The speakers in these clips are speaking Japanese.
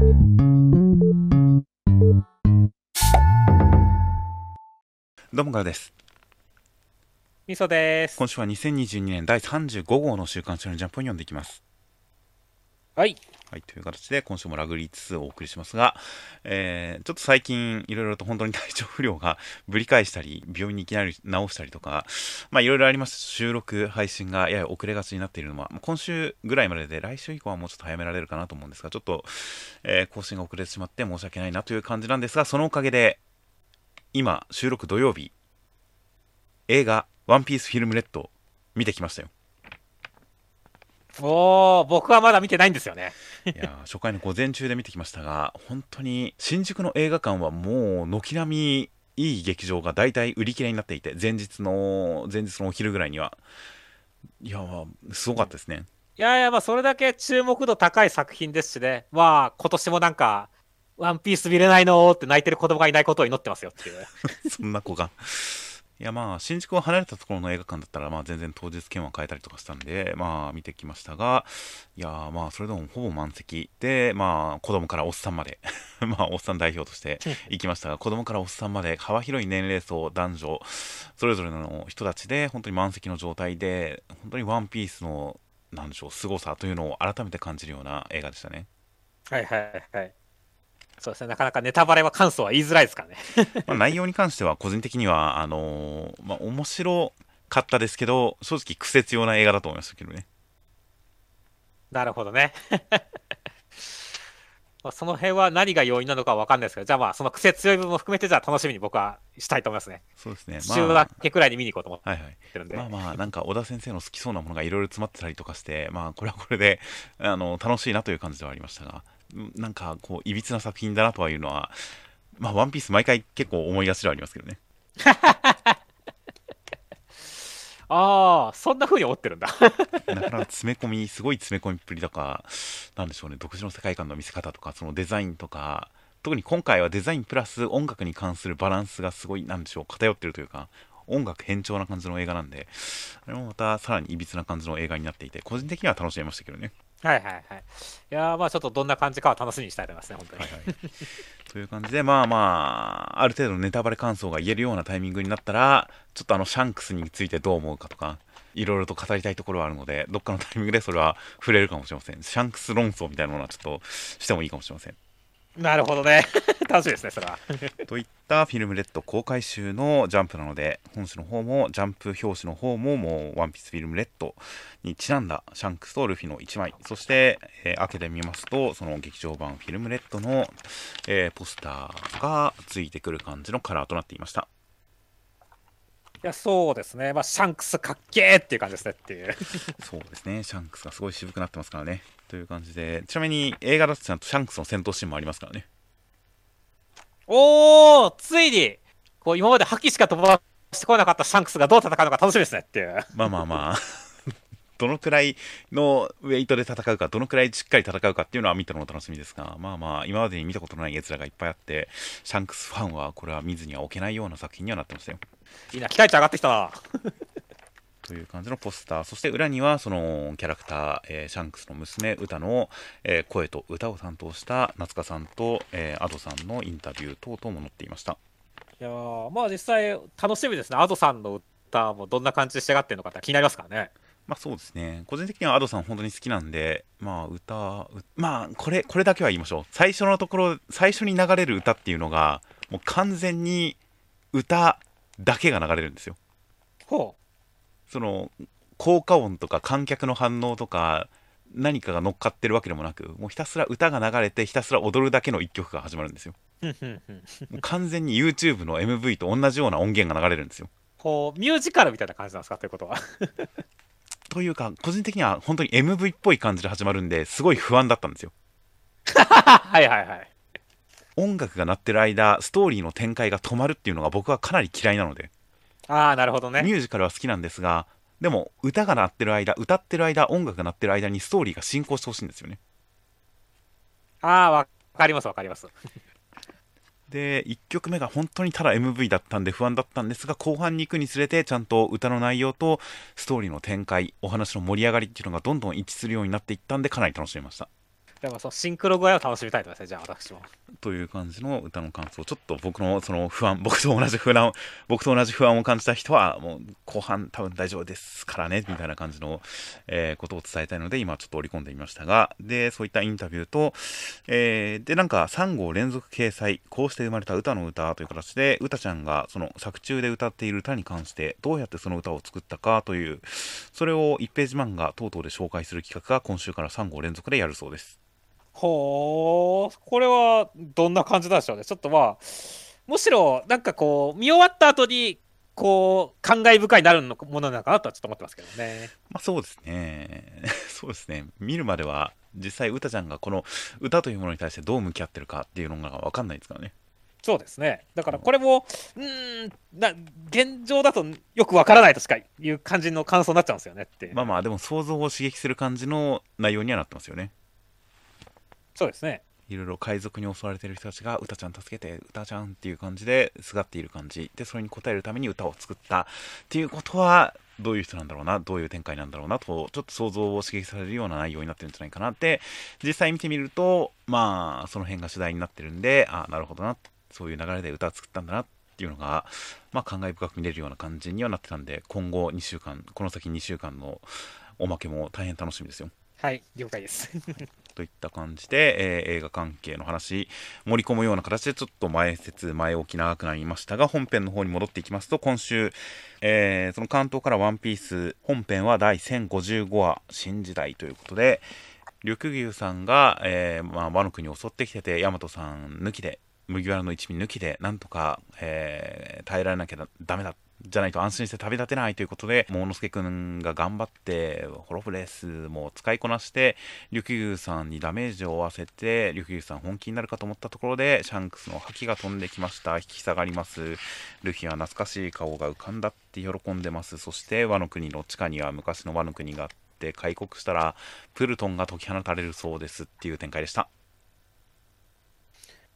どうもからです。みそです。今週は2022年第35号の週刊誌のジャンプを読んでいきます。はい。はい、という形で今週もラグリー2をお送りしますが、えーちょっと最近いろいろと本当に体調不良がぶり返したり、病院にいきなり治したりとか、まあいろいろあります。収録、配信がやや遅れがちになっているのは、今週ぐらいまでで来週以降はもうちょっと早められるかなと思うんですが、ちょっと、えー更新が遅れてしまって申し訳ないなという感じなんですが、そのおかげで、今、収録土曜日、映画、ワンピースフィルムレッド、見てきましたよ。おー、僕はまだ見てないんですよね。いやー初回の午前中で見てきましたが本当に新宿の映画館はもう軒並みいい劇場が大体売り切れになっていて前日の前日のお昼ぐらいにはいやーすごかったですねいやいや、まあ、それだけ注目度高い作品ですしね。まあ、今年もなんか、ワンピース見れないのーって泣いてる子供がいないことを祈ってますよっていう。そんな子がいやまあ新宿を離れたところの映画館だったらまあ全然当日券は買えたりとかしたんでまあ見てきましたがいやーまあそれでもほぼ満席でまあ子供からおっさんまで まあおっさん代表として 行きましたが子供からおっさんまで幅広い年齢層男女それぞれの人たちで本当に満席の状態で本当にワンピースのなんでしょう凄さというのを改めて感じるような映画でしたねはいはいはい。そうですね。なかなかネタバレは感想は言いづらいですからね。まあ、内容に関しては個人的にはあのーまあ面白かったですけど正直苦節用な映画だと思いましたけどねなるほどね。まあその辺は何が要因なのかわかんないですけど、じゃあまあ、その癖強い部分も含めて、じゃあ楽しみに僕はしたいと思いますね。そうですね週まあ明けくらいに見に行こうと思っはいはいてるんで。まあまあなんか小田先生の好きそうなものがいろいろ詰まってたりとかしてまあこれはこれであの楽しいなという感じではありましたがうんなんかこういびつな作品だなとはいうのはまあワンピース毎回結構思いがちではありますけどね。ああ、そんな風に思ってるんだ。なかなか詰め込みすごい詰め込みっぷりとかなんでしょうね。独自の世界観の見せ方とかそのデザインとか特に今回はデザインプラス音楽に関するバランスがすごいなんでしょう偏ってるというか音楽変調な感じの映画なんであれもまたさらにいびつな感じの映画になっていて個人的には楽しめましたけどねはいはいはい。いやーまあちょっとどんな感じかは楽しみにしたいと思いますね、本当に。はいはい、という感じでまあまあある程度のネタバレ感想が言えるようなタイミングになったらちょっとあのシャンクスについてどう思うかとかいろいろと語りたいところはあるのでどっかのタイミングでそれは触れるかもしれませんシャンクス論争みたいなものはちょっとしてもいいかもしれませんなるほどね。楽しみですね、それは。といったフィルムレッド公開週のジャンプなので本誌の方もジャンプ表紙の方ももうワンピースフィルムレッドにちなんだシャンクスとルフィの1枚そして、えー開けてみますとその劇場版フィルムレッドの、えーポスターがついてくる感じのカラーとなっていましたいや、そうですね。まあ、シャンクスかっけーっていう感じですねっていう。そうですねシャンクスがすごい渋くなってますからねという感じでちなみに映画だとちゃんとシャンクスの戦闘シーンもありますからねおーついにこう今まで覇気しか飛ばしてこなかったシャンクスがどう戦うのか楽しみですねっていう。まあまあまあ どのくらいのウェイトで戦うか、どのくらいしっかり戦うかっていうのは見たのも楽しみですが、まあまあ、今までに見たことのない奴らがいっぱいあって、シャンクスファンはこれは見ずには置けないような作品にはなってましたよ。いいな、期待値上がってきたな。という感じのポスター、そして裏にはそのキャラクター、えーシャンクスの娘、歌の、えー声と歌を担当した夏香さんと、えー、アドさんのインタビュー等々も載っていました。いやーまあ実際楽しみですね。アドさんの歌もどんな感じで仕上がってるのかって気になりますからね。まあそうですね。個人的にはアドさん本当に好きなんで、まあ歌、うまあこれ、これだけは言いましょう。最初のところ、最初に流れる歌っていうのが、もう完全に歌だけが流れるんですよ。ほその、効果音とか観客の反応とか、何かが乗っかってるわけでもなく、もうひたすら歌が流れて、ひたすら踊るだけの一曲が始まるんですよ。もう完全に YouTube の MV と同じような音源が流れるんですよ。こう、ミュージカルみたいな感じなんですか？ということは。というか、個人的には本当に MV っぽい感じで始まるんで、すごい不安だったんですよ。はいはいはい。音楽が鳴ってる間ストーリーの展開が止まるっていうのが僕はかなり嫌いなのでああ、なるほどね。ミュージカルは好きなんですがでも歌が鳴ってる間歌ってる間音楽が鳴ってる間にストーリーが進行してほしいんですよねああ、わかりますわかります。で1曲目が本当にただ MV だったんで不安だったんですが後半に行くにつれてちゃんと歌の内容とストーリーの展開お話の盛り上がりっていうのがどんどん一致するようになっていったんでかなり楽しめましたでもそのシンクロ具合を楽しみたいと思いますね、じゃあ私も。という感じの歌の感想ちょっと僕のその不安 僕と同じ不安僕と同じ不安を感じた人はもう後半多分大丈夫ですからねみたいな感じの、えーことを伝えたいので今ちょっと織り込んでみましたがでそういったインタビューと、えーでなんか3号連続掲載こうして生まれた歌の歌という形で歌ちゃんがその作中で歌っている歌に関してどうやってその歌を作ったかというそれを1ページ漫画等々で紹介する企画が今週から3号連続でやるそうですほー、これはどんな感じなんでしょうね。ちょっとまあ、むしろなんかこう、見終わった後に、こう、感慨深いなるのものなのかなとはちょっと思ってますけどね。まあそうですね。そうですね。見るまでは実際歌ちゃんがこの歌というものに対してどう向き合ってるかっていうのが分かんないですからね。そうですね。だからこれも、うーん、な現状だとよくわからないとしかいう感じの感想になっちゃうんですよねって。まあまあでも想像を刺激する感じの内容にはなってますよね。そうですね。いろいろ海賊に襲われてる人たちが歌ちゃん助けて歌ちゃんっていう感じですがっている感じでそれに応えるために歌を作ったっていうことはどういう人なんだろうなどういう展開なんだろうなとちょっと想像を刺激されるような内容になってるんじゃないかなって実際見てみるとまあその辺が主題になってるんであなるほどなそういう流れで歌を作ったんだなっていうのが、まあ、感慨深く見れるような感じにはなってたんで今後2週間この先2週間のおまけも大変楽しみですよ。はい、了解です。といった感じで、えー映画関係の話盛り込むような形でちょっと前説前置き長くなりましたが本編の方に戻っていきますと今週、えーその関東から「ワンピース本編は第1055話「新時代」ということで緑牛さんが、えーまあ、和の国を襲ってきてて大和さん抜きで麦わらの一味抜きでなんとか、えー耐えられなきゃダメだじゃないと安心して旅立てないということで桃之助くんが頑張ってホロフレスも使いこなして緑牛さんにダメージを負わせて緑牛さん本気になるかと思ったところでシャンクスの覇気が飛んできました。引き下がります。ルフィは懐かしい顔が浮かんだって喜んでます。そして和の国の地下には昔の和の国があって開国したらプルトンが解き放たれるそうですっていう展開でした。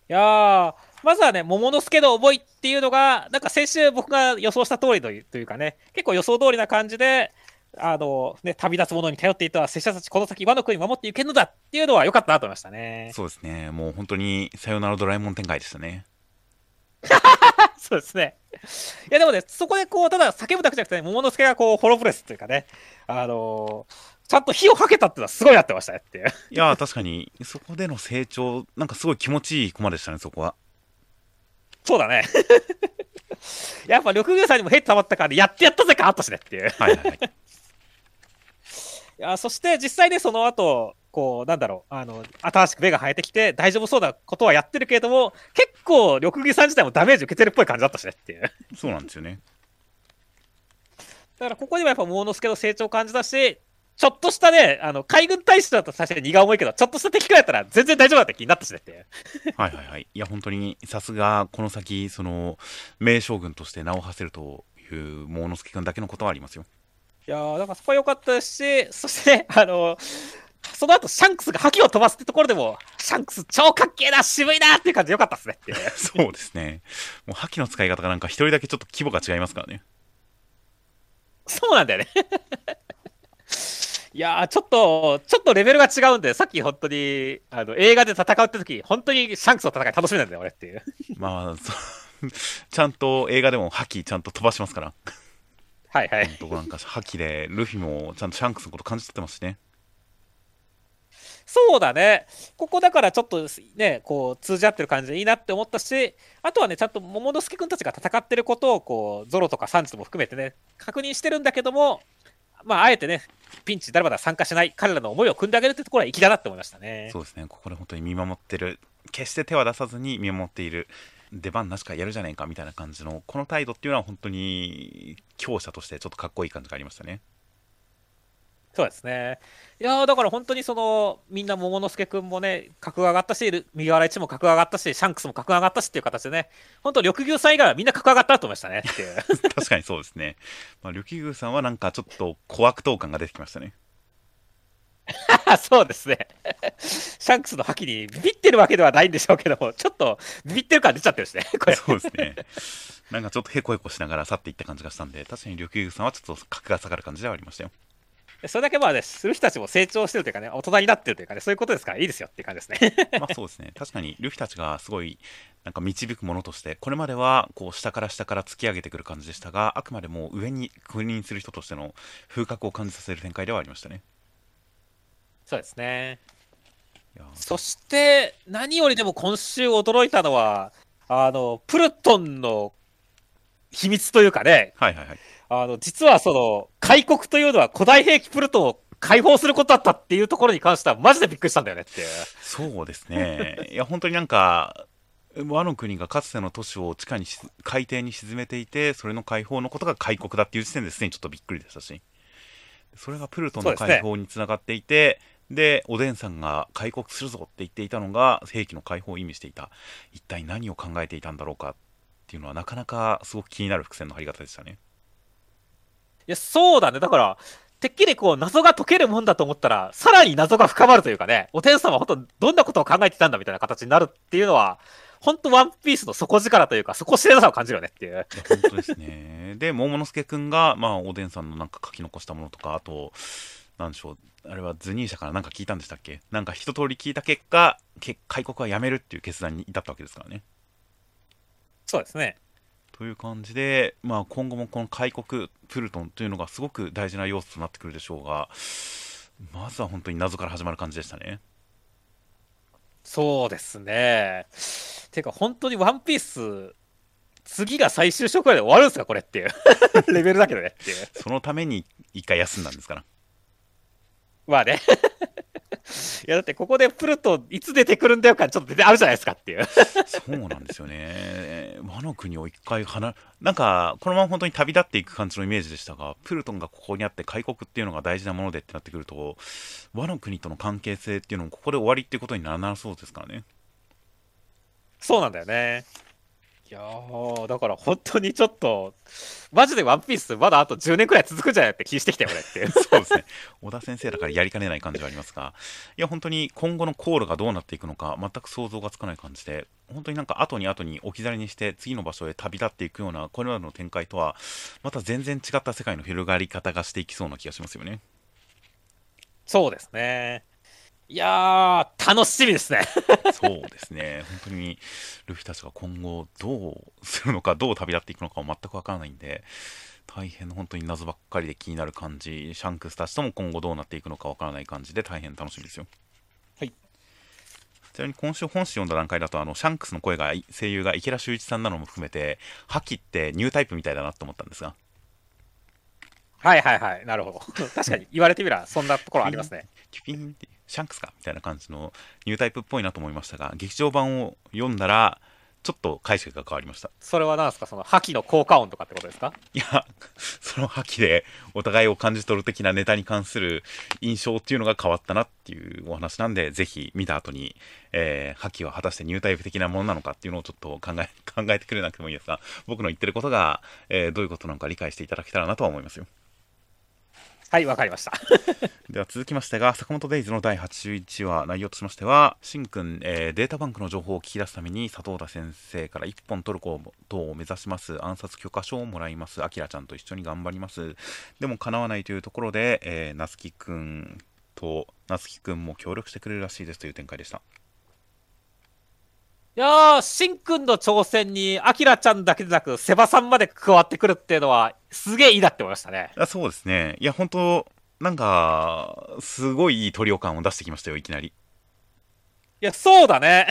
いやー、まずはね、桃之助の思いっていうのが、なんか先週僕が予想した通りというというかね、結構予想通りな感じで、あの、ね、旅立つ者に頼っていた拙者たち、この先、和の国守っていけるのだっていうのは良かったなと思いましたね。そうですねもう本当にさよならドラえもん展開でしたね そうですね。いや、でもね、そこでこう、ただ叫ぶだけじゃなくて、ね、桃之助がこう、ホロプレスというかね、あのちゃんと火をかけたっていうのはすごいなってましたねっていう。いやー確かにそこでの成長なんかすごい気持ちいいコマでしたねそこはそうだね。やっぱ緑牛さんにもヘッド溜まったから、やってやったぜかあったしねっていう。はいはいはい いやそして実際ね、その後こう、なんだろう、あの新しく目が生えてきて、大丈夫そうなことはやってるけれども、結構、緑牛さん自体もダメージ受けてるっぽい感じだったしねっていう。だそうなんですよねから、ここにもやっぱ、桃之助の成長を感じたし、ちょっとしたね、あの海軍大使だったら最初に荷が重いけど、ちょっとした敵くらいだったら全然大丈夫だって気になったしねって。はいはいはいいや本当にさすがこの先その名将軍として名を馳せるという桃之助君だけのことはありますよいやー、だからそこは良かったですし、そしてね、あのその後シャンクスが覇気を飛ばすってところでも、シャンクス超かっけえな、渋いなっていう感じで良かったですねって。そうですねもう覇気の使い方がなんか一人だけちょっと規模が違いますからねそうなんだよね。いやー、ちょっと、ちょっとレベルが違うんで、さっき本当に、あの、映画で戦うって時、本当にシャンクスの戦い楽しみなんだよ、俺っていう。まあちゃんと映画でも覇気ちゃんと飛ばしますからはいはい。なんか覇気でルフィもちゃんとシャンクスのこと感じ取ってますしねそうだね。ここだからちょっとね、こう、通じ合ってる感じでいいなって思ったし、あとはね、ちゃんと桃之助君たちが戦ってることを、こう、ゾロとかサンジとも含めてね、確認してるんだけども、まあ、あえてね、ピンチ誰まだ参加しない彼らの思いを汲んであげるってところは粋だなって思いましたね。そうですね。ここで本当に見守ってる。決して手は出さずに見守っている出番なしかやるじゃねえかみたいな感じのこの態度っていうのは本当に強者としてちょっとかっこいい感じがありましたね。そうですね。いやーだから本当にその、みんな桃之助君もね、格が上がったし、ル麦わら一も格が上がったし、シャンクスも格が上がったしっていう形でね、本当、緑牛さん以外はみんな格上がったなと思いましたねっていう。確かにそうですね、まあ、緑宮さんはなんかちょっと小悪党感が出てきましたね そうですね。シャンクスの覇気にビビってるわけではないんでしょうけども、ちょっとビビってる感出ちゃってるしね、これ。そうですねなんかちょっとへこへこしながら去っていった感じがしたんで確かに緑宮さんはちょっと格が下がる感じではありましたよそれだけまあね、ルフィたちも成長してるというかね、大人になってるというかね、そういうことですからいいですよっていう感じですね。まあそうですね。確かにルフィたちがすごいなんか導くものとして、これまではこう下から下から突き上げてくる感じでしたが、あくまでも上に君臨する人としての風格を感じさせる展開ではありましたね。そうですね。そして、何よりでも今週驚いたのは、あの、プルトンの秘密というかね、はいはいはい。あの、実はその、開国というのは古代兵器プルトンを解放することだったっていうところに関しては、マジでびっくりしたんだよねっていう。そうですね。いや、本当になんか、和の国がかつての都市を地下にし海底に沈めていて、それの解放のことが開国だっていう時点ですでにちょっとびっくりでしたし、それがプルトンの解放につながっていて、でおでんさんが開国するぞって言っていたのが兵器の解放を意味していた。一体何を考えていたんだろうかっていうのはなかなかすごく気になる伏線の張り方でしたね。いや、そうだね。だから、てっきりこう、謎が解けるもんだと思ったら、さらに謎が深まるというかね、お天さんは本当どんなことを考えてたんだみたいな形になるっていうのは、本当ワンピースの底力というか、底知れなさを感じるよねっていう。本当ですね。で、桃之助くんが、まあ、おでんさんのなんか書き残したものとか、あと、なんでしょう、あれはズニー社からなんか聞いたんでしたっけ？なんか一通り聞いた結果、け開国はやめるっていう決断に至ったわけですからね。そうですね。という感じで、まあ、今後もこの開国、プルトンというのがすごく大事な要素となってくるでしょうが、まずは本当に謎から始まる感じでしたね。そうですね。てか、本当にワンピース、次が最終章くらいで終わるんですかこれっていう。レベルだけどねっていう。そのために一回休んだんですから。まあね。いや、だってここでプルトンいつ出てくるんだよ感ちょっと出てあるじゃないですかっていう。そうなんですよね。和の国を一回離なんか、このまま本当に旅立っていく感じのイメージでしたが、プルトンがここにあって開国っていうのが大事なものでってなってくると、和の国との関係性っていうのもここで終わりっていうことにならなそうですからね。そうなんだよね。いやー、だから本当にちょっと、マジでワンピースまだあと10年くらい続くんじゃないって気してきたよ、俺って。そうですね。小田先生だからやりかねない感じはありますが、いや、本当に今後の航路がどうなっていくのか、全く想像がつかない感じで、本当になんか後に後に置き去りにして、次の場所へ旅立っていくような、これまでの展開とは、また全然違った世界の広がり方がしていきそうな気がしますよね。そうですね。いやー、楽しみですね。そうですね、本当にルフィたちが今後どうするのか、どう旅立っていくのかも全くわからないんで、大変本当に謎ばっかりで気になる感じ、シャンクスたちとも今後どうなっていくのかわからない感じで、大変楽しみですよ。はい。ちなみに今週本誌読んだ段階だと、あのシャンクスの声が声優が池田修一さんなのも含めて、覇気ってニュータイプみたいだなと思ったんですが、はいはいはい、なるほど。確かに言われてみれば、そんなところありますね。キュピンって、シャンクスかみたいな感じのニュータイプっぽいなと思いましたが、劇場版を読んだら、ちょっと解釈が変わりました。それは何ですか、その覇気の効果音とかってことですか？いや、その覇気でお互いを感じ取る的なネタに関する印象っていうのが変わったなっていうお話なんで、ぜひ見た後に、えー、覇気は果たしてニュータイプ的なものなのかっていうのをちょっと考え、考えてくれなくてもいいですが、僕の言ってることが、えーどういうことなのか理解していただけたらなとは思いますよ。はい、わかりました。では続きましてが、坂本デイズの第81話、内容としましては、しんくん、えーデータバンクの情報を聞き出すために、佐藤田先生から一本取ることを目指します。暗殺許可証をもらいます。あきらちゃんと一緒に頑張ります。でも叶わないというところで、えー、なつきくんと、なつきくんも協力してくれるらしいですという展開でした。いやー、しんくんの挑戦に、あきらちゃんだけでなく、セバさんまで加わってくるっていうのは、すげえいいなって思いましたね。あそうですね。いや、本当なんか、すごいいいトリオ感を出してきましたよ、いきなり。いや、そうだね。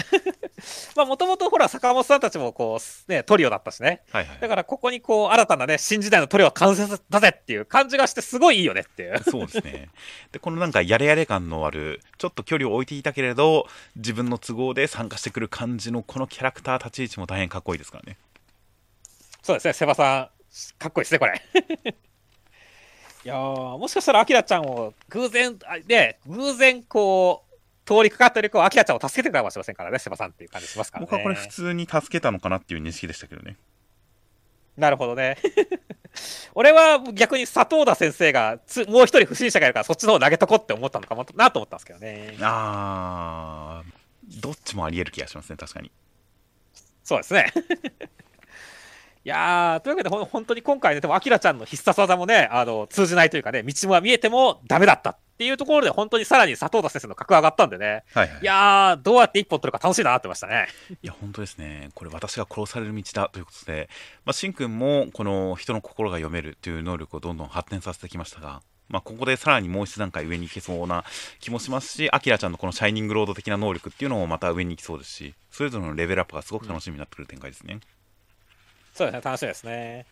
まあ、もともとほら、坂本さんたちもこう、ね、トリオだったしね。はいはいだ。から、ここにこう、新たなね、新時代のトリオを完成だぜっていう感じがして、すごいいいよねっていう。そうですね。で、このなんかやれやれ感のある、ちょっと距離を置いていたけれど、自分の都合で参加してくる感じのこのキャラクター立ち位置も大変かっこいいですからね。そうですね、セバさん、かっこいいですね、これ。いやー、もしかしたら、アキラちゃんを偶然、あね、偶然こう、通りかかったり、こう、アキラちゃんを助けてくれるかもしれませんからね、セバさんっていう感じしますからね。僕はこれ普通に助けたのかなっていう認識でしたけどね。なるほどね。俺は逆に佐藤田先生がつもう一人不審者がいるからそっちの方投げとこって思ったのかもなと思ったんですけどね。あー、どっちもあり得る気がしますね、確かに。そうですね。いやー、というわけで、ほん本当に今回ね、でも、アキラちゃんの必殺技もね、あの、通じないというかね、道は見えてもダメだったっていうところで、本当にさらに佐藤田先生の格上がったんでね、はいはいいやー、どうやって一本取るか楽しいなってましたね。いや、本当ですね。これ私が殺される道だということで、まあ、しんくんもこの人の心が読めるという能力をどんどん発展させてきましたが、まあ、ここでさらにもう一段階上に行けそうな気もしますし、アキラちゃんのこのシャイニングロード的な能力っていうのもまた上に行きそうですし、それぞれのレベルアップがすごく楽しみになってくる展開ですね。そうですね、楽しみですね。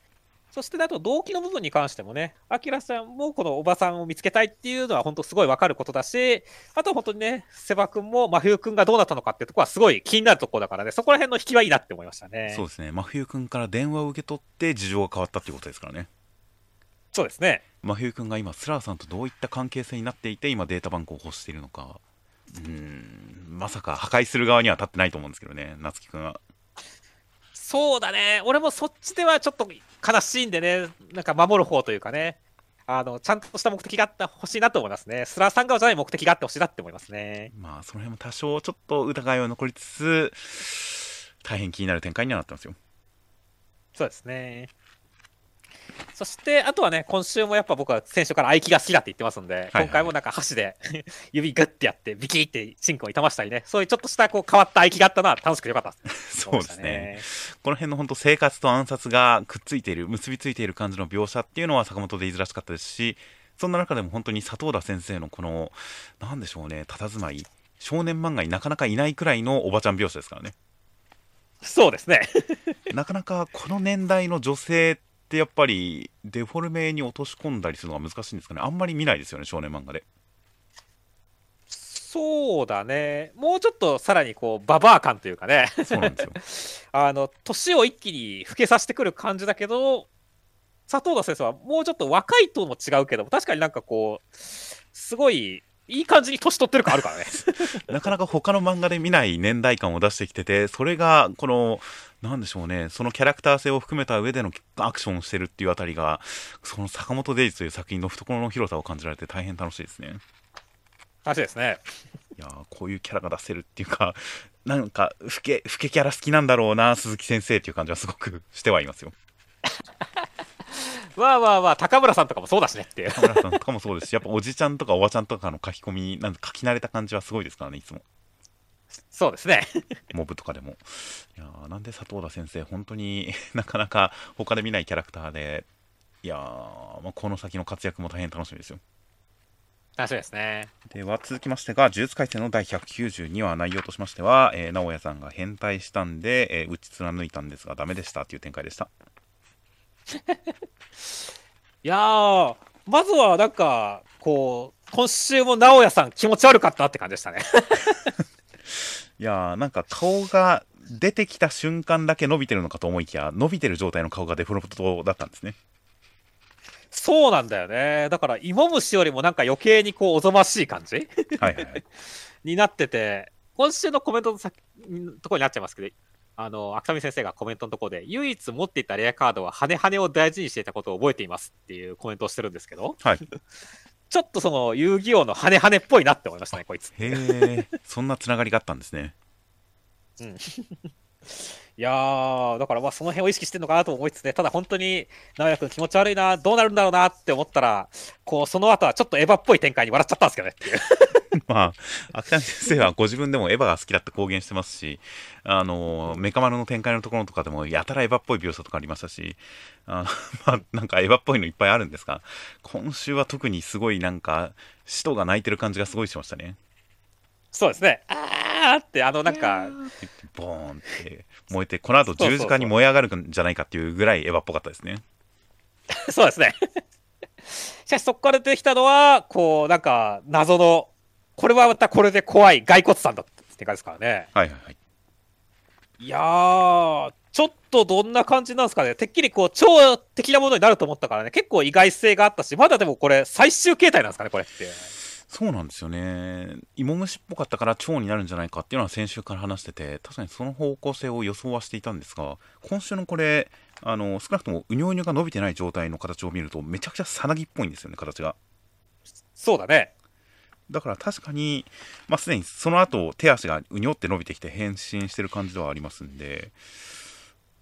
そして、あと動機の部分に関してもね、アキラさんもこのおばさんを見つけたいっていうのは本当すごいわかることだし、あと本当にね、セバ君も真冬君がどうなったのかっていうところはすごい気になるところだからね、そこら辺の引きはいいなって思いましたね。そうですね。真冬くんから電話を受け取って事情が変わったっていうことですからね。そうですね。真冬くんが今、スラーさんとどういった関係性になっていて、今データバンクを欲しているのか、うーん、まさか破壊する側には立ってないと思うんですけどね、夏樹くんは。そうだね。俺もそっちではちょっと悲しいんでね、なんか守る方というかね、あの、ちゃんとした目的があってほしいなと思いますね。スラーさん側じゃない目的があってほしいなって思いますね。まあその辺も多少ちょっと疑いは残りつつ大変気になる展開にはなってますよそうですね。そして、あとはね、今週もやっぱ僕は先週から合気が好きだって言ってますんで、はい今回もなんか箸で 指グッてやって、ビキーってシンクを痛ましたりね、そういうちょっとしたこう変わった合気があったのは楽しくてよかったです。そうですね。この辺の本当生活と暗殺がくっついている結びついている感じの描写っていうのは坂本で言いづらしかったですしそんな中でも本当に佐藤田先生のこのなんでしょうね佇まい少年漫画になかなかいないくらいのおばちゃん描写ですからねそうですね。なかなかこの年代の女性ってやっぱりデフォルメに落とし込んだりするのが難しいんですかね。あんまり見ないですよね少年漫画で。そうだね。もうちょっとさらにこう、ババア感というかね、そうなんですよ。あの、年を一気に老けさせてくる感じだけど、佐藤田先生はもうちょっと若いとも違うけど、確かになんかこう、すごい、いい感じに年取ってる感あるからね。なかなか他の漫画で見ない年代感を出してきててそれがこのなんでしょうねそのキャラクター性を含めた上でのアクションをしてるっていうあたりがその坂本デイズという作品の懐の広さを感じられて大変楽しいですね話ですね。いやーこういうキャラが出せるっていうかなんか老け老けキャラ好きなんだろうな鈴木先生っていう感じはすごくしてはいますよ わあわあわあ、高村さんとかもそうだしねっていう。田村さんとかもそうですしやっぱおじちゃんとかおばちゃんとかの書き込みなんか書き慣れた感じはすごいですからねいつもそうですね。モブとかでも。いやーなんで佐藤田先生、本当に なかなか他で見ないキャラクターで、いやー、まあ、この先の活躍も大変楽しみですよ。楽しみですね。では続きましてが、呪術廻戦の第192話、内容としましては、えー直哉さんが変態したんで、えー打ち貫いたんですが、ダメでしたっていう展開でした。いやー、まずはなんか、こう、今週も直哉さん気持ち悪かったって感じでしたね。いやー、なんか顔が出てきた瞬間だけ伸びてるのかと思いきや、伸びてる状態の顔がデフォルトだったんですね。そうなんだよね。だから、芋虫よりもなんか余計にこう、おぞましい感じ？はい。になってて、今週のコメントの先のところになっちゃいますけど、あの、芥見先生がコメントのところで、唯一持っていたレアカードは、羽羽を大事にしていたことを覚えていますっていうコメントをしてるんですけど、はい、ちょっとその、遊戯王の羽羽っぽいなって思いましたね、こいつ。へえ、そんなつながりがあったんですね。いやー、だからまあその辺を意識してるのかなと思いつつね、ただ本当に、直哉君気持ち悪いな、どうなるんだろうなって思ったら、こう、その後はちょっとエヴァっぽい展開に笑っちゃったんですけどねっていう。まあ、秋谷先生はご自分でもエヴァが好きだって公言してますし、あの、メカ丸の展開のところとかでも、やたらエヴァっぽい描写とかありましたし、あの まあ、なんかエヴァっぽいのいっぱいあるんですが、今週は特にすごいなんか、使徒が泣いてる感じがすごいしましたね。そうですね。あーって、あのなんか、ボーンって燃えて、この後十字架に燃え上がるんじゃないかっていうぐらいエヴァっぽかったですね。そうですね。しかしそこから出てきたのは、こう、なんか、謎の、これはまたこれで怖い骸骨さんだったって感じですからね。はいはいはい。いやー、ちょっとどんな感じなんですかね。てっきりこう、超的なものになると思ったからね、結構意外性があったし、まだでもこれ、最終形態なんですかね、これって。そうなんですよね。芋虫っぽかったから蝶になるんじゃないかっていうのは先週から話してて、確かにその方向性を予想はしていたんですが、今週のこれ、あの少なくともうにょうにょが伸びてない状態の形を見ると、めちゃくちゃさなぎっぽいんですよね、形が。そうだね。だから確かに、まあ、すでにその後手足がうにょって伸びてきて変身してる感じではありますんで、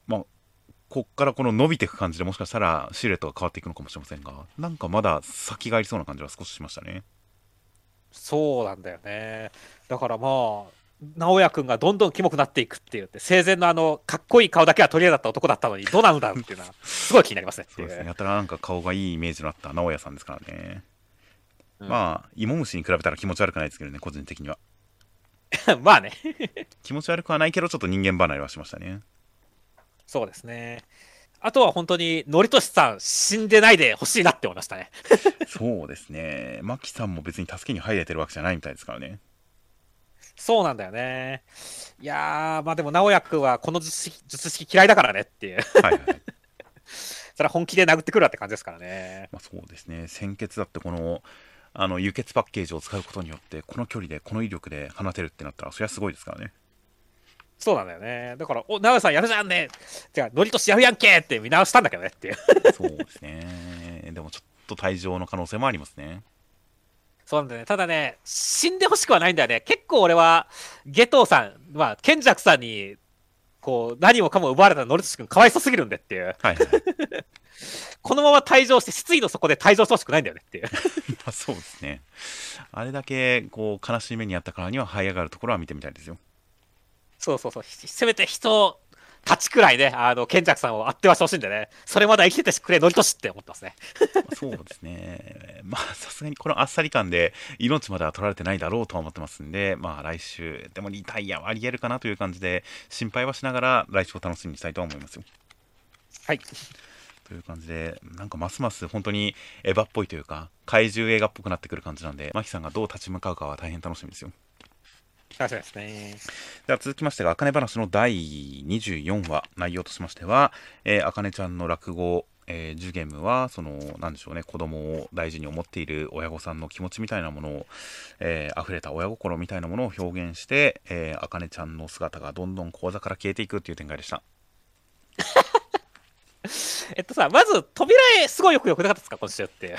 まあ、こっからこの伸びていく感じでもしかしたらシルエットが変わっていくのかもしれませんがなんかまだ先がありそうな感じは少ししましたねそうなんだよね。だからまあ、直哉くんがどんどんキモくなっていくっていうって、生前のあの、かっこいい顔だけは取り柄だった男だったのに、どうなんだっていうのは、すごい気になりますねっていうですね。やたらなんか顔がいいイメージのあった直哉さんですからね、うん。まあ芋虫に比べたら気持ち悪くないですけどね個人的には。まあね、気持ち悪くはないけどちょっと人間離れはしましたね。そうですね。あとは本当に、のりとしさん、死んでないでほしいなって思いましたね。そうですねマキさんも別に助けに入れてるわけじゃないみたいですからねそうなんだよね。いやー、まあでも、直哉くんはこの術式術式嫌いだからねっていう。はいはい それは本気で殴ってくるわって感じですからね。まあ、そうですね鮮血だってこのあの輸血パッケージを使うことによってこの距離でこの威力で放てるってなったらそりゃすごいですからねそうなんだよね。だから、お、直哉さんやるじゃんねじゃあ、のりとしやるやんけって見直したんだけどねっていう。そうですねでもちょっと退場の可能性もありますねそうなんだよね。ただね、死んでほしくはないんだよね。結構俺は、ゲトウさん、まあ、賢者さんに、こう、何もかも奪われたノリトシ君かわいそうすぎるんでっていう。はいはい このまま退場して、失意の底で退場してほしくないんだよねっていう。ま あそうですねあれだけこう悲しい目にあったからには這い上がるところは見てみたいですよそうそうそう。ひせめて人たちくらいね、あの、賢者さんをあってはしてほしいんでね。それまで生きててくれ、ノリトシって思ってますね。ま あそうですねまあさすがにこのあっさり感で命までは取られてないだろうとは思ってますんでまあ来週でもリタイアはありえるかなという感じで心配はしながら来週を楽しみにしたいとは思いますよはい。という感じでなんかますます本当にエヴァっぽいというか怪獣映画っぽくなってくる感じなんでマキさんがどう立ち向かうかは大変楽しみですよ楽しみですね。では続きましてが、あかね話の第24話、内容としましては、えー、あかねちゃんの落語、えー、ジュゲムは、その、なんでしょうね、子供を大事に思っている親御さんの気持ちみたいなものを、えー、溢れた親心みたいなものを表現して、えー、あかねちゃんの姿がどんどん講座から消えていくっていう展開でした。えっとさ、まず、扉絵、すごいよくよくなかったですか、今週って。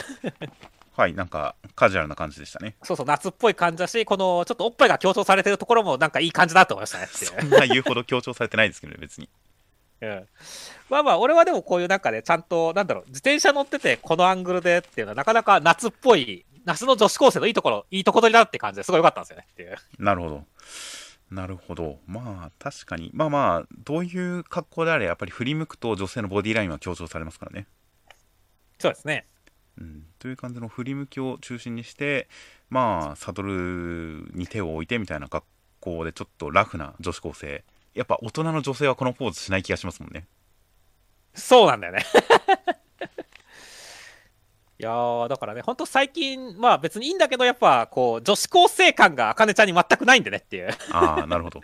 はい、なんか、カジュアルな感じでしたね。そうそう、夏っぽい感じだし、この、ちょっとおっぱいが強調されてるところも、なんかいい感じだと思いましたね そんな言うほど強調されてないですけどね、別に。うんまあまあ、俺はでもこういう中で、ちゃんと、なんだろう、自転車乗ってて、このアングルでっていうのは、なかなか夏っぽい、夏の女子高生のいいところ、いいとこ取りだって感じですごい良かったんですよねっていう。なるほど。なるほど。まあ、確かに。まあまあ、どういう格好であれ、やっぱり振り向くと女性のボディラインは強調されますからね。そうですね。うん、という感じの振り向きを中心にしてまあサドルに手を置いてみたいな格好でちょっとラフな女子高生やっぱ大人の女性はこのポーズしない気がしますもんねそうなんだよね。いやー、だからね、ほんと最近、まあ別にいいんだけど、やっぱ、こう、女子高生感が、あかねちゃんに全くないんでねっていう。ああなるほど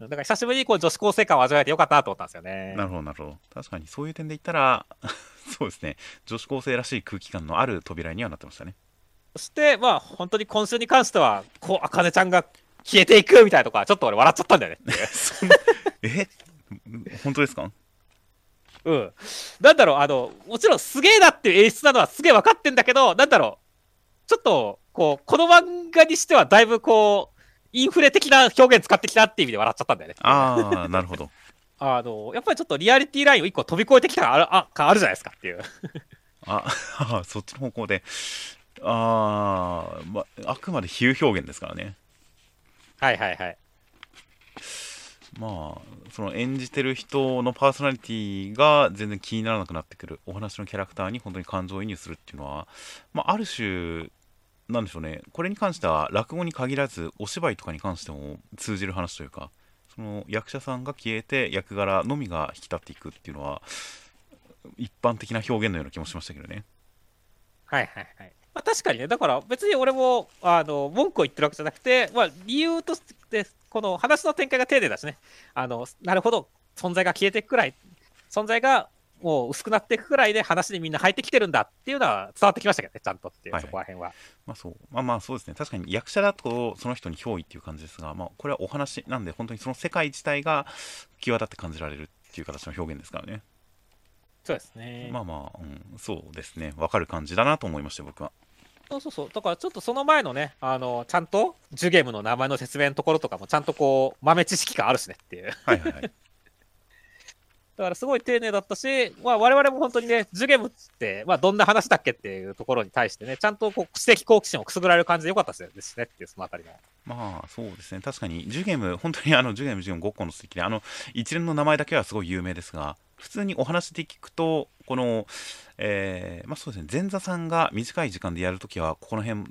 だから久しぶりにこう女子高生感を味わえてよかったなと思ったんですよね。なるほどなるほど。確かにそういう点で言ったら そうですね。女子高生らしい空気感のある扉にはなってましたね。そして、まあ本当に今週に関しては、こう、あかねちゃんが消えていくみたいなとこは、ちょっと俺笑っちゃったんだよね え？本当ですか？うん。なんだろう、あの、もちろんすげえなっていう演出なのはすげえ分かってんだけど、なんだろう、ちょっと、こう、この漫画にしてはだいぶこう、インフレ的な表現使ってきたっていう意味で笑っちゃったんだよね。ああなるほどあの、やっぱりちょっとリアリティラインを一個飛び越えてきた感あるあ感あるじゃないですかっていう。ああそっちの方向でああ、まあくまで比喩表現ですからねはいはいはい。まあその演じてる人のパーソナリティが全然気にならなくなってくるお話のキャラクターに本当に感情移入するっていうのは、まあ、ある種なんでしょうね。これに関しては落語に限らずお芝居とかに関しても通じる話というかその役者さんが消えて役柄のみが引き立っていくっていうのは一般的な表現のような気もしましたけどね。はいはいはい。まあ、確かにね、だから別に俺もあの文句を言ってるわけじゃなくて、まあ、理由として、この話の展開が丁寧だしね、あのなるほど、存在が消えていくくらい、存在がもう薄くなっていくくらいで話にみんな入ってきてるんだっていうのは伝わってきましたけどね、ちゃんとっていう、はいはいそこら辺は。まあそうまあまあそうですね確かに役者だとその人に憑依っていう感じですが、まあ、これはお話なんで本当にその世界自体が際立って感じられるっていう形の表現ですからねそうですね。まあまあ、うん、そうですねわかる感じだなと思いました僕はそうそうそう。だからちょっとその前のね、あのちゃんとジュゲームの名前の説明のところとかもちゃんとこう豆知識があるしねっていう。はいはいはいだからすごい丁寧だったし、まあ、我々も本当にね、ジュゲムって、まあ、どんな話だっけっていうところに対してね、ちゃんとこう知的好奇心をくすぐられる感じでよかったですねっていう、そのあたりの。まあそうですね確かにジュゲム本当にあのジュゲムジュゲム5個の素敵であの一連の名前だけはすごい有名ですが普通にお話で聞くとこのえーまあそうですね前座さんが短い時間でやるときはここの辺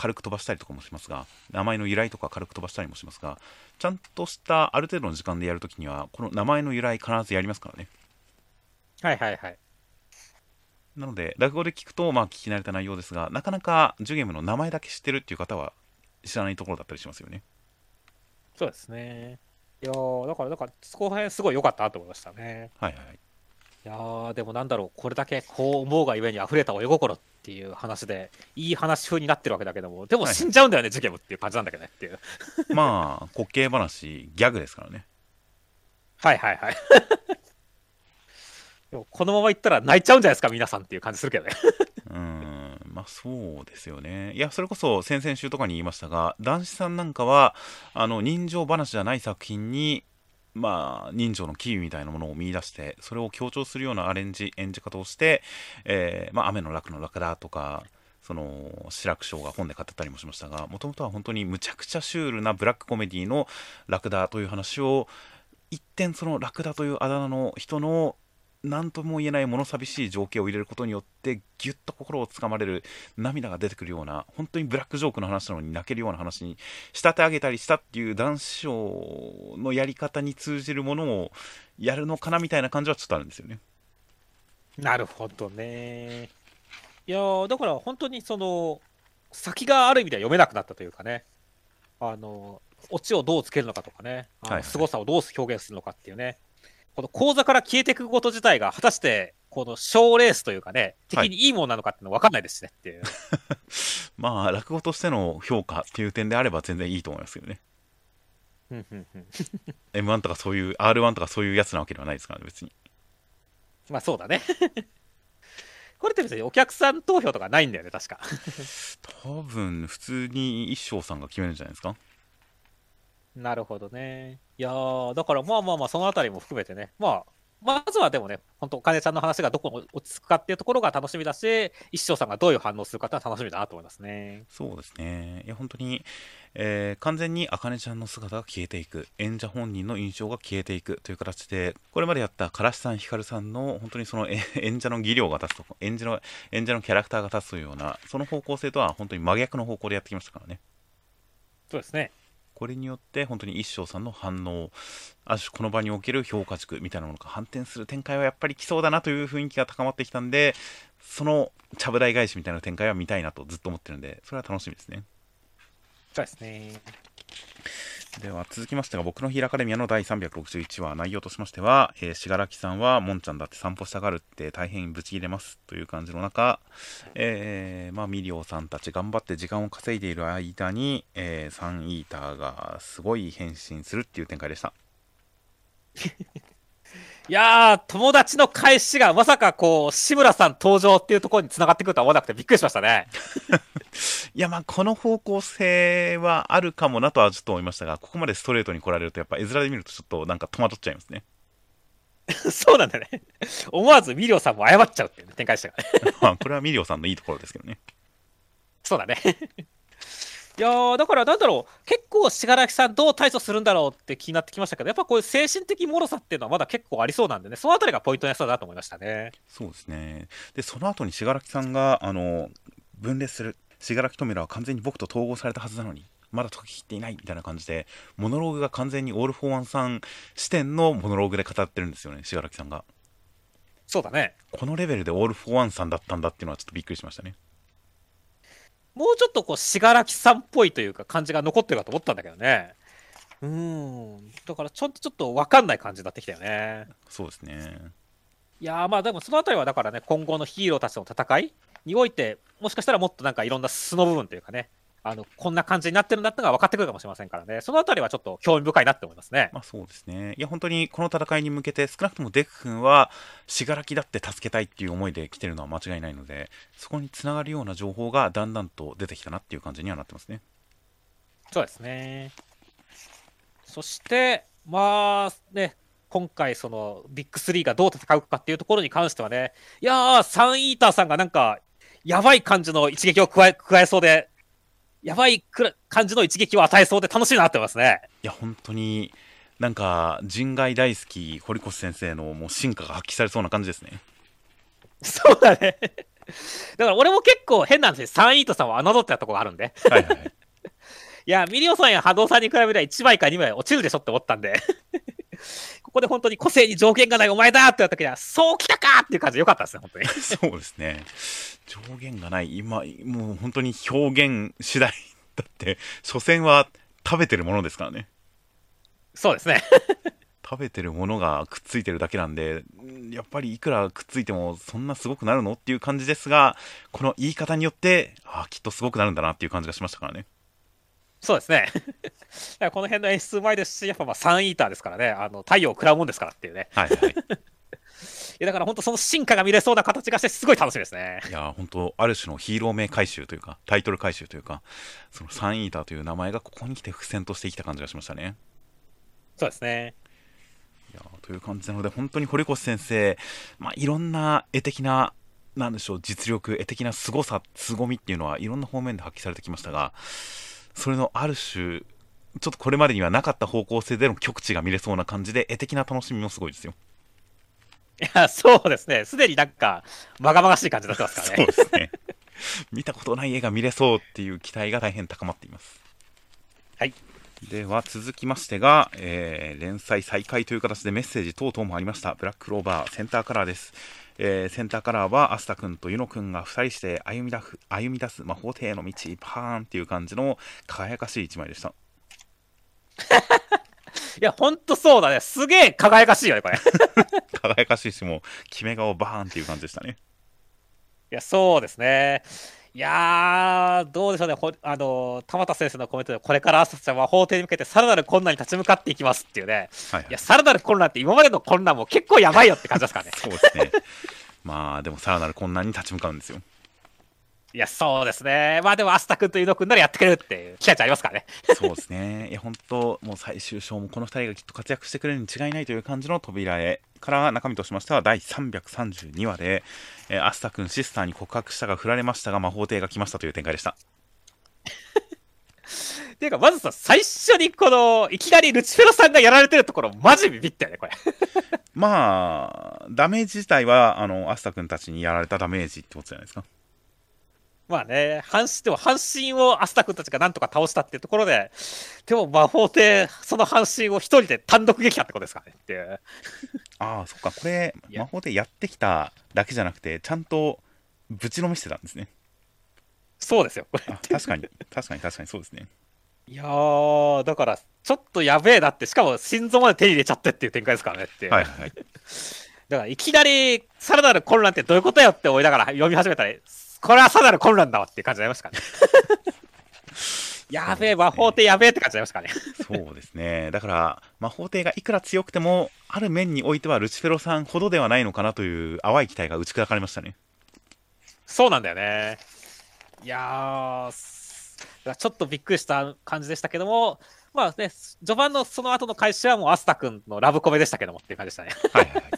軽く飛ばしたりとかもしますが名前の由来とか軽く飛ばしたりもしますがちゃんとしたある程度の時間でやるときにはこの名前の由来必ずやりますからねはいはいはい。なので落語で聞くとまあ聞き慣れた内容ですがなかなかジュゲムの名前だけ知ってるっていう方は知らないところだったりしますよねそうですね。いやーだから、だから、そこら辺すごい良かったなと思いましたね。はいはいはいいやーでもなんだろう、これだけこう思うがゆえに溢れた親心っていう話で、いい話風になってるわけだけども、でもはい死んじゃうんだよね、ジュゲムっていう感じなんだけどねっていう。まあ滑稽話ギャグですからねはいはいはい。でもこのままいったら泣いちゃうんじゃないですか、皆さんっていう感じするけどね。うーんまあそうですよね。いや、それこそ先々週とかに言いましたが、男子さんなんかは、あの、人情話じゃない作品に、まあ、人情のキーみたいなものを見出して、それを強調するようなアレンジ、演じ方をして、えーまあ、雨の楽の楽だとか、その志らく師匠が本で語ったりもしましたがもともとは本当にむちゃくちゃシュールなブラックコメディのラクダという話を一点そのラクダというあだ名の人の何とも言えない物寂しい情景を入れることによってギュッと心をつかまれる涙が出てくるような本当にブラックジョークの話なのに泣けるような話に仕立て上げたりしたっていう男子師匠のやり方に通じるものをやるのかなみたいな感じはちょっとあるんですよね。なるほどね。いやーだから本当にその、先がある意味では読めなくなったというかね、あの、オチをどうつけるのかとかね、はいはい凄さをどう表現するのかっていうね、この講座から消えていくこと自体が、果たして、この賞レースというかね、はい敵にいいものなのかっての分かんないですしねっていう。まあ落語としての評価っていう点であれば全然いいと思いますけどね。うんうんうん M1 とかそういう R1 とかそういうやつなわけではないですからね別に。まあそうだね。これって別にお客さん投票とかないんだよね、確か。多分普通に一生さんが決めるんじゃないですか。なるほどね。いやー、だからまあまあまあ、そのあたりも含めてね、まあ、まずはでもね、本当、お金ちゃんの話がどこに落ち着くかっていうところが楽しみだし、一生さんがどういう反応するかっていうのは楽しみだなと思いますね。そうですね。いや、本当に、えー完全にあかねちゃんの姿が消えていく、演者本人の印象が消えていくという形で、これまでやったからしさん、ひかるさんの本当にそのえ演者の技量が立つと、演者の演者のキャラクターが立つというような、その方向性とは本当に真逆の方向でやってきましたからね。そうですね。これによって本当に一生さんの反応、ある種この場における評価軸みたいなものが反転する展開はやっぱり来そうだなという雰囲気が高まってきたんで、そのちゃぶ台返しみたいな展開は見たいなとずっと思ってるんで、それは楽しみですね。そうですね。では続きましてが僕のヒーラカデミアの第361話。内容としましてはえー信楽さんはもんちゃんだって散歩したがるって大変ブチ切れますという感じの中、えーまあ、ミリオさんたち頑張って時間を稼いでいる間に、えーサンイーターがすごい変身するっていう展開でした。いやー、友達の返しがまさかこう、志村さん登場っていうところに繋がってくるとは思わなくてびっくりしましたね。いやまあこの方向性はあるかもなとはちょっと思いましたがここまでストレートに来られるとやっぱ絵面で見るとちょっとなんか戸惑っちゃいますね そうなんだね。思わずミリオさんも謝っちゃうっていう、ね、展開でしたからね。まあこれはミリオさんのいいところですけどねそうだね。いやーだからなんだろう、結構、信楽さん、どう対処するんだろうって気になってきましたけど、やっぱこういう精神的脆さっていうのはまだ結構ありそうなんでね、そのあたりがポイントのやつだなと思いましたね。そうですね。で、その後に死柄木さんが、あの、分裂する。死柄木弔は完全に僕と統合されたはずなのに、まだ解ききっていないみたいな感じで、モノローグが完全にオール・フォー・ワンさん視点のモノローグで語ってるんですよね、死柄木さんが。そうだね。このレベルでオール・フォー・ワンさんだったんだっていうのはちょっとびっくりしましたね。もうちょっとこう、死柄木さんっぽいというか、感じが残ってるかと思ったんだけどね。うーん。だから、ちょっとちょっと分かんない感じになってきたよね。そうですね。いやーまあでもそのあたりはだからね、今後のヒーローたちの戦いにおいて、もしかしたらもっとなんかいろんな素の部分というかね、あのこんな感じになってるんだってのが分かってくるかもしれませんからね、そのあたりはちょっと興味深いなって思いますね。まあそうですね。いや、本当にこの戦いに向けて、少なくともデク君は、信楽だって助けたいっていう思いで来てるのは間違いないので、そこにつながるような情報がだんだんと出てきたなっていう感じにはなってますね。そうですね。そして、まあね、今回、そのビッグ3がどう戦うかっていうところに関してはね、いやー、サンイーターさんがなんか、やばい感じの一撃を加え加えそうで、やばいくら感じの一撃を与えそうで楽しいなってますね。いや本当になんか人外大好き堀越先生のもう進化が発揮されそうな感じですねそうだね。だから俺も結構変なんですよ。サンイートさんを侮ったところがあるんで。はいはいはい いや、ミリオさんや波動さんに比べれば1枚か2枚落ちるでしょって思ったんで。ここで本当に個性に条件がないお前だって言った時には、そうきたかっていう感じでよかったですね、本当に。そうですね上限がない今もう本当に表現次第だって所詮は食べてるものですからねそうですね。食べてるものがくっついてるだけなんでんやっぱりいくらくっついてもそんなすごくなるのっていう感じですがこの言い方によってあきっとすごくなるんだなっていう感じがしましたからねそうですね。この辺の演出うまいですし、やっぱまあサンイーターですからね、あの太陽を食らうもんですからっていうね。はいはい いやだから本当その進化が見れそうな形がして、すごい楽しみですね。いや本当ある種のヒーロー名回収というかタイトル回収というかそのサンイーターという名前がここに来て伏線としてきた感じがしましたねそうですね。いやという感じなので本当に堀越先生、まあ、いろんな絵的ななんでしょう実力絵的な凄さ凄みっていうのはいろんな方面で発揮されてきましたがそれのある種ちょっとこれまでにはなかった方向性での極致が見れそうな感じで絵的な楽しみもすごいですよいや、そうですね。すでになんか、まがまがしい感じになってますからそうね。ですね見たことない絵が見れそうっていう期待が大変高まっていますはい。では続きましてが、えー連載再開という形でメッセージ等々もありましたブラッククローバーセンターカラーです、えーセンターカラーはアスタ君とユノ君が2人して歩み出す歩み出す魔法帝への道パーンっていう感じの輝かしい一枚でした いや、ほんとそうだね。すげえ輝かしいよね、これ。い 輝かしいしもう決め顔バーンっていう感じでしたねや、そうですね。いやー、どうでしょうね。ほあの、田畑先生のコメントで、これから朝ちゃんは法廷に向けてさらなる困難に立ち向かっていきますっていうね。はい、はいいや、さらなる困難って今までの困難も結構やばいよって感じですからね。そうですねまあでもさらなる困難に立ち向かうんですよいや、そうですね。まあでも、アスタ君とユノ君ならやってくれるっていう期待値ありますからね。そうですね。いや、本当もう最終章もこの2人がきっと活躍してくれるに違いないという感じの扉絵から中身としましては第332話で、えーアスタ君シスターに告白したが振られましたが魔法帝が来ましたという展開でした。っていうか、まずさ、最初にこの、いきなりルチフェロさんがやられてるところ、マジビビったよね、これ。まあ、ダメージ自体は、あの、アスタ君たちにやられたダメージってことじゃないですか。まあね、半身、でも半身をアスタ君たちがなんとか倒したっていうところで、でも魔法帝、その半身を一人で単独撃破ってことですかねっていう。ああ、そっか、これ、魔法帝やってきただけじゃなくて、ちゃんとぶちのめしてたんですね。そうですよ、これ。あ確かに、確かに、確かにそうですね。いやー、だから、ちょっとやべえなって、しかも心臓まで手に入れちゃってっていう展開ですからねってはいはい。だから、いきなり、さらなる混乱ってどういうことよって思いながら読み始めたら、これはさらなる混乱だわっていう感じになりましたからね。やべえ、魔法帝やべえって感じになりましたからね。そうですね。だから、魔法帝がいくら強くても、ある面においてはルチフェロさんほどではないのかなという淡い期待が打ち砕かれましたね。そうなんだよね。いやちょっとびっくりした感じでしたけども、まあね、序盤のその後の開始はもうアスタ君のラブコメでしたけどもっていう感じでしたね。はいはいはい。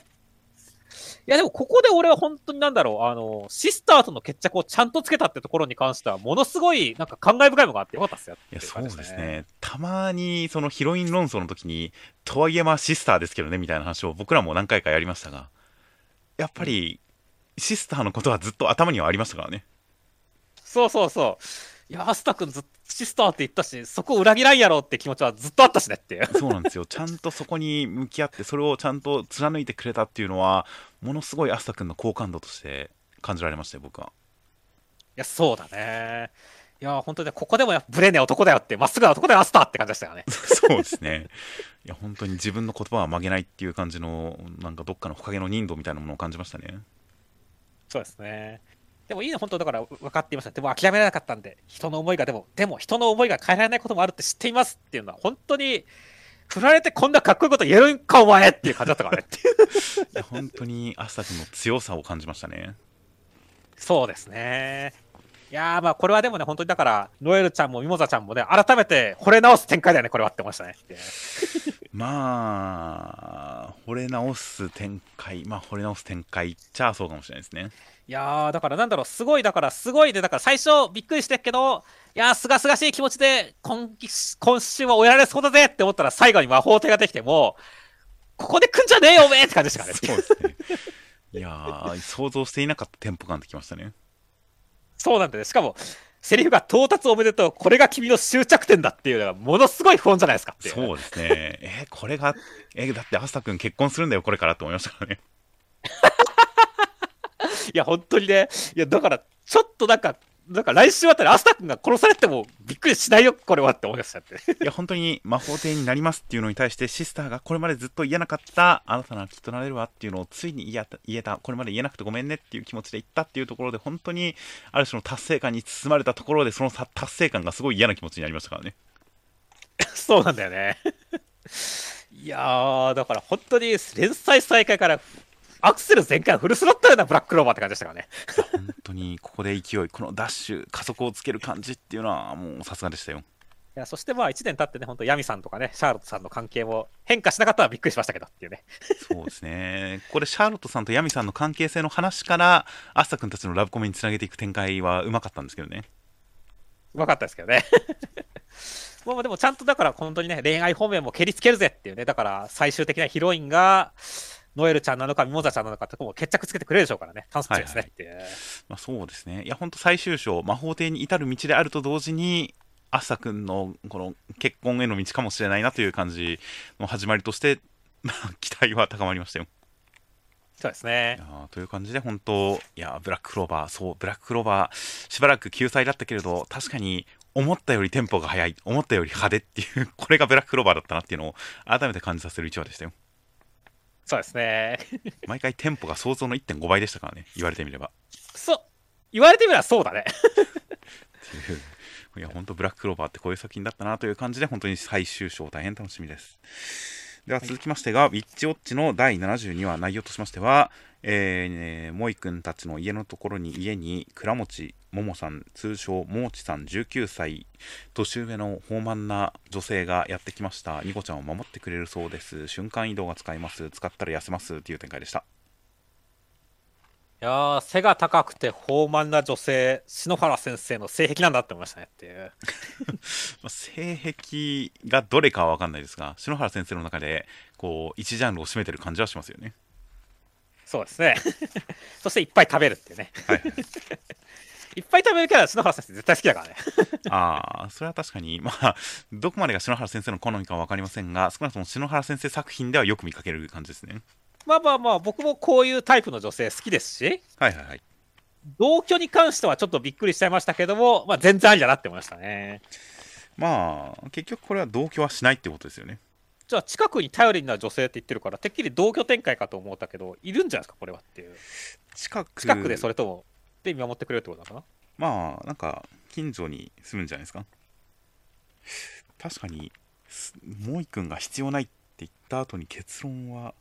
いやでもここで俺は本当になんだろう、あの、シスターとの決着をちゃんとつけたってところに関しては、ものすごいなんか感慨深いものがあってよかったっすよ。いや、そうで。すね。たまに、そのヒロイン論争の時に、とはいえまあシスターですけどね、みたいな話を僕らも何回かやりましたが、やっぱり、シスターのことはずっと頭にはありましたからね。そうそうそう。いや、アスタ君ずっとシスターって言ったし、そこ裏切らんやろって気持ちはずっとあったしねっていう。そうなんですよ。ちゃんとそこに向き合って、それをちゃんと貫いてくれたっていうのは、ものすごいアスタ君の好感度として感じられましたよ、僕は。いや、そうだね。いや、本当にね、ここでもやっぱブレねえ男だよって、まっすぐな男だよ、アスターって感じでしたよね。そうですね。いや、本当に自分の言葉は曲げないっていう感じの、なんかどっかのほかげの人度みたいなものを感じましたね。そうですね。でもいいね、本当だから分かっていました。でも諦められなかったんで、人の思いが、でも、でも人の思いが変えられないこともあるって知っていますっていうのは、本当に、振られてこんなかっこいいこと言えるんか、お前っていう感じだったからね いや、本当にアスタ君の強さを感じましたね。そうですね。いやーまあこれはでもね、本当にだから、ノエルちゃんもミモザちゃんもね、改めて惚れ直す展開だよね、これはって思いましたね。まあ、惚れ直す展開、まあ、惚れ直す展開っちゃそうかもしれないですね。いやー、だからなんだろう、すごい、だからすごいで、だから最初びっくりしてるけど、いやー、すがすがしい気持ちで今、今週は終えられそうだぜって思ったら、最後に魔法手ができても、ここで来んじゃねえよ、おめえって感じでしたね。そうですね。いやー、想像していなかったテンポ感できましたね。そうなんだね。しかも、セリフが到達おめでとう、これが君の終着点だっていうのが、ものすごい不穏じゃないですかそうですね。えーこれが、えーだって、アスタ君結婚するんだよ、これからって思いましたからね。いや、本当にね、いや、だから、ちょっとなんか、なんか来週あたり、アスタ君が殺されてもびっくりしないよ、これはって思いましたって。いや、本当に魔法帝になりますっていうのに対して、シスターがこれまでずっと言えなかった、あなたならきっとなれるわっていうのをついに言えた、言えたこれまで言えなくてごめんねっていう気持ちで言ったっていうところで、本当に、ある種の達成感に包まれたところで、そのさ達成感がすごい嫌な気持ちになりましたからね。そうなんだよね。いやー、だから本当に連載再開からアクセル全開フルスロットルなブラックローバーって感じでしたからね。本当に、ここで勢い、このダッシュ、加速をつける感じっていうのは、もうさすがでしたよ。いやそしてまあ1年経ってね、本当ヤミさんとかね、シャーロットさんの関係も変化しなかったらびっくりしましたけどっていうね。そうですね。これ、シャーロットさんとヤミさんの関係性の話から、アスタ君たちのラブコメにつなげていく展開はうまかったんですけどね。うまかったですけどね。まあでもちゃんとだから本当にね、恋愛方面も蹴りつけるぜっていうね、だから最終的なヒロインが、ノエルちゃんなのか、ミモザちゃんなのかってとこも決着つけてくれるでしょうからね、楽しみですねっていう。まあ、そうですね。いや、本当最終章、魔法帝に至る道であると同時に、アスタ君のこの結婚への道かもしれないなという感じの始まりとして、ま あ期待は高まりましたよ。そうですねという感じで、本当、いやー、ブラッククローバー、そう、ブラッククローバー、しばらく救済だったけれど、確かに思ったよりテンポが速い、思ったより派手っていう、これがブラッククローバーだったなっていうのを改めて感じさせる1話でしたよ。そうですね。毎回テンポが想像の1.5倍でしたからね、言われてみれば。そう。言われてみればそうだね。いや、本当、ブラッククローバーってこういう作品だったなという感じで、本当に最終章、大変楽しみです。では続きましてが、ウィッチウォッチの第72話、内容としましては、えーね、モイ君たちの家のところに家に倉持桃さん、通称もちさん19歳、年上の豊満な女性がやってきました。ニコちゃんを守ってくれるそうです。瞬間移動が使えます。使ったら痩せます。っていう展開でした。いやー、背が高くて豊満な女性、篠原先生の性癖なんだって思いましたねっていう。まあ性癖がどれかは分かんないですが、篠原先生の中で、こう、一ジャンルを占めてる感じはしますよね。そうですね。そしていっぱい食べるっていうね。はいはい。いっぱい食べるキャラ、篠原先生絶対好きだからね。ああ、それは確かに、まあ、どこまでが篠原先生の好みかは分かりませんが、少なくとも篠原先生作品ではよく見かける感じですね。まあまあまあ、僕もこういうタイプの女性好きですし、はいはいはい。同居に関してはちょっとびっくりしちゃいましたけども、まあ全然ありだなって思いましたね。まあ、結局これは同居はしないってことですよね。じゃあ近くに頼りになる女性って言ってるから、てっきり同居展開かと思ったけど、いるんじゃないですか、これはっていう。近く、近くでそれとも、で見守ってくれるってことなのかまあ、なんか、近所に住むんじゃないですか？確かに、すモイ君が必要ないって言った後に結論は、な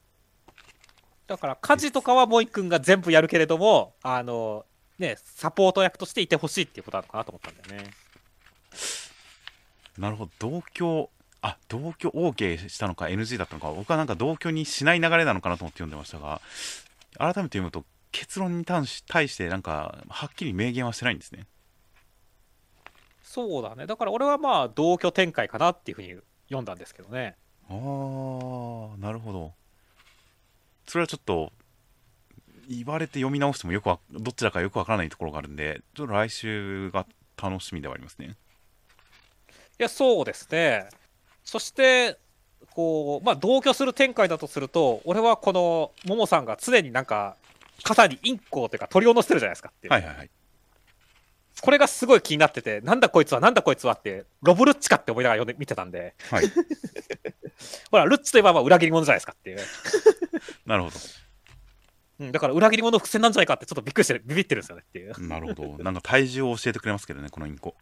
だから家事とかはモイ君が全部やるけれども、あの、ね、サポート役としていてほしいっていうことなのかなと思ったんだよね。なるほど、同居、あ同居 OK したのか NG だったのか、僕はなんか同居にしない流れなのかなと思って読んでましたが、改めて読むと、結論に対し対して、なんか、はっきり明言はしてないんですね。そうだね。だから俺はまあ同居展開かなっていうふうに読んだんですけどね。あー、なるほど。それはちょっと、言われて読み直してもよくわどちらかよくわからないところがあるんで、ちょっと来週が楽しみではありますね。いや、そうですね。そして、こう、まあ、同居する展開だとすると、俺はこの、ももさんが常になんか、肩にインコというか鳥を乗せてるじゃないですかっていう。はいはいはい。これがすごい気になってて、なんだこいつは、なんだこいつはって、ロブルッチかって思いながら読んで見てたんで、はい、ほら、ルッチといえばまあ裏切り者じゃないですかっていう。なるほうん、だから裏切り者の伏線なんじゃないかってちょっとびっくりしてる、ビビってるんですよねっていう。ど。なるほど。なんか体重を教えてくれますけどね、このインコ。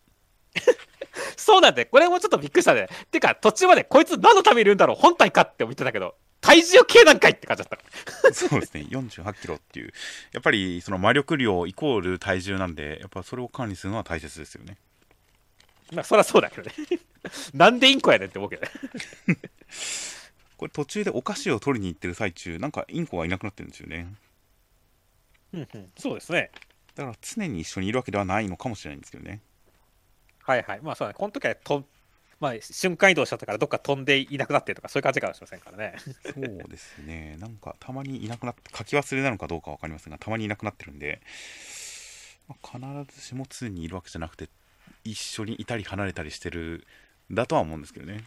そうなんで、これもちょっとびっくりしたね。てか、途中までこいつ何のためにいるんだろう、本体かって思ってたけど、体重計なんかいって感じだった。そうですね、48キロっていう。やっぱり、その魔力量イコール体重なんで、やっぱそれを管理するのは大切ですよね。まあ、そりゃそうだけどね。なんでインコやねんって思うけどね。これ途中でお菓子を取りに行ってる最中なんかインコがいなくなってるんですよねうんうん、そうですね。だから常に一緒にいるわけではないのかもしれないんですけどねはいはい。まあそうだね。この時はと、まあ、瞬間移動しちゃったからどっか飛んでいなくなってるとかそういう感じかもしれませんからね。そうですねなんかたまにいなくなって書き忘れなのかどうかわかりませんがたまにいなくなってるんで、まあ必ずしも常にいるわけじゃなくて一緒にいたり離れたりしてるんだとは思うんですけどね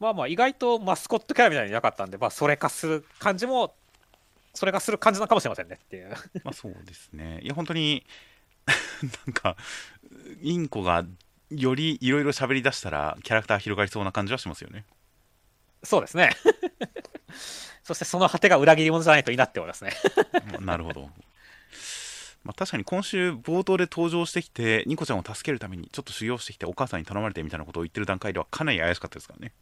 まあまあ意外とマスコットキャラみたいにいなかったんで、まあそれ化する感じも、それ化する感じなのかもしれませんねっていう。まあそうですね。いや、本当に、なんか、インコがよりいろいろ喋り出したら、キャラクター広がりそうな感じはしますよね。そうですね。そしてその果てが裏切り者じゃないといいなって思いますね。ま あなるほど。まあ、確かに今週冒頭で登場してきて、ニコちゃんを助けるためにちょっと修行してきて、お母さんに頼まれてみたいなことを言ってる段階ではかなり怪しかったですからね。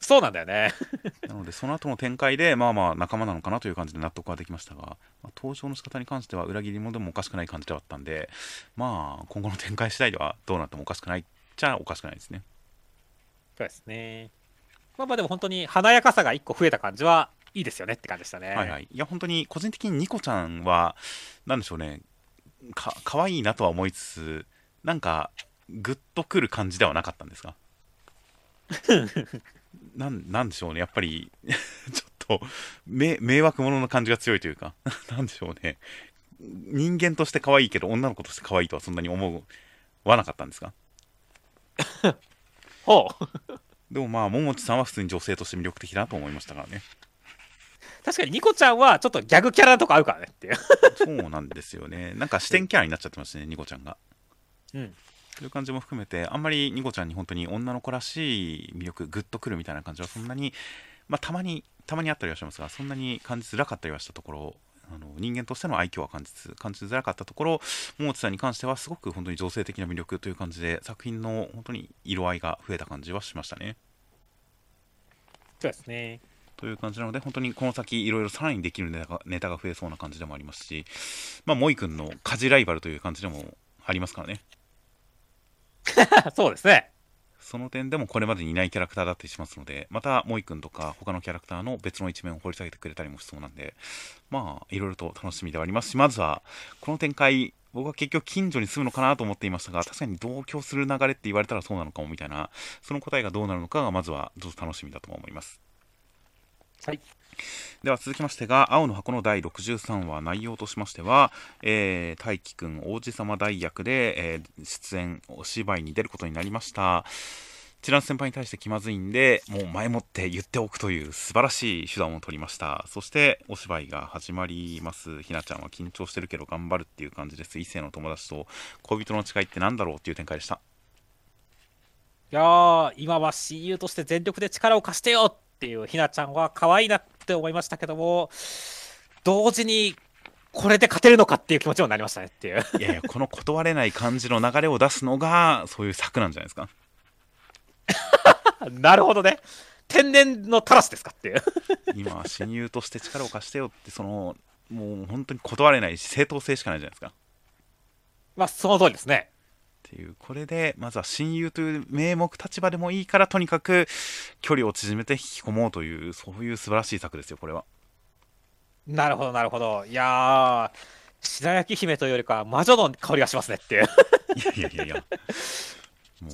そうなんだよね。なので、その後の展開で、まあまあ仲間なのかなという感じで納得はできましたが、まあ、登場の仕方に関しては裏切り者でもおかしくない感じではあったんで、まあ、今後の展開次第ではどうなってもおかしくないっちゃおかしくないですね。そうですね。まあまあでも本当に華やかさが1個増えた感じはいいですよねって感じでしたね。はいはい。いや、本当に個人的にニコちゃんは、なんでしょうね、か、可愛いなとは思いつつ、なんか、グッとくる感じではなかったんですが。なん、なんでしょうね、やっぱり、ちょっと、め、迷惑者の感じが強いというか、なんでしょうね。人間として可愛いけど、女の子として可愛いとはそんなに思わなかったんですか？ほう。でもまあ、桃地さんは普通に女性として魅力的だと思いましたからね。確かにニコちゃんはちょっとギャグキャラとか合うからねっていう。そうなんですよね。なんか視点キャラになっちゃってますね、ニコちゃんが。うん。という感じも含めて、あんまりニコちゃんに本当に女の子らしい魅力、グッとくるみたいな感じはそんなに、まあ、たまに、たまにあったりはしますが、そんなに感じづらかったりはしたところ、あの人間としての愛嬌は感じつ感じづらかったところ、桃地さんに関してはすごく本当に女性的な魅力という感じで、作品の本当に色合いが増えた感じはしましたね。そうですね。という感じなので、本当にこの先、いろいろさらにできるネタがネタが増えそうな感じでもありますし、まあ、萌君の家事ライバルという感じでもありますからね。そうですね。その点でもこれまでにいないキャラクターだったりしますので、また、モイ君とか他のキャラクターの別の一面を掘り下げてくれたりもしそうなんで、まあ、いろいろと楽しみではありますし、まずは、この展開、僕は結局近所に住むのかなと思っていましたが、確かに同居する流れって言われたらそうなのかもみたいな、その答えがどうなるのかが、まずはちょっと楽しみだとも思います。はい。では続きましてが、青の箱の第63話、内容としましては、えー、大輝くん王子様大役で、えー出演、お芝居に出ることになりました。チラン先輩に対して気まずいんで、もう前もって言っておくという素晴らしい手段を取りました。そして、お芝居が始まります。ひなちゃんは緊張してるけど頑張るっていう感じです。異性の友達と恋人の誓いってなんだろうっていう展開でした。いやー、今は親友として全力で力を貸してよっていうひなちゃんは可愛いなって思いましたけども、同時にこれで勝てるのかっていう気持ちにもなりましたねっていう。いやいや、この断れない感じの流れを出すのが、そういう策なんじゃないですか。なるほどね。天然のタラスですかっていう。今は親友として力を貸してよってそのもう本当に断れないし正当性しかないじゃないですかっまあ、その通りですね。ていうこれでまずは親友という名目立場でもいいからとにかく距離を縮めて引き込もうというそういう素晴らしい策ですよこれはなるほど、なるほど。いやー、白焼き姫というよりかは魔女の香りがしますねっていう。いやいやいやいやも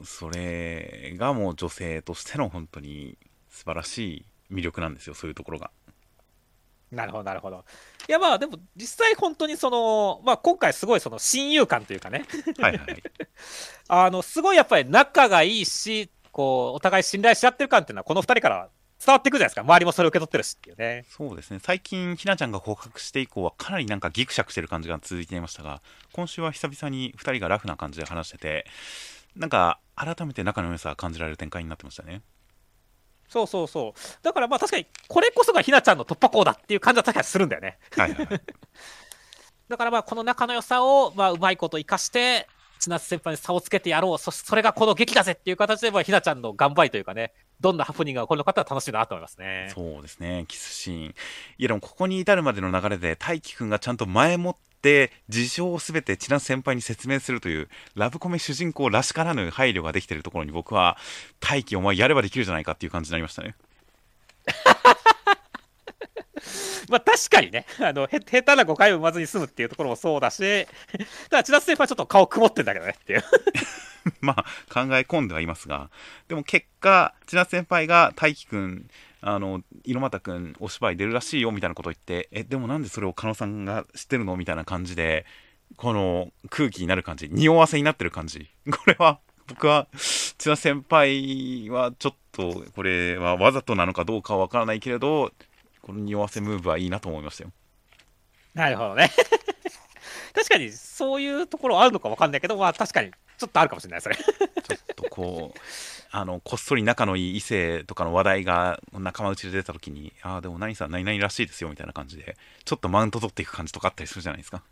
うそれがもう女性としての本当に素晴らしい魅力なんですよそういうところがなるほど、なるほど。いや、まあ、でも、実際本当にその、まあ、今回すごいその親友感というかね、はいはいはい あの、すごいやっぱり仲がいいし、こう、お互い信頼し合ってる感っていうのは、この二人から伝わってくるじゃないですか。周りもそれを受け取ってるしっていうね。そうですね最近ひなちゃんが告白して以降はかなりなんかギクシャクしてる感じが続いていましたが今週は久々に2人がラフな感じで話しててなんか改めて仲の良さが感じられる展開になってましたねそうそうそう。だからまあ確かに、これこそがひなちゃんの突破口だっていう感じは確かにするんだよね。はいはいはい だからまあこの仲の良さをまあうまいこと生かして千夏先輩に差をつけてやろう。そそれがこの劇だぜっていう形でまあひなちゃんの頑張りというかね。どんなハプニングが起こるのかって楽しみだなと思いますね。そうですね。キスシーン。いやでもここに至るまでの流れで大輝くんがちゃんと前もって事情を全て千奈先輩に説明するというラブコメ主人公らしからぬ配慮ができているところに僕は大輝お前やればできるじゃないかっていう感じになりましたね。まあ確かにね、あのへ下手な誤解を生まずに済むっていうところもそうだし、ただ千夏先輩はちょっと顔曇ってんだけどねっていう。まあ考え込んではいますがでも結果千夏先輩が大輝くんあの猪俣くんお芝居出るらしいよみたいなこと言ってえでもなんでそれを狩野さんが知ってるのみたいな感じでこの空気になる感じ匂わせになってる感じこれは僕は千夏先輩はちょっとこれはわざとなのかどうかはわからないけれどこの匂わせムーブはいいなと思いましたよなるほどね。確かにそういうところあるのかわかんないけど、まあ確かにちょっとあるかもしれない、それ。ちょっとこうあのこっそり仲のいい異性とかの話題が仲間内で出た時にああでも何さん何々らしいですよみたいな感じでちょっとマウント取っていく感じとかあったりするじゃないですか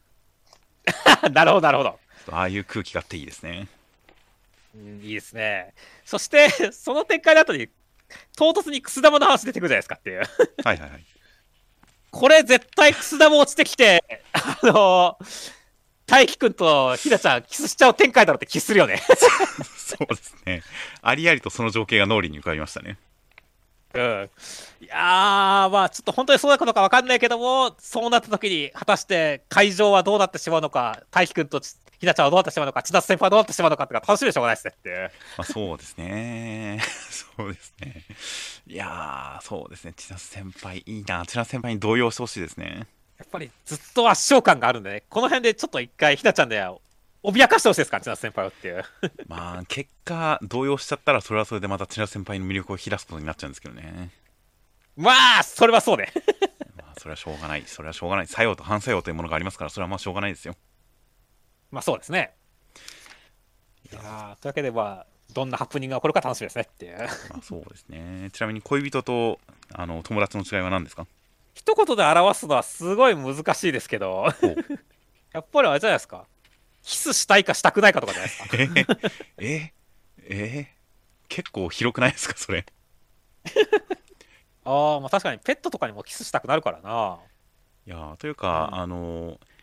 なるほど、なるほど。ああいう空気があっていいですねうん、いいですね。そして、その展開の後に、唐突にくす玉の話出てくるじゃないですかっていう。はいはいはいこれ絶対くす玉落ちてきて、あの大輝くんとひなちゃんキスしちゃう展開だろうって気するよね。そうですねありありとその情景が脳裏に浮かびましたねうん。いやー、まあちょっと本当にそうなことかわかんないけども、そうなった時に果たして会場はどうなってしまうのか、大輝くんとひなちゃんはどうなってしまうのか、千夏先輩はどうなってしまうのかっていうのが楽しみでしょうがないですね。っていう。まあ、そうですね。そうですね。いやーそうですね。千夏先輩いいな。千夏先輩に動揺してほしいですね。やっぱりずっと圧勝感があるんでね、この辺でちょっと一回ひなちゃんで脅かしてほしいですから、千夏先輩をっていう。まあ結果動揺しちゃったらそれはそれでまた千夏先輩の魅力を引き出すことになっちゃうんですけどね。まあ、それはそうね。まあそれはしょうがない。それはしょうがない。作用と反作用というものがありますからそれはまあしょうがないですよまあそうですね。いやーというわけで、まあ、どんなハプニングが起こるか楽しみですねっていう。まあそうですねちなみに恋人とあの友達の違いは何ですか？一言で表すのはすごい難しいですけど、やっぱりあれじゃないですか。キスしたいかしたくないかとかじゃないですか。えええ結構広くないですかそれ？ああ、まあ確かにペットとかにもキスしたくなるからな。いやーというか、うんあのい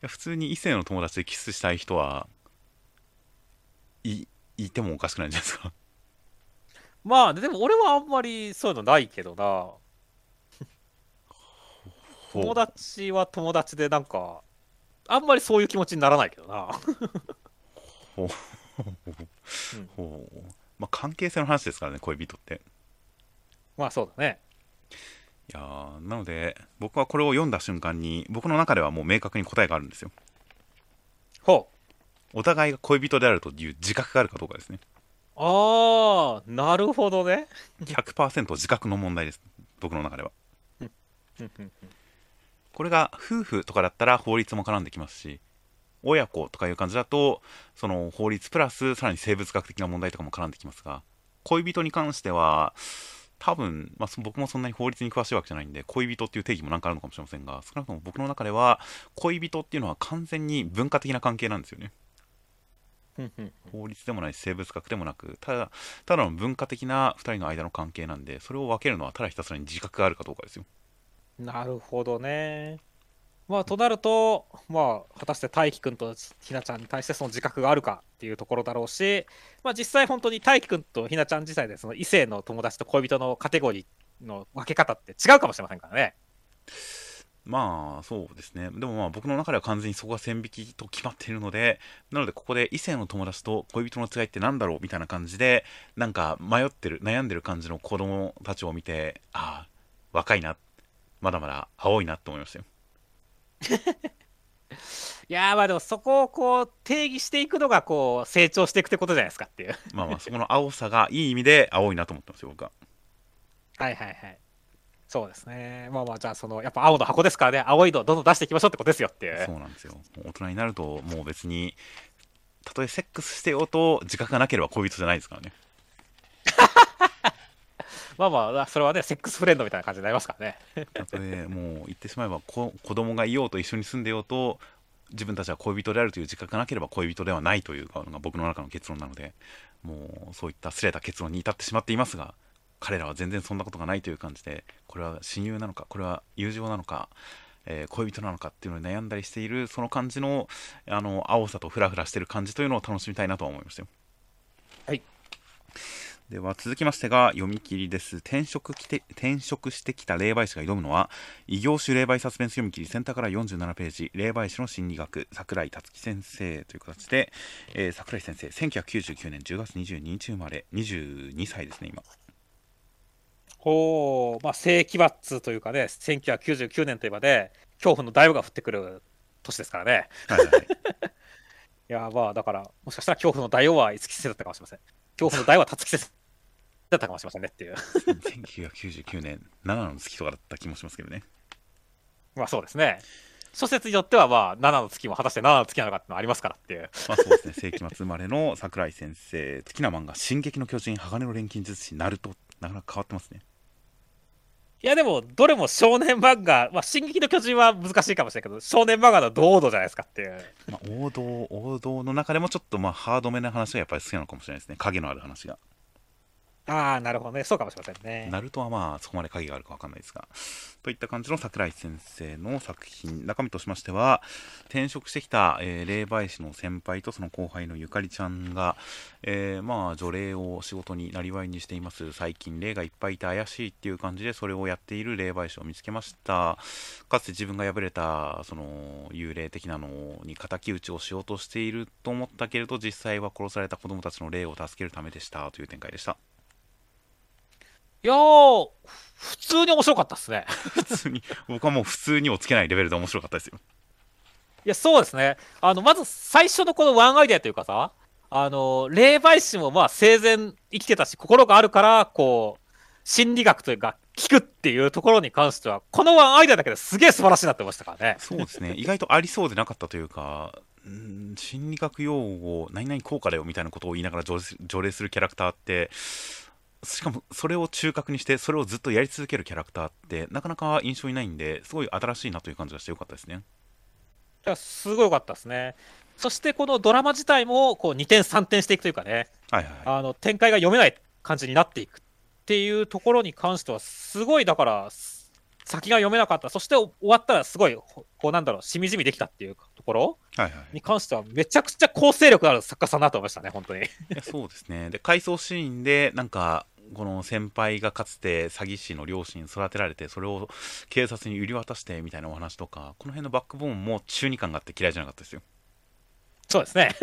や普通に異性の友達でキスしたい人はいいてもおかしくないんじゃないですか？まあ、でも俺はあんまりそういうのないけどな。友達は友達でなんか、あんまりそういう気持ちにならないけどな。ほうほうまあ関係性の話ですからね恋人ってまあそうだね。いやーなので僕はこれを読んだ瞬間に僕の中ではもう明確に答えがあるんですよほう。お互いが恋人であるという自覚があるかどうかですねああ、なるほどね。100%自覚の問題です僕の中ではこれが夫婦とかだったら法律も絡んできますし親子とかいう感じだとその法律プラスさらに生物学的な問題とかも絡んできますが恋人に関しては多分、まあ、そ僕もそんなに法律に詳しいわけじゃないんで恋人っていう定義もなんかあるのかもしれませんが少なくとも僕の中では恋人っていうのは完全に文化的な関係なんですよね。法律でもないし生物学でもなくただただの文化的な2人の間の関係なんでそれを分けるのはただひたすらに自覚があるかどうかですよ。なるほどね。まあ、となると、まあ、果たして大輝くんとひなちゃんに対してその自覚があるかっていうところだろうし、まあ、実際本当に大輝くんとひなちゃん自体でその異性の友達と恋人のカテゴリーの分け方って違うかもしれませんからね。まあそうですね。でもまあ僕の中では完全にそこが線引きと決まっているのでなのでここで異性の友達と恋人の違いってなんだろうみたいな感じでなんか迷ってる悩んでる感じの子供たちを見てああ若いな。まだまだ青いなって思いましたよ。いやーまあでもそこをこう定義していくのがこう成長していくってことじゃないですかっていう。まあまあそこの青さがいい意味で青いなと思ってますよ僕は はいはいはい。そうですね。まあまあじゃあそのやっぱ青の箱ですからね、青いのどんどん出していきましょうってことですよっていう。そうなんですよ大人になるともう別にたとえセックスしてようと自覚がなければ恋人じゃないですからね まあまあ、それはね、セックスフレンドみたいな感じになりますからね。たとえもう言ってしまえばこ子供がいようと一緒に住んでようと自分たちは恋人であるという自覚がなければ恋人ではないというのが僕の中の結論なのでもうそういったすれた結論に至ってしまっていますが彼らは全然そんなことがないという感じでこれは親友なのかこれは友情なのか、えー恋人なのかっていうのに悩んだりしているその感じのあの青さとフラフラしてる感じというのを楽しみたいなとは思いましたよ。はいでは続きましてが読み切りです。転職きて転職してきた霊媒師が挑むのは異業種霊媒サスペンス読み切りセンターから47ページ霊媒師の心理学桜井達樹先生という形で、えー、桜井先生1999年10月22日生まれ22歳ですね今。ほうまあ世紀末というかね1999年といえばね恐怖の大王が降ってくる年ですからね。はい、はい、い。やまあだからもしかしたら恐怖の大王は五木先生だったかもしれません。恐怖の大王は辰木先生だったかもしれませんねっていう。1999年7の月とかだった気もしますけどね。まあそうですね。諸説によってはまあ7の月も果たして7の月なのかってのはありますからっていう。まあそうですね。世紀末生まれの桜井先生好きな漫画「進撃の巨人鋼の錬金術師ナルト」なかなか変わってますね。いやでもどれも少年漫画、まあ、進撃の巨人は難しいかもしれないけど少年漫画の堂々じゃないですかっていう、まあ、王道王道の中でもちょっとまあハードめな話がやっぱり好きなのかもしれないですね。影のある話がああ、なるほどね。そうかもしれませんね。ナルトはまあ、そこまで鍵があるかわかんないですが。といった感じの桜井先生の作品、中身としましては、転職してきた、えー、霊媒師の先輩とその後輩のゆかりちゃんが、えー、まあ、除霊を仕事になりわいにしています。最近、霊がいっぱいいて怪しいっていう感じで、それをやっている霊媒師を見つけました。かつて自分が敗れた、その、幽霊的なのに敵討ちをしようとしていると思ったけれど、実際は殺された子供たちの霊を助けるためでしたという展開でした。いやー、普通に面白かったっすね。普通に、僕はもう普通にをつけないレベルで面白かったですよ。いや、そうですね。あの、まず最初のこのワンアイデアというかさ、あの、霊媒師もまあ生前生きてたし、心があるから、こう、心理学というか、聞くっていうところに関しては、このワンアイデアだけですげえ素晴らしいなって思いましたからね。そうですね。意外とありそうでなかったというか、ん心理学用語、何々効果だよみたいなことを言いながら条例するキャラクターって、しかもそれを中核にしてそれをずっとやり続けるキャラクターってなかなか印象にないんですごい新しいなという感じがしてよかったですね。いやすごい良かったですね。そしてこのドラマ自体もこう2点3点していくというかね、はいはい、あの展開が読めない感じになっていくっていうところに関してはすごいだから先が読めなかった。そして終わったらすごいこうなんだろうしみじみできたっていうところに関してはめちゃくちゃ構成力のある作家さんだと思いましたね本当に。そうですね。で回想シーンでなんかこの先輩がかつて詐欺師の両親育てられてそれを警察に売り渡してみたいなお話とかこの辺のバックボーンも中二感があって嫌いじゃなかったですよ。そうですね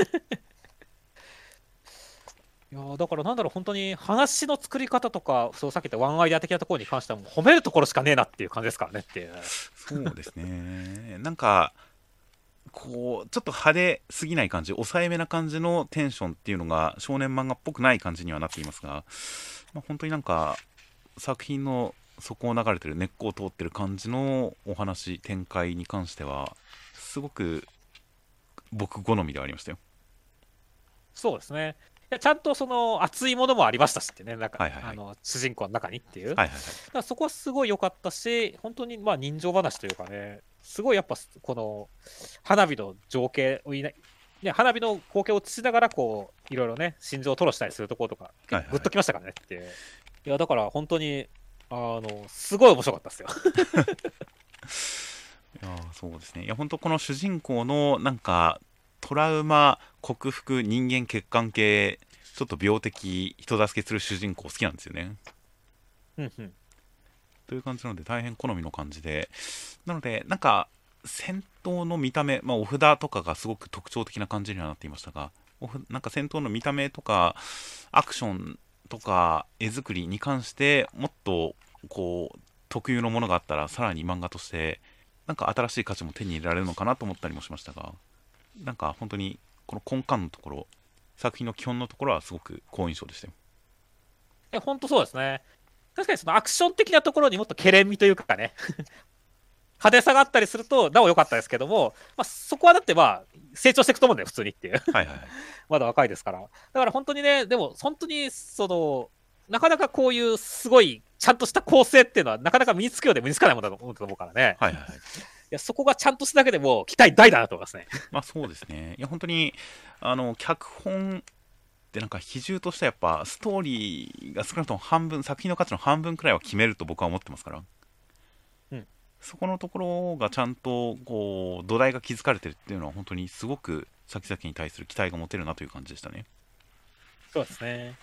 いやだからなんだろう、本当に話の作り方とか、そうさっき言ったワンアイデア的なところに関しては、もう褒めるところしかねえなっていう感じですからねっていう。そうですね。なんか、こう、ちょっと派手すぎない感じ、抑えめな感じのテンションっていうのが、少年漫画っぽくない感じにはなっていますが、まあ、本当になんか、作品の底を流れてる、根っこを通ってる感じのお話、展開に関しては、すごく僕好みではありましたよ。そうですね。やちゃんとその熱いものもありましたしってね、なんか、はいはいはい、あの主人公の中にっていう、はいはいはい、だからそこはすごい良かったし、本当にまあ人情話というかね、すごいやっぱこの花火の情景をいな、ね、花火の光景を映しながら、こういろいろね、心情を吐露したりするところとか、はいはい、ぐっときましたからねっていう。いや、だから本当に、あのすごい面白かったですよ。いやそうですね。いや、本当この主人公のなんか、トラウマ克服人間欠陥系ちょっと病的人助けする主人公好きなんですよね。うんうん、という感じなので大変好みの感じで。なのでなんか戦闘の見た目、まあ、お札とかがすごく特徴的な感じにはなっていましたがなんか戦闘の見た目とかアクションとか絵作りに関してもっとこう特有のものがあったらさらに漫画としてなんか新しい価値も手に入れられるのかなと思ったりもしましたがなんか本当にこの根幹のところ作品の基本のところはすごく好印象でしたよ。え本当そうですね。確かにそのアクション的なところにもっとけれんみというかね。派手さがあったりするとなお良かったですけども、まあ、そこはだってまあ成長していくと思うんだよ普通にっていう。はい、はい、まだ若いですから。だから本当にねでも本当にそのなかなかこういうすごいちゃんとした構成っていうのはなかなか身につくようで身につかないものだと思うからね。はいはい、はいやそこがちゃんとしただけでも期待大だなと思いますね。まあそうですね。いや本当にあの脚本ってなんか比重としてはやっぱストーリーが少なくとも半分作品の価値の半分くらいは決めると僕は思ってますから。うん、そこのところがちゃんとこう土台が築かれてるっていうのは本当にすごく先々に対する期待が持てるなという感じでしたね。そうですね。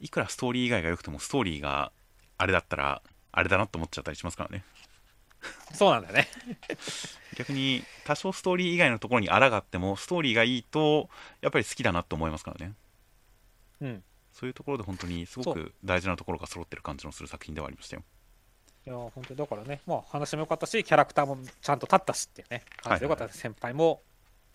いくらストーリー以外が良くてもストーリーがあれだったらあれだなと思っちゃったりしますからね そうなんだよね。逆に多少ストーリー以外のところにあらがってもストーリーがいいとやっぱり好きだなと思いますからねうん。そういうところで本当にすごそく大事なところが揃ってる感じのする作品ではありましたよいや、本当にだからね、まあ話も良かったし、キャラクターもちゃんと立ったしっていうね、感じで良かったです。先輩も、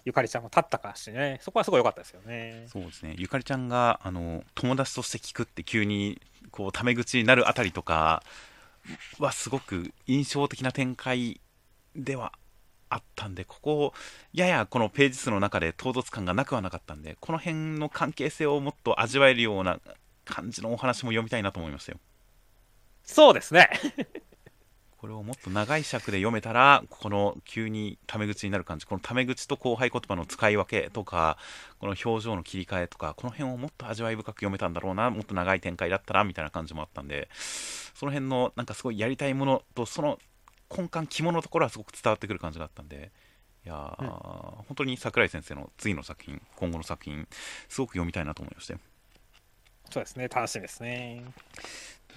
ゆかりちゃんも立ったかしね、そこはすごい良かったですよね。そうですねゆかりちゃんがあの友達として聞くって急にこうタメ口になるあたりとかはすごく印象的な展開ではあったんでここをややこのページ数の中で唐突感がなくはなかったんでこの辺の関係性をもっと味わえるような感じのお話も読みたいなと思いましたよそうですね。これをもっと長い尺で読めたらこの急にタメ口になる感じ。このタメ口と後輩言葉の使い分けとかこの表情の切り替えとかこの辺をもっと味わい深く読めたんだろうなもっと長い展開だったらみたいな感じもあったんでその辺のなんかすごいやりたいものとその根幹肝のところはすごく伝わってくる感じがあったんでいやー、うん。本当に桜井先生の次の作品今後の作品すごく読みたいなと思いましたよそうですね、楽しみですね。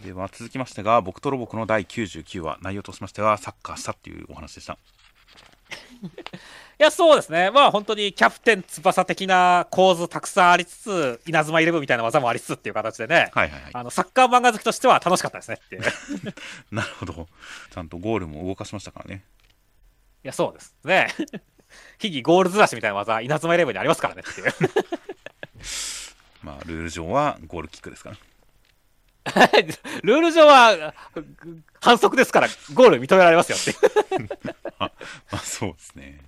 では続きましてが僕とロボコの第99話内容としましてはサッカーしたっていうお話でしたいや、そうですね。まあ本当にキャプテン翼的な構図たくさんありつつ、稲妻イレブンみたいな技もありつつっていう形でね、はいはいはいあのサッカー漫画好きとしては楽しかったですねっていう。い なるほど。ちゃんとゴールも動かしましたからね。や、そうですね。秘技ゴールずらしみたいな技、稲妻イレブンにありますからねっていう。まあ、ルール上はゴールキックですから。ルール上は反則ですから、ゴール認められますよって。まあ、そうですね。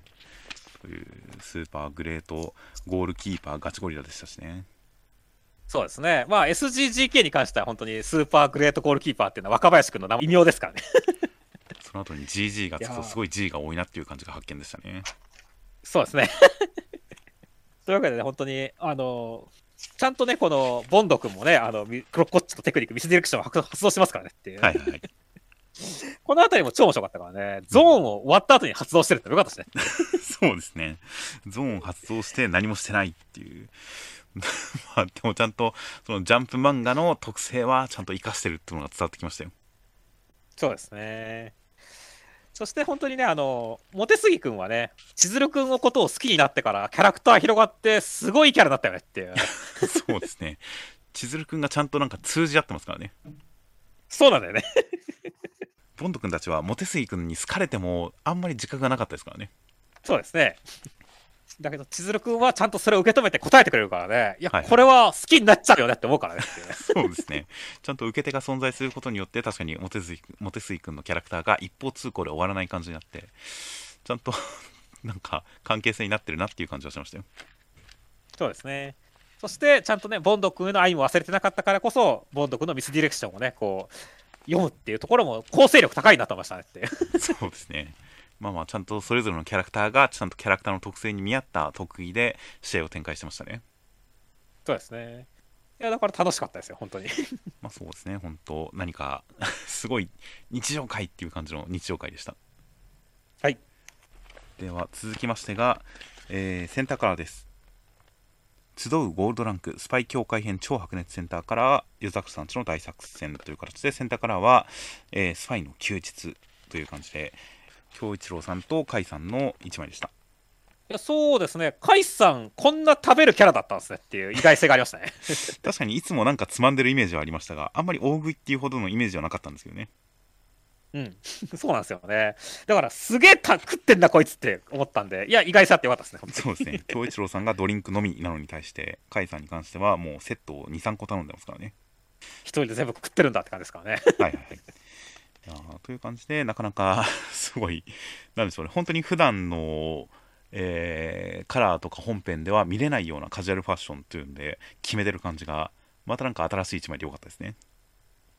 そういうスーパーグレートゴールキーパーガチゴリラでしたしね。そうですね。まあ SGGK に関しては本当にスーパーグレートゴールキーパーっていうのは若林君の異名ですからね。その後に GG がつくとすごい G が多いなっていう感じが発見でしたね。そうですね。というわけでね、本当に、あの、ちゃんとね、この、ボンド君もね、あの、ミクロッコッチとテクニック、ミスディレクションを発発動しますからねっていう。はいはいはい。このあたりも超面白かったからね、ゾーンを終わった後に発動してるってよかったですね。そうですね。ゾーン発動して何もしてないっていう。まあ、でもちゃんと、そのジャンプ漫画の特性はちゃんと活かしてるっていうのが伝わってきましたよ。そうですね。そして本当にね、あの、モテスギ君はね、千鶴君のことを好きになってから、キャラクター広がって、すごいキャラになったよねっていう。そうですね。千鶴くんがちゃんとなんか通じ合ってますからね。そうなんだよね。ボンド君たちはモテスギ君に好かれてもあんまり自覚がなかったですからね。そうですね。だけど、千鶴君はちゃんとそれを受け止めて答えてくれるからね、いや、はいこれは好きになっちゃうよねって思うからね。そうですね。ちゃんと受け手が存在することによって確かにモテスギモテスギ君のキャラクターが一方通行で終わらない感じになってちゃんと なんか関係性になってるなっていう感じがしましたよ。そうですね。そして、ちゃんとね、ボンド君への愛も忘れてなかったからこそ、ボンド君のミスディレクションをね、こう、読むっていうところも構成力高いなと思いましたねって。そうですね。まあまあちゃんとそれぞれのキャラクターがちゃんとキャラクターの特性に見合った特技で試合を展開してましたね。そうですね。いや、だから楽しかったですよ、本当に。まあそうですね。本当何か すごい日常会っていう感じの日常会でした。はい。では続きましてが、えーセンターカラーです集うゴールドランクスパイ協会編超白熱センターカラーユザクさんちの大作戦という形でセンターカラーは、えースパイの休日という感じで京一郎さんと甲斐さんの1枚でしたいや、そうですね。カイさん、こんな食べるキャラだったんですねっていう意外性がありましたね。確かにいつもなんかつまんでるイメージはありましたがあんまり大食いっていうほどのイメージはなかったんですけどねうん。そうなんですよね。だから、すげえた食ってんだ、こいつって思ったんで、いや、意外性あってよかったですね、そうですね 京一郎さんがドリンクのみなのに対して甲斐さんに関してはもうセットを23個頼んでますからね一人で全部食ってるんだって感じですからね。はいはいはい。という感じで、なかなか すごい、なんでしょうね、本当に普段の、えーカラーとか本編では見れないようなカジュアルファッションというんで、決めてる感じが、またなんか新しい一枚でよかったですね。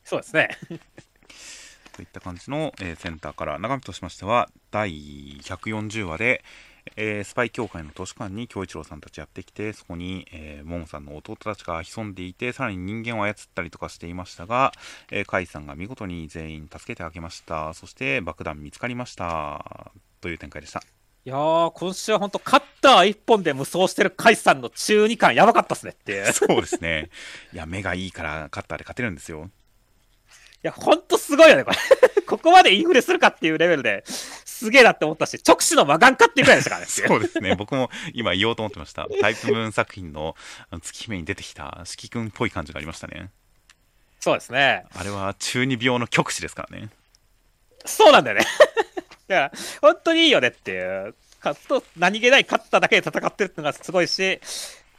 そうですね。といった感じの、えーセンターカラー、中身としましては、第140話で、えースパイ協会の図書館に京一郎さんたちやってきて、そこに、えーモンさんの弟たちが潜んでいて、さらに人間を操ったりとかしていましたが、えー、カイさんが見事に全員助けてあげました。そして爆弾見つかりました。という展開でした。いやー、今週は本当、カッター一本で無双してるカイさんの中二感やばかったっすねってそうですね。いや、目がいいからカッターで勝てるんですよ。や、本当すごいよね、これ。ここまでインフレするかっていうレベルですげえなって思ったし、直視の魔眼かっていうぐらいでしたからね。そうですね。僕も今言おうと思ってました。タイプムーン作品の月姫に出てきた四季君っぽい感じがありましたね。そうですね。あれは中二病の極致ですからね。そうなんだよね。だから、本当にいいよねっていう。かと何気ないカッターだけで戦ってるっていうのがすごいし、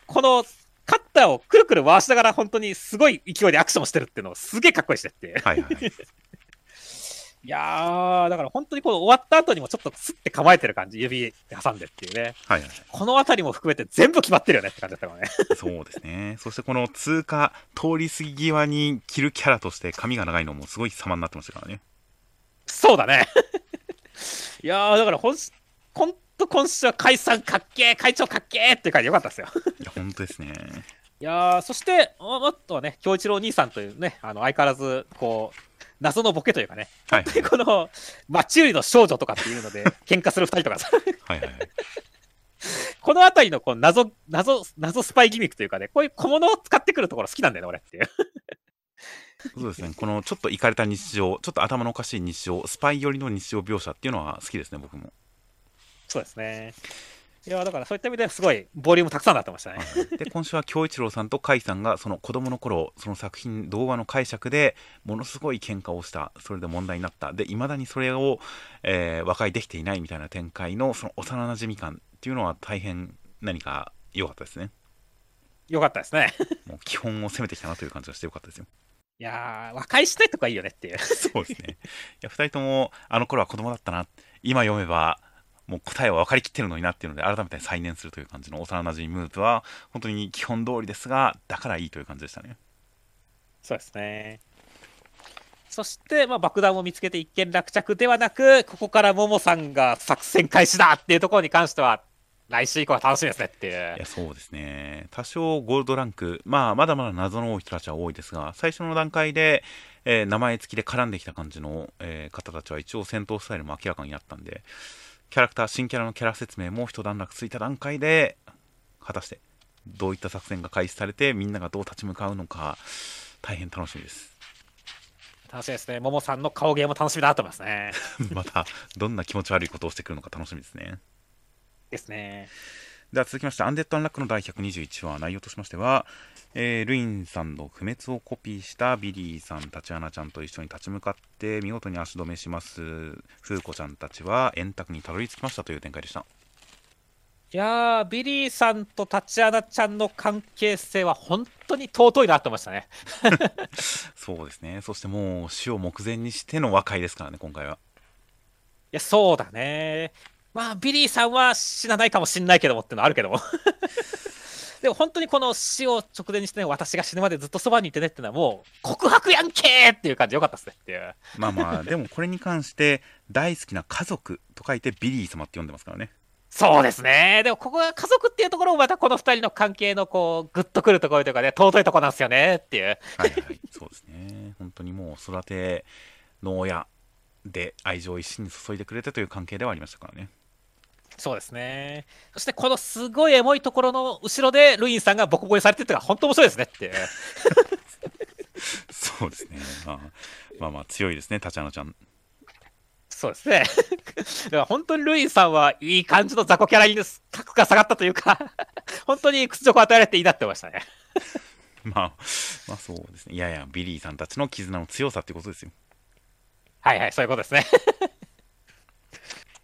このカッターをくるくる回しながら本当にすごい勢いでアクションしてるっていうのがすげえかっこいいしねって。はいはい。いやー、だから本当にこの終わった後にもちょっとスッて構えてる感じ、指挟んでっていうね。はいはい。この辺りも含めて全部決まってるよねって感じだったからね。そうですね。そしてこの通過、通り過ぎ際に着るキャラとして髪が長いのもすごい様になってましたからね。そうだね。いやー、だからほん、ほんと今週は解散かっけー、会長かっけーっていう感じよかったですよ。いや、本当ですね。いやー、そして、ああとはね、京一郎兄さんというね、あの相変わらず、こう、謎のボケというかね、はい。でこの、マチューリの少女とかっていうので、喧嘩する二人とかさ、はいはいはい。このあたりのこう謎、謎、謎スパイギミックというかね、こういう小物を使ってくるところ好きなんだよね、俺っていう。そうですね。このちょっといかれた日常、ちょっと頭のおかしい日常、スパイ寄りの日常描写っていうのは好きですね、僕も。そうですね。いやーだからそういった意味ですごい、ボリュームたくさんなってましたね。はいで今週は京一郎さんと甲斐さんがその子供の頃その作品動画の解釈でものすごい喧嘩をしたそれで問題になったでいまだにそれを、えー和解できていないみたいな展開のその幼馴染感っていうのは大変何か良かったですねよかったですね。もう基本を攻めてきたなという感じがして良かったですよいやー、和解したいとかいいよねっていう。そうですねいや2人ともあの頃は子供だったな今読めばもう答えは分かりきってるのになっていうので改めて再燃するという感じの幼馴染ムーブは本当に基本通りですがだからいいという感じでしたねそうですね。そして、まあ、爆弾を見つけて一件落着ではなく、ここからモモさんが作戦開始だっていうところに関しては、来週以降は楽しみですねっていういや。そうですね多少ゴールドランク、まあ、まだまだ謎の多い人たちは多いですが最初の段階で、えー名前付きで絡んできた感じの、えー方たちは一応戦闘スタイルも明らかになったんでキャラクター新キャラのキャラ説明も一段落ついた段階で果たしてどういった作戦が開始されてみんながどう立ち向かうのか大変楽しみです楽しみですね。モモさんの顔芸も楽しみだと思いますね。またどんな気持ち悪いことをしてくるのか楽しみですねですね。では続きまして、アンデッド・アンラックの第121話、内容としましては、えールインさんの不滅をコピーしたビリーさん、タチアナちゃんと一緒に立ち向かって、見事に足止めします、風子ちゃんたちは円卓にたどり着きましたという展開でした。いやー、ビリーさんとタチアナちゃんの関係性は本当に尊いなと思いましたね。そうですね、そしてもう死を目前にしての和解ですからね、今回は。いや、そうだね。まあ、ビリーさんは死なないかもしんないけどもっていうのはあるけども。でも本当にこの死を直前にしてね、私が死ぬまでずっとそばにいてねっていうのはもう告白やんけーっていう感じよかったっすねっていう。まあまあ、でもこれに関して、大好きな家族と書いてビリー様って呼んでますからね。そうですね。でもここが家族っていうところもまたこの二人の関係のこう、グッとくるところというかね、尊いところなんですよねっていう。はいはいはい、そうですね。本当にもう育ての親で愛情を一心に注いでくれてという関係ではありましたからね。そうですね。そしてこのすごいエモいところの後ろでルインさんがボコボコにされてるっていうのが本当面白いですねって。そうですね。まあ、まあまあ強いですね、タチアナちゃん。そうですね。だから本当にルインさんはいい感じの雑魚キャラに格が下がったというか、本当に屈辱を与えられていいなって思いましたね。まあ、まあそうですね。いやいや、ビリーさんたちの絆の強さってことですよ。はいはい、そういうことですね。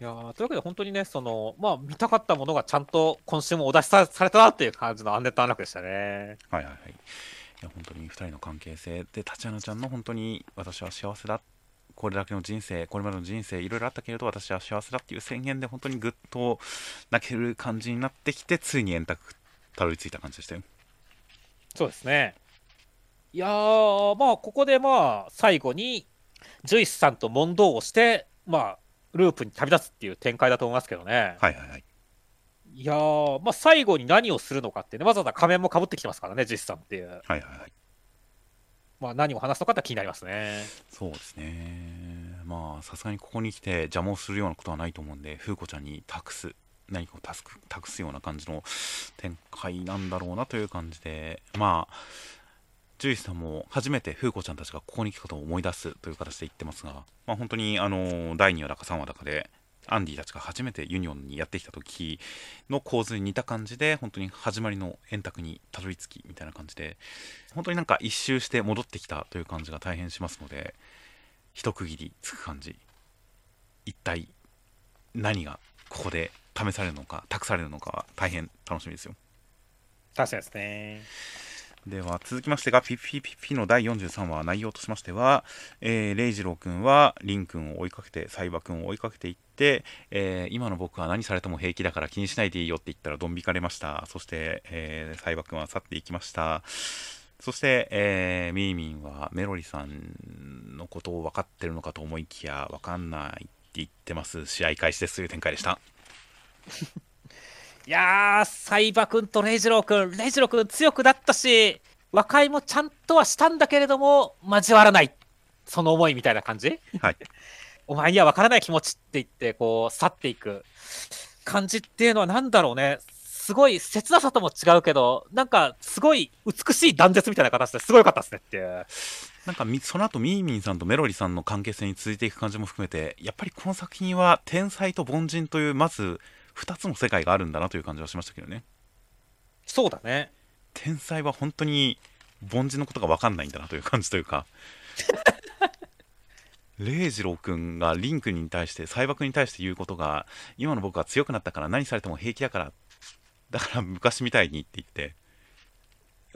いやーというわけで本当にね、その、まあ見たかったものがちゃんと今週もお出しさされたなっていう感じのアンデッドアンラックでしたね。はいはいはい。いや、本当に2人の関係性で、タチアナちゃんの本当に私は幸せだ。これだけの人生、これまでの人生、いろいろあったけれど、私は幸せだっていう宣言で、本当にぐっと泣ける感じになってきて、ついに円卓たどり着いた感じでしたよ。そうですね。いやー、まあここでまあ最後に、ジュイスさんと問答をして、まあループに旅立つっていう展開だと思いますけどね。はいはいはい。いやー、まあ最後に何をするのかってね、わざわざ仮面もかぶってきてますからね、ジュイスさんっていう。はいはいはい。まあ何を話すのかって気になりますね。そうですね。まあさすがにここに来て邪魔をするようなことはないと思うんで風子ちゃんに託す何かを託す託すような感じの展開なんだろうなという感じでまあ獣医さんも初めて風子ちゃんたちがここに来たことを思い出すという形で言ってますが、まあ、本当にあの第2話だか3話だかでアンディたちが初めてユニオンにやってきた時の構図に似た感じで本当に始まりの円卓にたどり着きみたいな感じで本当になんか一周して戻ってきたという感じが大変しますので一区切りつく感じ。一体何がここで試されるのか託されるのかは大変楽しみですよ。確かですね。では続きましてがピッピッピッピの第43話内容としましては、えー、レイジロー君はリン君を追いかけてサイバ君を追いかけていって、えー今の僕は何されても平気だから気にしないでいいよって言ったらドン引かれました。そして、えーサイバ君は去っていきました。そして、えーミーミンはメロリさんのことを分かってるのかと思いきや分かんないって言ってます。試合開始ですという展開でした。いやー、サイバ君とレイジロー君、レイジロー君強くなったし、和解もちゃんとはしたんだけれども、交わらない、その思いみたいな感じ？はい。お前には分からない気持ちって言って、こう、去っていく。感じっていうのは何だろうね。すごい切なさとも違うけど、なんかすごい美しい断絶みたいな形ですごい良かったですねっていう。なんかみその後ミーミンさんとメロリさんの関係性に続いていく感じも含めてやっぱりこの作品は天才と凡人というまず2つの世界があるんだなという感じはしましたけどねそうだね。天才は本当に凡人のことが分かんないんだなという感じというか レイジロー君がリンクに対してサイバ君に対して言うことが今の僕は強くなったから何されても平気だからだから昔みたいにって言って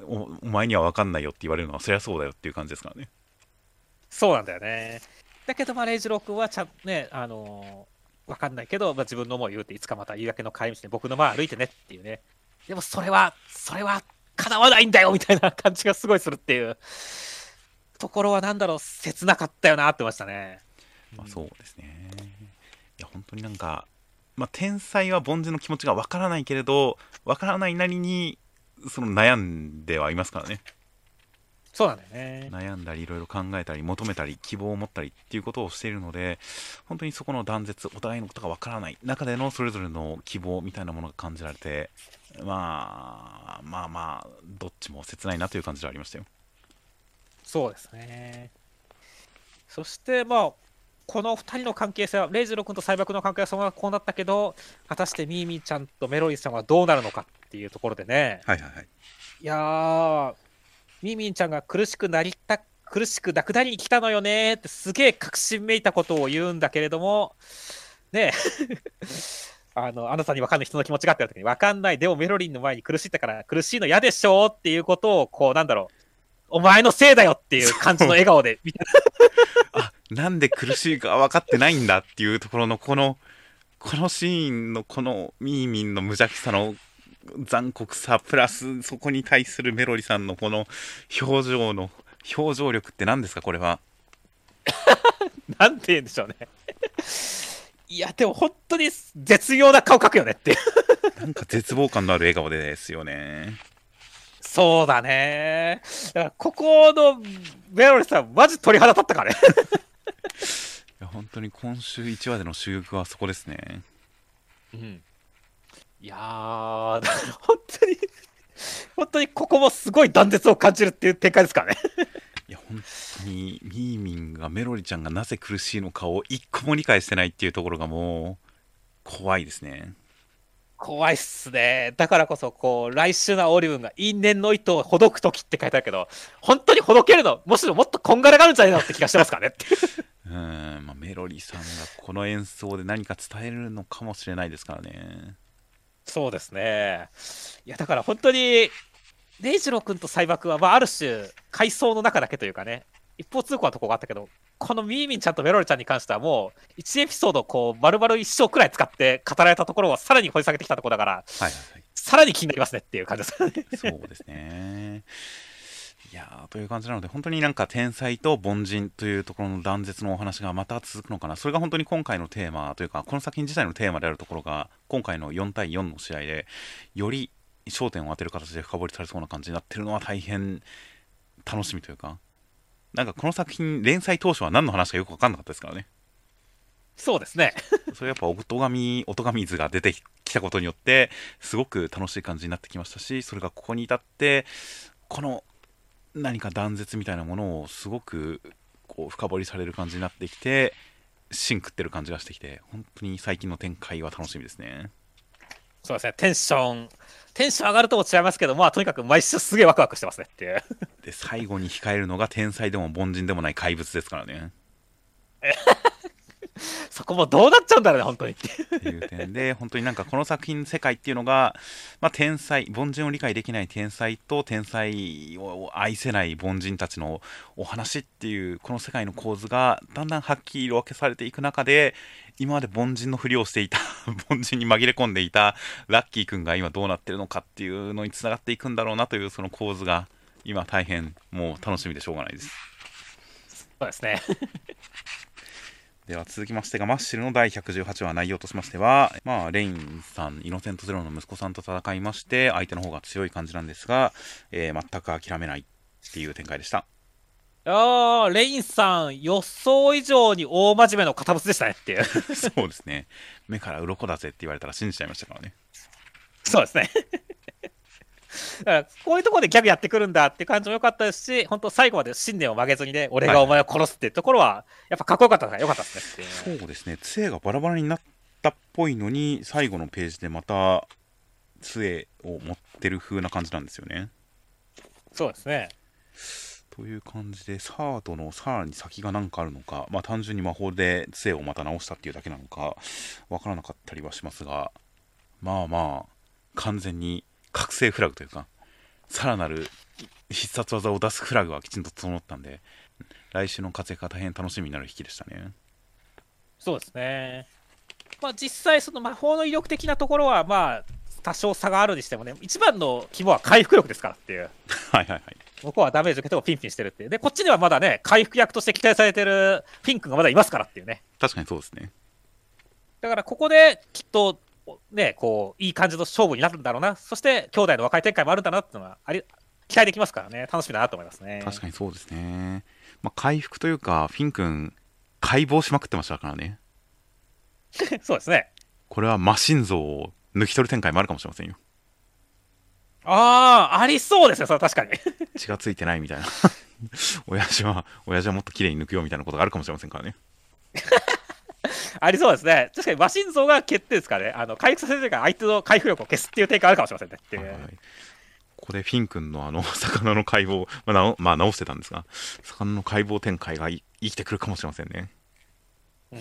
おお前には分かんないよって言われるのはそりゃそうだよっていう感じですからねそうなんだよね。だけど、まあ、レイジロー君はちゃんね、あのー、わかんないけど、まあ、自分の思いを言うて、いつかまた夕焼けの帰り道で僕の前歩いてねっていうね。でも、それは、それは、叶わないんだよみたいな感じがすごいするっていうところは、なんだろう、切なかったよなってましたね。まあ、そうですね。いや、本当になんか、まあ、天才は凡人の気持ちがわからないけれど、わからないなりに、その悩んではいますからね。そうなんだよね。悩んだり、いろいろ考えたり、求めたり、希望を持ったりっていうことをしているので、本当にそこの断絶、お互いのことがわからない中でのそれぞれの希望みたいなものが感じられて、まあ、まあまあ、どっちも切ないなという感じではありましたよ。そうですね。そして、まあ、この2人の関係性は、レイジロー君とサイバ君の関係はそのままこうなったけど、果たしてミーミーちゃんとメロリーさんはどうなるのかっていうところでね。はいはいはい。いやー、ミーミンちゃんが苦しくなりた、苦しくなくなりに来たのよねってすげえ確信めいたことを言うんだけれども、ねえ。あの、あなたに分かんない人の気持ちがあった時に分かんない、でもメロリンの前に苦しいったから苦しいの嫌でしょっていうことを、こう、なんだろう、お前のせいだよっていう感じの笑顔で見て、あなんで苦しいか分かってないんだっていうところのこのこのシーンのこのミーミンの無邪気さの残酷さプラスそこに対するメロリさんのこの表情の表情力って何ですかこれは？なんて言うんでしょうね。いや、でも本当に絶妙な顔描くよねっていう。なんか絶望感のある笑顔ですよねそうだね。だからここのメロリさん、マジ鳥肌立ったからね。いや本当に今週1話での主役はそこですねうん、いやー、本当に、本当にここもすごい断絶を感じるっていう展開ですからね。いや本当にミーミンがメロリちゃんがなぜ苦しいのかを一個も理解してないっていうところがもう怖いですね怖いっすね。だからこそ、こう、来週のオリブンが因縁の糸をほどくときって書いてあるけど、本当にほどけるの、むしろもっとこんがらがるんじゃないのって気がしてますからね。うん、まあ、メロリさんがこの演奏で何か伝えるのかもしれないですからね。そうですね。いや、だから本当に、レイジロー君とサイバは、まあ、ある種、階層の中だけというかね、一方通行なとこがあったけど、このミーミンちゃんとメロリちゃんに関しては、もう、1エピソード、こう、丸々一生くらい使って語られたところをさらに掘り下げてきたところだから、はいはいさらに気になりますねっていう感じですね。はい。そうですね。いやーという感じなので、本当になんか天才と凡人というところの断絶のお話がまた続くのかな。それが本当に今回のテーマというか、この作品自体のテーマであるところが、今回の4対4の試合で、より焦点を当てる形で深掘りされそうな感じになってるのは大変楽しみというか、なんかこの作品、連載当初は何の話かよく分かんなかったですからね。そうですね。それやっぱ音神音神図が出てきたことによってすごく楽しい感じになってきましたしそれがここに至ってこの何か断絶みたいなものをすごくこう深掘りされる感じになってきて芯食ってる感じがしてきて本当に最近の展開は楽しみですねそうですね。テンション、テンション上がるとも違いますけど、まあとにかく毎週すげえワクワクしてますねっていう。で最後に控えるのが天才でも凡人でもない怪物ですからねそこもどうなっちゃうんだろうね、本当にっていう。点で 本当になんかこの作品の世界っていうのが、まあ、天才凡人を理解できない天才と天才を愛せない凡人たちのお話っていうこの世界の構図がだんだんはっきり色分けされていく中で今まで凡人のふりをしていた 凡人に紛れ込んでいたラッキーくんが今どうなってるのかっていうのにつながっていくんだろうなというその構図が今大変もう楽しみでしょうがないです。そうですね。では続きましてがマッシュルの第118話内容としましては、まあ、レインさんイノセントゼロの息子さんと戦いまして相手の方が強い感じなんですが、えー全く諦めないっていう展開でしたあー、レインさん、予想以上に大真面目の堅物でしたねっていう。そうですね目から鱗だぜって言われたら信じちゃいましたからねそうですね。だからこういうところでギャグやってくるんだって感じも良かったですし、本当最後まで信念を曲げずにね、俺がお前を殺すっていうところは、やっぱかっこよかったから良かったですね。っていうそうですね。杖がバラバラになったっぽいのに最後のページでまた杖を持ってる風な感じなんですよね。そうですね。という感じでサードのさらに先が何かあるのか、まあ、単純に魔法で杖をまた直したっていうだけなのかわからなかったりはしますがまあまあ完全に覚醒フラグというかさらなる必殺技を出すフラグはきちんと整ったんで来週の活躍が大変楽しみになる引きでしたねそうですね。まあ実際、その魔法の威力的なところは、まあ、多少差があるにしてもね、一番の肝は回復力ですからっていう。はいはいはい向こうはダメージ受けてもピンピンしてるっていう。で、こっちにはまだね、回復役として期待されてるフィン君がまだいますからっていうね。確かにそうですねだからここできっと、ね、こう、いい感じの勝負になるんだろうな。そして、兄弟の和解展開もあるんだなっていうのはあり、期待できますからね。楽しみだなと思いますね。確かにそうですね、まあ、回復というかフィン君解剖しまくってましたからねに。そうですね。これはマシン像を抜き取る展開もあるかもしれませんよああ、ありそうですね、それは確かに。血がついてないみたいな親父は親父はもっと綺麗に抜くよみたいなことがあるかもしれませんからね ありそうですね。確かにマシン像が決定ですからね。あの回復させてるから相手の回復力を消すっていう展開あるかもしれませんね。っていうはいはいここでフィン君のあの 魚の解剖、まあなおまあ、直してたんですが魚の解剖展開がい生きてくるかもしれませんね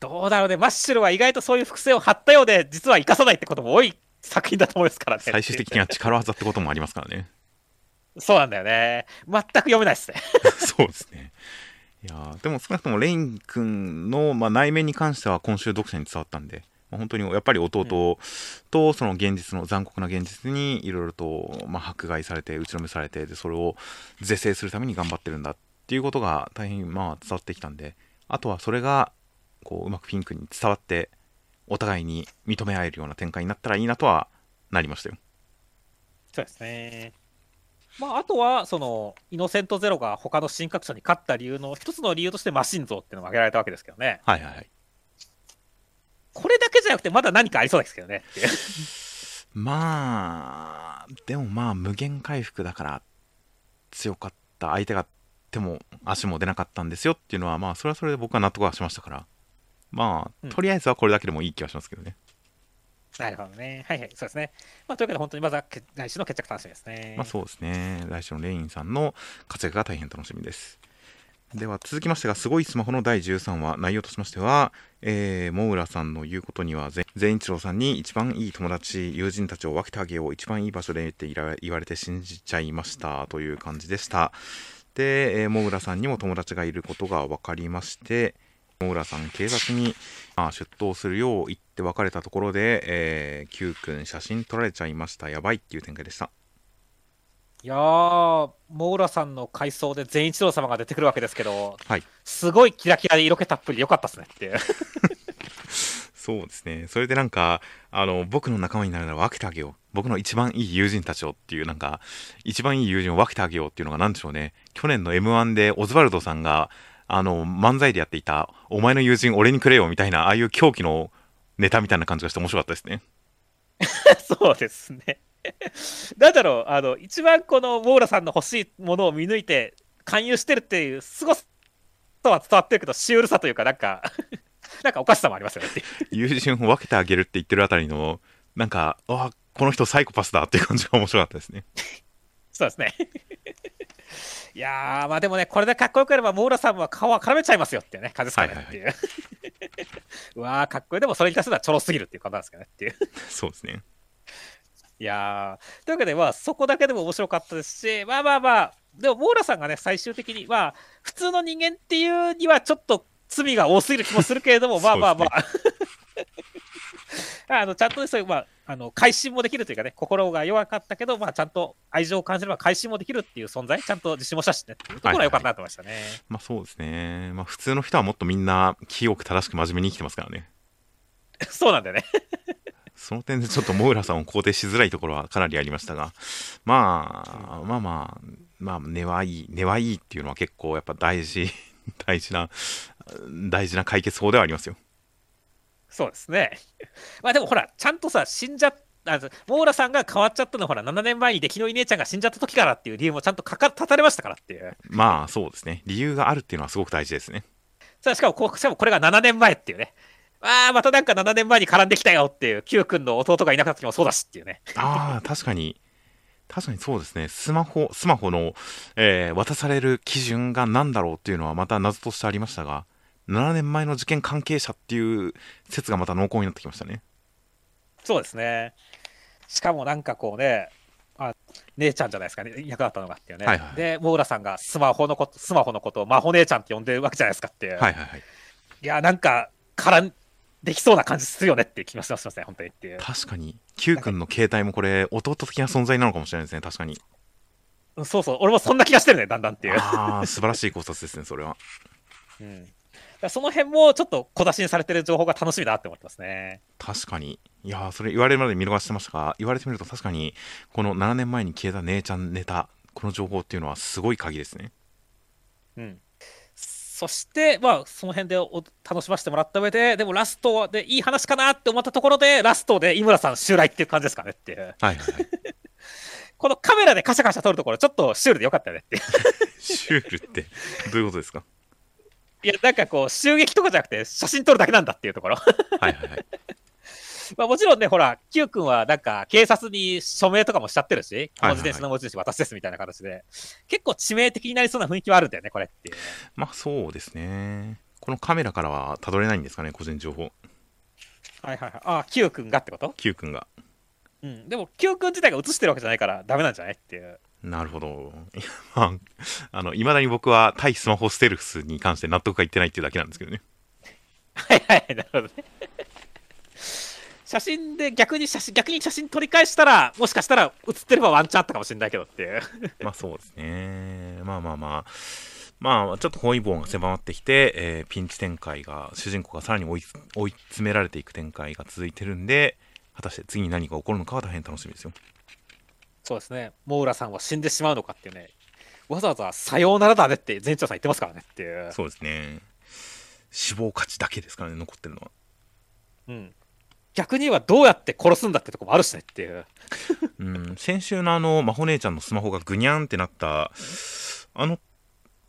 どうだろうね。マッシュルは意外とそういう複製を貼ったようで、実は生かさないってことも多い作品だと思いますからね。最終的には力技ってこともありますからねそうなんだよね。全く読めないですね。そうですねいやーでも少なくともレイン君の、まあ、内面に関しては今週読者に伝わったんで、まあ本当にやっぱり弟とその現実の残酷な現実にいろいろと、まあ、迫害されて打ちのめされてでそれを是正するために頑張ってるんだっていうことが大変まあ伝わってきたんであとはそれがこううまくフィンクに伝わってお互いに認め合えるような展開になったらいいなとはなりましたよ。そうですね。まあ、あとは、その、イノセントゼロが他の新格者に勝った理由の一つの理由としてマシン像っていうのが挙げられたわけですけどね。はいはいはい。これだけじゃなくて、まだ何かありそうですけどね。まあでもまあ無限回復だから強かった相手が手も足も出なかったんですよっていうのはまあそれはそれで僕は納得はしましたからまうんあとりあえずはこれだけでもいい気はしますけどね、なるほどね。はいはい、そうですね。まあ、というわけで、本当にまずは来週の決着楽しみですね。まあそうですね来週のレインさんの活躍が大変楽しみですでは続きましてが「すごいスマホ」の第13話内容としましては、えー、モウラさんの言うことには善一郎さんに一番いい友達友人たちを分けてあげよう一番いい場所でって言わ言われて信じちゃいましたという感じでしたで、えー、モウラさんにも友達がいることが分かりましてモウラさん警察に、まあ、出頭するよう言って別れたところで、えー、Q 君写真撮られちゃいましたやばいっていう展開でしたいやー、モーラさんの回想で善一郎様が出てくるわけですけど、はいすごいキラキラで色気たっぷりでよかったですねって。そうですね。それでなんか、あの、僕の仲間になるなら分けてあげよう。僕の一番いい友人たちをっていう、なんか、一番いい友人を分けてあげようっていうのが何でしょうね。去年の M1 でオズワルドさんが、あの、漫才でやっていた、お前の友人俺にくれよみたいな、ああいう狂気のネタみたいな感じがして面白かったですね。そうですね。なんだろう、あの、一番このウォーラさんの欲しいものを見抜いて、勧誘してるっていう、すごさは伝わってるけど、シュールさというか、なんか、なんかおかしさもありますよね。友人を分けてあげるって言ってるあたりの、なんか、あこの人サイコパスだっていう感じが面白かったですね。そうですね。いやー、まあでもね、これでかっこよくやれば、モーラさんは顔は絡めちゃいますよっていうね、感じですかねっていう。うわー、かっこいい。でもそれに対するのはちょろすぎるっていう感じなんですかねっていう。そうですね。いやー、というわけで、まあ、そこだけでも面白かったですし、まあまあまあ、でも、モーラさんがね、最終的に、まあ、普通の人間っていうにはちょっと罪が多すぎる気もするけれども、まあまあまあ、あのちゃんとね、そういう、まあ、あの改心もできるというかね、心が弱かったけど、まあ、ちゃんと愛情を感じれば改心もできるっていう存在、ちゃんと自信もしたしね、っていうところは良かったなと思いましたね。まあそうですね。まあ普通の人はもっとみんな清く正しく真面目に生きてますからね。そうなんだよね。その点でちょっとモーラさんを肯定しづらいところはかなりありましたが、まあ、まあまあ、まあ、根はいい、根はいいっていうのは結構やっぱ大事、大事な、大事な解決法ではありますよ。そうですね。まあでもほら、ちゃんとさ、死んじゃあモーラさんが変わっちゃったのはほら7年前に出来のいい姉ちゃんが死んじゃった時からっていう理由もちゃんとかか立たれましたからっていう。まあそうですね。理由があるっていうのはすごく大事ですね。さあしかもこしかもこれが7年前っていうね。ああまたなんか7年前に絡んできたよっていう Q 君の弟がいなかった時もそうだしっていうね。ああ確かに。確かにそうですね。スマホスマホの、えー、渡される基準が何だろうっていうのはまた謎としてありましたが7年前の事件関係者っていう説がまた濃厚になってきましたねそうですね。しかもなんかこうね、あ姉ちゃんじゃないですかね、役だったのがっていうね。はいはい、で、モーラさんがスマホのこと、スマホのことを真帆姉ちゃんって呼んでるわけじゃないですかっていう。はいはいはい。いや、なんか、絡んできそうな感じするよねって気がしますね、本当にっていう。確かに、Q 君の携帯もこれ、弟的な存在なのかもしれないですね、確かに。そうそう、俺もそんな気がしてるね、だんだんっていう。ああ、素晴らしい考察ですね、それは。うん。その辺もちょっと小出しにされてる情報が楽しみだって思ってますね。確かに。いやそれ言われるまで見逃してましたが、言われてみると確かに、この7年前に消えた姉ちゃんネタ、この情報っていうのはすごい鍵ですね。うん。そして、まあ、その辺で楽しませてもらった上で、でもラストでいい話かなって思ったところで、ラストで井村さん襲来っていう感じですかねっていう。はいはい、はい。このカメラでカシャカシャ撮るところ、ちょっとシュールでよかったよねっていう。シュールってどういうことですか？いや、なんかこう、襲撃とかじゃなくて、写真撮るだけなんだっていうところ。はいはいはい。まあもちろんね、ほら、Q 君はなんか警察に署名とかもしちゃってるし、この自転車の持ち主私ですみたいな形で、結構致命的になりそうな雰囲気はあるんだよね、これっていう。まあそうですね。このカメラからはたどれないんですかね、個人情報。はいはいはい。ああ、Q 君がってこと ?Q 君が。うん。でも Q 君自体が映してるわけじゃないからダメなんじゃないっていう。なるほど。まあ、あの、いまだに僕は対スマホステルスに関して納得がいってないっていうだけなんですけどね。はいはい、なるほどね。写真で逆に写真、逆に写真撮り返したら、もしかしたら写ってればワンチャンあったかもしれないけどっていう。まあそうですね。まあまあまあ。まあ、ちょっと包囲網が狭まってきて、えー、ピンチ展開が、主人公がさらに追い追い詰められていく展開が続いてるんで、果たして次に何が起こるのかは大変楽しみですよ。そうですね、モーラさんは死んでしまうのかっていうね、わざわざさようならだねって前長さん言ってますからねっていう。そうですね。死亡価値だけですからね、残ってるのは。うん。逆にはどうやって殺すんだってとこもあるしねっていう。うん、先週のあの、真帆姉ちゃんのスマホがぐにゃんってなった、あの、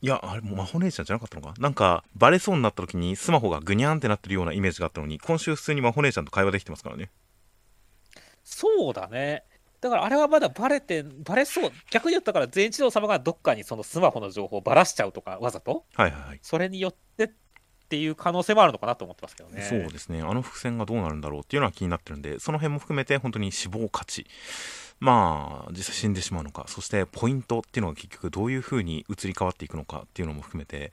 いや、あれもう真帆姉ちゃんじゃなかったのか？なんか、バレそうになった時にスマホがぐにゃんってなってるようなイメージがあったのに、今週普通に真帆姉ちゃんと会話できてますからね。そうだね。だからあれはまだバレて、バレそう、逆に言ったから全一郎様がどっかにそのスマホの情報をばらしちゃうとか、わざと、はいはいはい、それによってっていう可能性もあるのかなと思ってますけどね。そうですね、あの伏線がどうなるんだろうっていうのは気になってるんで、その辺も含めて本当に死亡価値、まあ、実際死んでしまうのか、そしてポイントっていうのが結局どういうふうに移り変わっていくのかっていうのも含めて、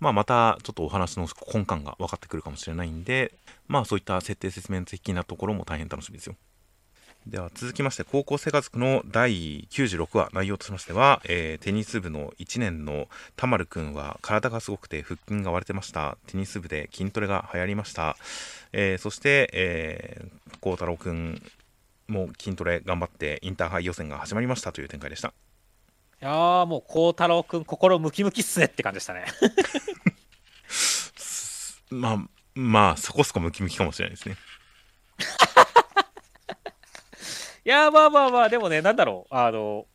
まあ、またちょっとお話の根幹が分かってくるかもしれないんで、まあ、そういった設定説明的なところも大変楽しみですよ。では続きまして高校生活の第96話内容としましては、えー、テニス部の1年のたまるくんは体がすごくて腹筋が割れてました。テニス部で筋トレが流行りました、えー、そして、えー、孝太郎くんも筋トレ頑張ってインターハイ予選が始まりました。という展開でした。いやーもう孝太郎くん心ムキムキっすねって感じでしたね。まあまあそこそこムキムキかもしれないですね。いや、まあまあまあ、でもね、なんだろう、あの、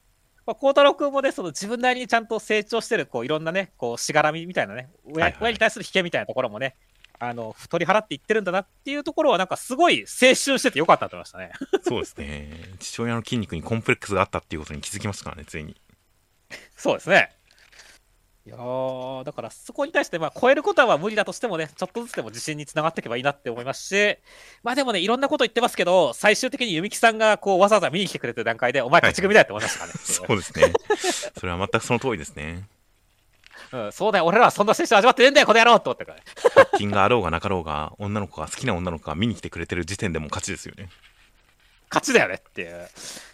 まあ、孝太郎君もね、その自分なりにちゃんと成長してる、こういろんなね、こうしがらみみたいなね、親,、親に対する引けみたいなところもね、あの取り払っていってるんだなっていうところは、なんかすごい青春しててよかったと思いましたね。そうですね父親の筋肉にコンプレックスがあったっていうことに気づきましたからねついにそうですね。いやーだからそこに対して、まあ、超えることは無理だとしてもね、ちょっとずつでも自信につながっていけばいいなって思いますし、まあでもね、いろんなこと言ってますけど、最終的に弓木さんがこうわざわざ見に来てくれてる段階で、お前、勝ち組だよって思いましたからね。そうですねそれは全くその通りですねうん、そうだよ、俺らはそんな青春味わってねえんだよ、この野郎って思ってからね。腹筋があろうがなかろうが女の子が好きな女の子が見に来てくれてる時点でもう勝ちですよね勝ちだよねっていう。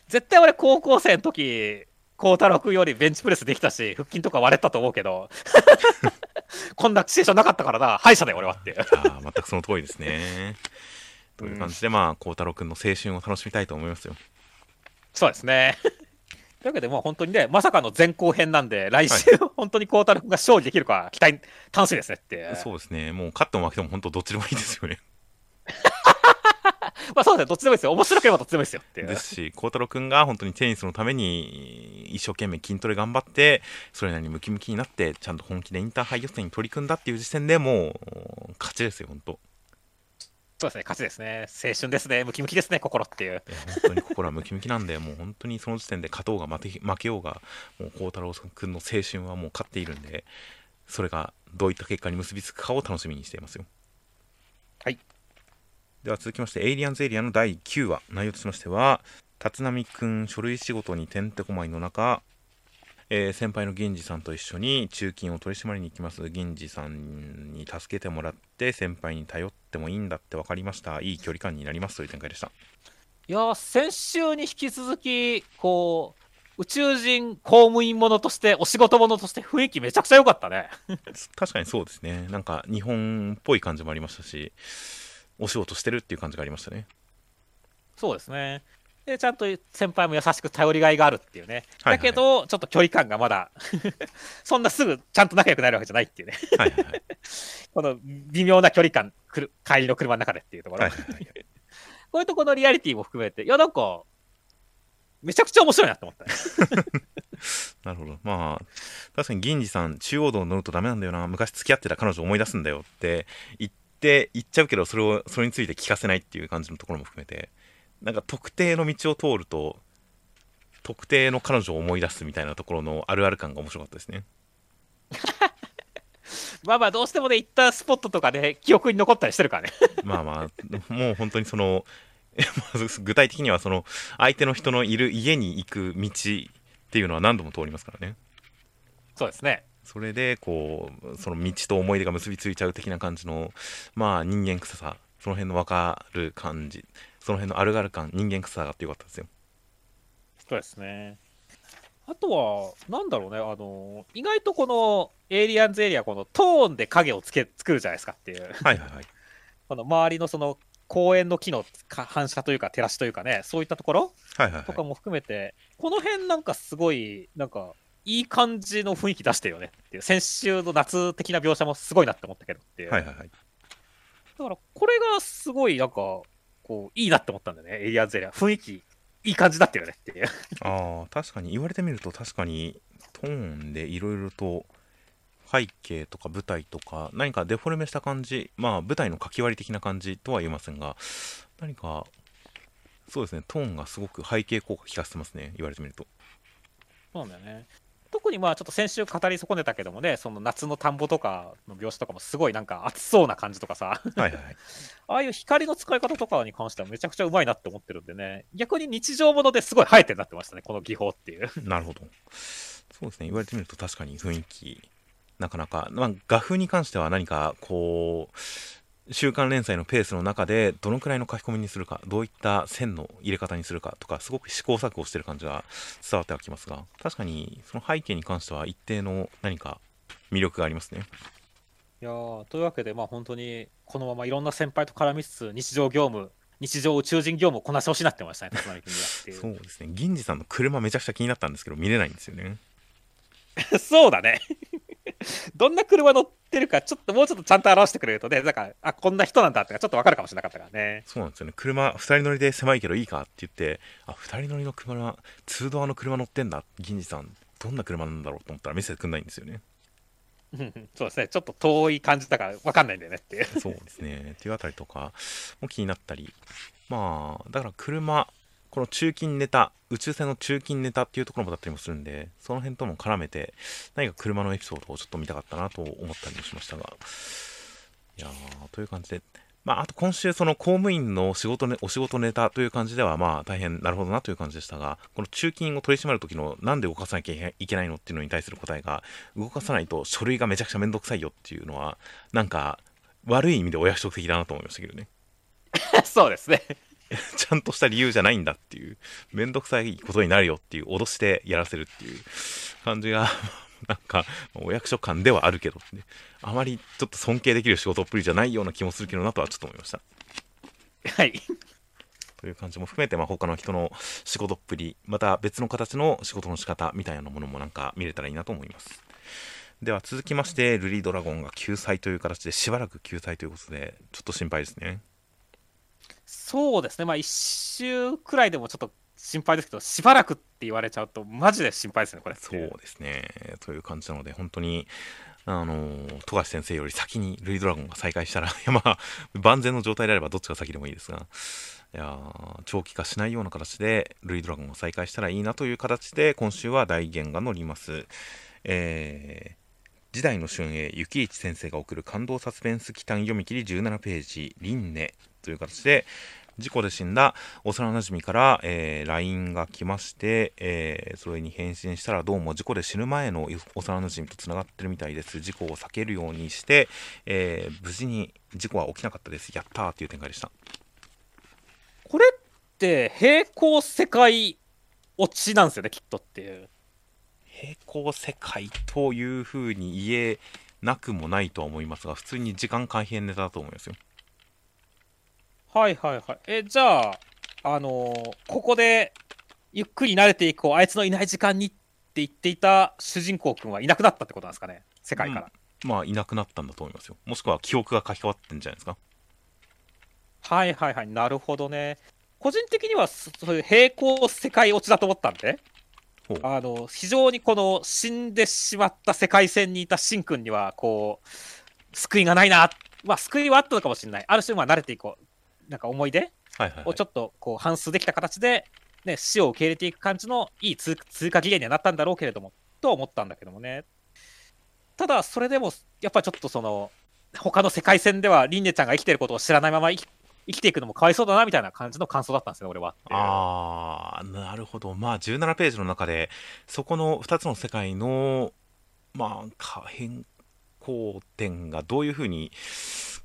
絶対俺、高校生の時孝太郎君よりベンチプレスできたし、腹筋とか割れたと思うけど、こんなシチュエーションなかったからな、敗者だよ、俺はって。あー全くその通りですね。という感じでまあ孝太郎君の青春を楽しみたいと思いますよ。そうですね。というわけで、もう本当にね、まさかの前後編なんで、来週、本当に孝太郎君が勝利できるか、期待、楽しみですねって。そうですね。もう勝っても負けても本当どっちでもいいですよねまあそうですね、どっちでもいいですよ。面白ければどっちでもいいですよっていう。ですし孝太郎君が本当にテニスのために一生懸命筋トレ頑張ってそれなりにムキムキになってちゃんと本気でインターハイ予選に取り組んだっていう時点でもう勝ちですよ本当そうですね、勝ちですね。青春ですね、ムキムキですね、心っていう。本当に心はムキムキなんでもう本当にその時点で勝とうが負け負けようがもう孝太郎君の青春はもう勝っているんでそれがどういった結果に結びつくかを楽しみにしていますよはいでは続きましてエイリアンズエリアの第9話内容としましては立浪くん書類仕事にてんてこまいの中、えー先輩の銀次さんと一緒に中金を取り締まりに行きます。銀次さんに助けてもらって先輩に頼ってもいいんだって分かりました。いい距離感になります。という展開でした。いやー先週に引き続き、こう、宇宙人公務員ものとして、お仕事ものとして雰囲気めちゃくちゃ良かったね。確かにそうですね。なんか日本っぽい感じもありましたしお仕事してるっていう感じがありましたねそうですね。で、ちゃんと先輩も優しく頼りがいがあるっていうね。はいはいだけど、ちょっと距離感がまだ、そんなすぐちゃんと仲良くなるわけじゃないっていうね。はいはいはい この微妙な距離感、くる帰りの車の中でっていうところ。はいはいはい こういうところのリアリティも含めて、いや、なんか、めちゃくちゃ面白いなって思ったね。なるほどまあ確かに銀次さん中央道乗るとダメなんだよな昔付き合ってた彼女思い出すんだよって言って言っちゃうけどそれをそれについて聞かせないっていう感じのところも含めてなんか特定の道を通ると特定の彼女を思い出すみたいなところのあるある感が面白かったですね まあまあ、どうしてもね、行ったスポットとかね、記憶に残ったりしてるからね。まあまあもう本当にその 具体的にはその相手の人のいる家に行く道っていうのは何度も通りますからねそうですね。それでこうその道と思い出が結びついちゃう的な感じのまあ人間臭さ。その辺の分かる感じ。その辺のあるある感人間臭さがあってよかったですよ。そうですね。あとは、なんだろうね、あの、意外とこのエイリアンズエリア、このトーンで影をつけ作るじゃないですかっていう、はいはいはい。この周りのその公園の木のか反射というか、照らしというかね、そういったところはいはいはい。とかも含めて、この辺なんかすごい、なんか、いい感じの雰囲気出してるよねっていう、先週の夏的な描写もすごいなって思ったけどっていう。はいはいはいだから、これがすごい、なんか、こう、いいなって思ったんだよね、エイリアンズエリア。雰囲気、いい感じになってるよねっていう。ああ確かに言われてみると確かにトーンでいろいろと背景とか舞台とか何かデフォルメした感じまあ舞台の書き割り的な感じとは言えませんが何かそうですねトーンがすごく背景効果効かせてますね言われてみるとそうなんだよね。特にまあちょっと先週語り損ねたけどもね、その夏の田んぼとかの描写とかもすごいなんか暑そうな感じとかさ、はい ああいう光の使い方とかに関してはめちゃくちゃうまいなって思ってるんでね、逆に日常ものですごい生えてなってましたね、この技法っていう。なるほど。そうですね、言われてみると確かに雰囲気、なかなか、まあ、画風に関しては何かこう、週刊連載のペースの中でどのくらいの書き込みにするか、どういった線の入れ方にするかとか、すごく試行錯誤してる感じが伝わってはきますが、確かにその背景に関しては一定の何か魅力がありますね。いやーというわけで、まあ本当にこのままいろんな先輩と絡みつつ、日常業務、日常宇宙人業務をこなしてほしいなってましたね、立浪君にはっていう。そうですね、銀次さんの車めちゃくちゃ気になったんですけど、見れないんですよね。そうだね。どんな車乗ってるか、ちょっともうちょっとちゃんと表してくれるとね、なんか、あ、こんな人なんだってか、ちょっとわかるかもしれなかったからね。そうなんですよね。車2人乗りで狭いけどいいかって言ってあ2人乗りの車2ドアの車乗ってんだ銀次さん。どんな車なんだろうと思ったら見せてくんないんですよね。うんそうですね、ちょっと遠い感じだからわかんないんだよねっていう。そうですね。っていうあたりとかも気になったり。まあだから車この中金ネタ宇宙船の中金ネタっていうところもだったりもするんでその辺とも絡めて何か車のエピソードをちょっと見たかったなと思ったりもしましたがいやーという感じでまあ、あと今週、その公務員の仕事、ね、お仕事ネタという感じでは、まあ、大変なるほどなという感じでしたが、この中金を取り締まるときの、なんで動かさなきゃいけないのっていうのに対する答えが、動かさないと書類がめちゃくちゃめんどくさいよっていうのは、なんか、悪い意味でお約束的だなと思いましたけどね。そうですね。ちゃんとした理由じゃないんだっていう、めんどくさいことになるよっていう、脅してやらせるっていう感じが、なんか、お役所感ではあるけど、ね、あまりちょっと尊敬できる仕事っぷりじゃないような気もするけどなとはちょっと思いました。はい。という感じも含めて、まあ、他の人の仕事っぷり、また別の形の仕事の仕方みたいなものもなんか見れたらいいなと思います。では続きまして、ルリードラゴンが救済という形でしばらく救済ということで、ちょっと心配ですね。そうですね、まあ、1週くらいでもちょっと心配ですけど、しばらくって言われちゃうと、マジで心配ですね、これ。そうですね。という感じなので、本当に、あの、富樫先生より先にルイドラゴンが再開したら、いやまあ、万全の状態であればどっちが先でもいいですが、いや長期化しないような形で、ルイドラゴンを再開したらいいなという形で、今週は大言が乗ります。えー、時代の春英、幸一先生が送る感動サスペンス期間読み切り17ページ、輪廻という形で、事故で死んだ幼なじみから、えー LINE が来まして、えーそれに返信したらどうも事故で死ぬ前の幼なじみとつながってるみたいです。事故を避けるようにして、えー無事に事故は起きなかったです。やったーっていう展開でした。これって、平行世界落ちなんですよね、きっとっていう。平行世界というふうに言えなくもないとは思いますが普通に時間改変ネタだと思いますよはいはいはい。え、じゃあ、あのーここで、ゆっくり慣れていこう、あいつのいない時間にって言っていた主人公くんはいなくなったってことなんですかね、世界から。まあいなくなったんだと思いますよ。もしくは記憶が書き換わってんじゃないですか？はいはいはい、なるほどね。個人的にはそそういう平行世界落ちだと思ったんであの非常にこの死んでしまった世界線にいたシンくんには、こう、救いがないな、まあ、救いはあったのかもしれない、ある種、まあ慣れていこう、なんか思い出をちょっとこう反数できた形で、ね、死を受け入れていく感じのいい通通過期限にはなったんだろうけれども、とは思ったんだけどもね。ただ、それでも、やっぱりちょっとその、他の世界線では、リンネちゃんが生きてることを知らないまま生き生きていくのもかわいそうだなみたいな感じの感想だったんですね、俺は。あーなるほどまあ17ページの中でそこの2つの世界のまあか変更点がどういうふうに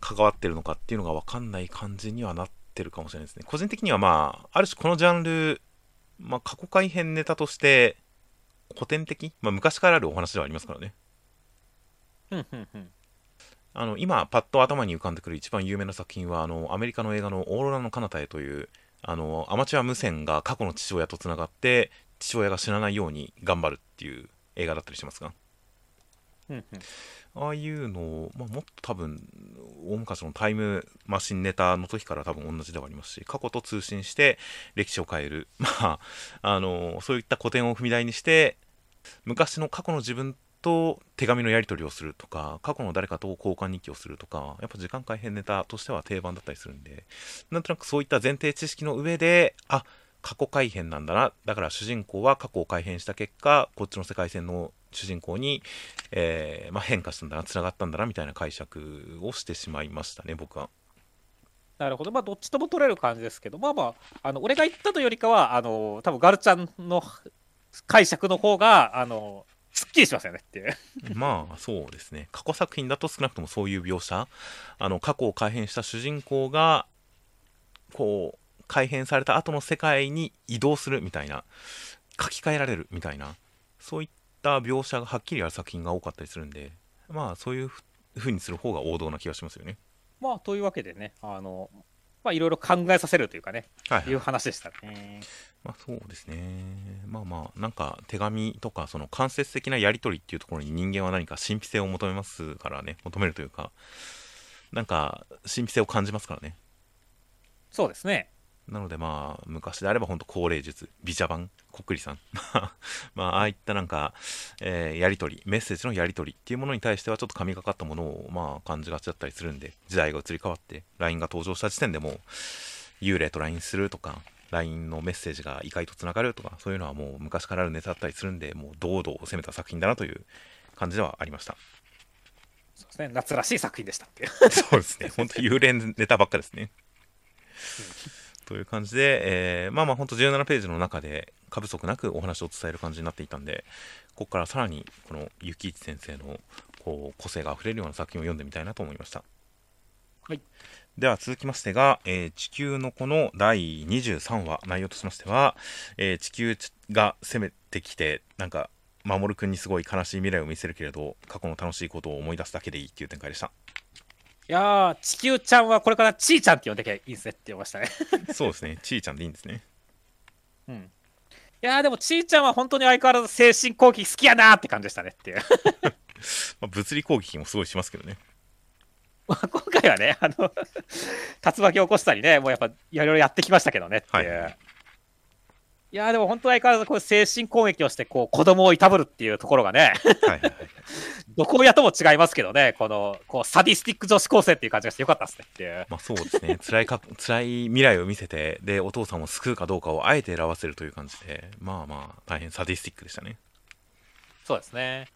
関わってるのかっていうのが分かんない感じにはなってるかもしれないですね。個人的にはまあある種このジャンル、まあ、過去改編ネタとして古典的、まあ、昔からあるお話ではありますからね。うんうんうん。あの今パッと頭に浮かんでくる一番有名な作品はあのアメリカの映画の「オーロラの彼方へ」というあのアマチュア無線が過去の父親とつながって父親が死なないように頑張るっていう映画だったりしますがうんうんああいうのを、まあ、もっと多分大昔のタイムマシンネタの時から多分同じではありますし過去と通信して歴史を変える。まああのそういった古典を踏み台にして昔の過去の自分と手紙のやり取りをするとか過去の誰かと交換日記をするとかやっぱ時間改変ネタとしては定番だったりするんでなんとなくそういった前提知識の上であっ過去改変なんだなだから主人公は過去を改変した結果こっちの世界線の主人公に、えーまあ、変化したんだなつながったんだなみたいな解釈をしてしまいましたね僕は。なるほど、まあ、どっちとも取れる感じですけど、まあまあ、あの俺が言ったというよりかは、あの多分ガルちゃんの解釈の方が、あのすっきりしますよねっていう。まあそうですね過去作品だと少なくともそういう描写あの過去を改変した主人公がこう改変された後の世界に移動するみたいな書き換えられるみたいなそういった描写がはっきりある作品が多かったりするんでまあそういうふうにする方が王道な気がしますよね。まあ、というわけでね、あのまあいろいろ考えさせるというかね、はい、はいいう話でしたね。まあそうですね。まあまあ、なんか手紙とか、その間接的なやり取りっていうところに人間は何か神秘性を求めますからね、求めるというか、なんか神秘性を感じますからね。そうですね。なのでまあ、昔であれば本当高齢術、ビジャ版、コックリさん。まあ、ああいったなんか、えーやり取り、メッセージのやり取りっていうものに対してはちょっと神がかったものをまあ感じがちだったりするんで、時代が移り変わって LINE が登場した時点でもう、幽霊と LINE するとか、LINE のメッセージが異界とつながるとか、そういうのはもう昔からあるネタだったりするんで、もう堂々攻めた作品だなという感じではありました。そうですね。夏らしい作品でしたって。そうですね。本当幽霊ネタばっかですね。という感じで、えーまあまあ本当17ページの中で過不足なくお話を伝える感じになっていたんで、ここからさらにこの雪市先生のこう個性があふれるような作品を読んでみたいなと思いました。はい。では続きましてが、えー地球の子の第23話、内容としましては、えー地球が攻めてきて、なんか、守くんにすごい悲しい未来を見せるけれど、過去の楽しいことを思い出すだけでいいっていう展開でした。いやー、地球ちゃんはこれからちーちゃんって呼んできゃいいですねって言いましたね。そうですね、ちーちゃんでいいんですね。うん。いやー、でもちーちゃんは本当に相変わらず精神攻撃好きやなーって感じでしたねっていう。まあ、物理攻撃もすごいしますけどね。まあ今回はね、あの、竜巻起こしたりね、もうやっぱいろいろやってきましたけどねっていう。はいいやーでも本当は相変わらずこう精神攻撃をしてこう子供をいたぶるっていうところがね、はいはいはい。どこをやとも違いますけどね、このこうサディスティック女子高生っていう感じがしてよかったですねっていう。まあそうですね、辛いか辛い未来を見せて、で、お父さんを救うかどうかをあえて選ばせるという感じで、まあまあ、大変サディスティックでしたね。そうですね。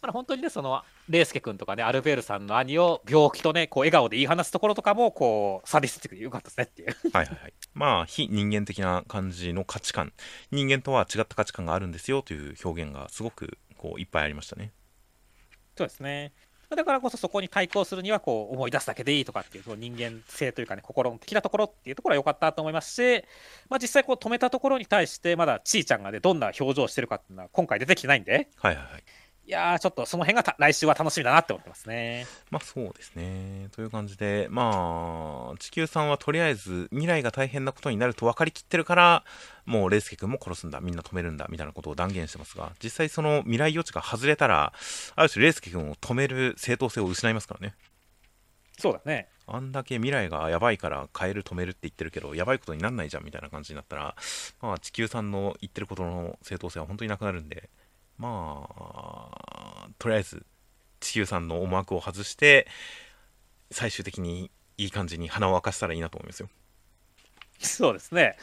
だから本当にね、その、レイスケ君とかね、アルベールさんの兄を病気とね、こう笑顔で言い放つところとかも、こう、サディスティックでよかったですねっていう。はいはいはい。まあ、非人間的な感じの価値観、人間とは違った価値観があるんですよという表現がすごくこういっぱいありましたね。そうですね。だからこそそこに対抗するには、こう、思い出すだけでいいとかっていう、その人間性というかね、心的なところっていうところは良かったと思いますし、まあ実際こう止めたところに対して、まだちーちゃんがね、どんな表情をしてるかっていうのは今回出てきてないんで、はいはいはい。いやー、ちょっとその辺が来週は楽しみだなって思ってますね。まあそうですね。という感じで、まあ、地球さんはとりあえず未来が大変なことになると分かりきってるから、もうレイスケ君も殺すんだ、みんな止めるんだ、みたいなことを断言してますが、実際その未来予知が外れたら、ある種レイスケ君を止める正当性を失いますからね。そうだね。あんだけ未来がやばいから変える止めるって言ってるけど、やばいことになんないじゃんみたいな感じになったら、まあ地球さんの言ってることの正当性は本当になくなるんで、まあ、とりあえず地球さんの思惑を外して、最終的にいい感じに花を明かしたらいいなと思いますよ。そうですね。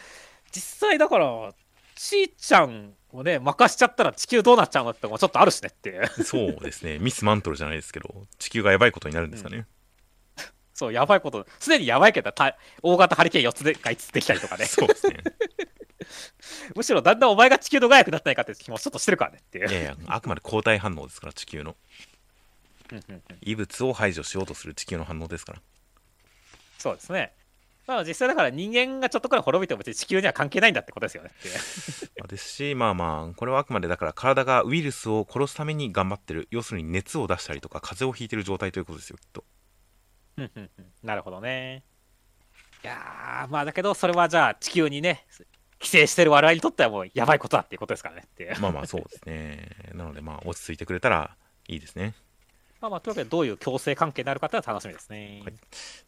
実際だから、ちーちゃんをね、任しちゃったら地球どうなっちゃうのってのもちょっとあるしねっていう。そうですね、ミスマントルじゃないですけど、地球がやばいことになるんですかね。そう、やばいこと、すでにやばいけど、た大型ハリケーン4つでか5つできたりとかね。そうですね。むしろだんだんお前が地球度外役になってないかって気もちょっとしてるからねっていうい。やいや、あくまで抗体反応ですから、地球の。異物を排除しようとする地球の反応ですから。そうですね。まあ実際だから人間がちょっとくらい滅びても別に地球には関係ないんだってことですよねって ですし、まあまあ、これはあくまでだから体がウイルスを殺すために頑張ってる。要するに熱を出したりとか風邪をひいてる状態ということですよ、きっと。なるほどね。いやー、まあだけどそれはじゃあ地球にね、寄生してる我々にとってはもうやばいことだっていうことですからねって。まあまあ、そうですね。なのでまあ、落ち着いてくれたらいいですね。まあまあというわけでどういう共生関係になるかっていうのは楽しみですね。はい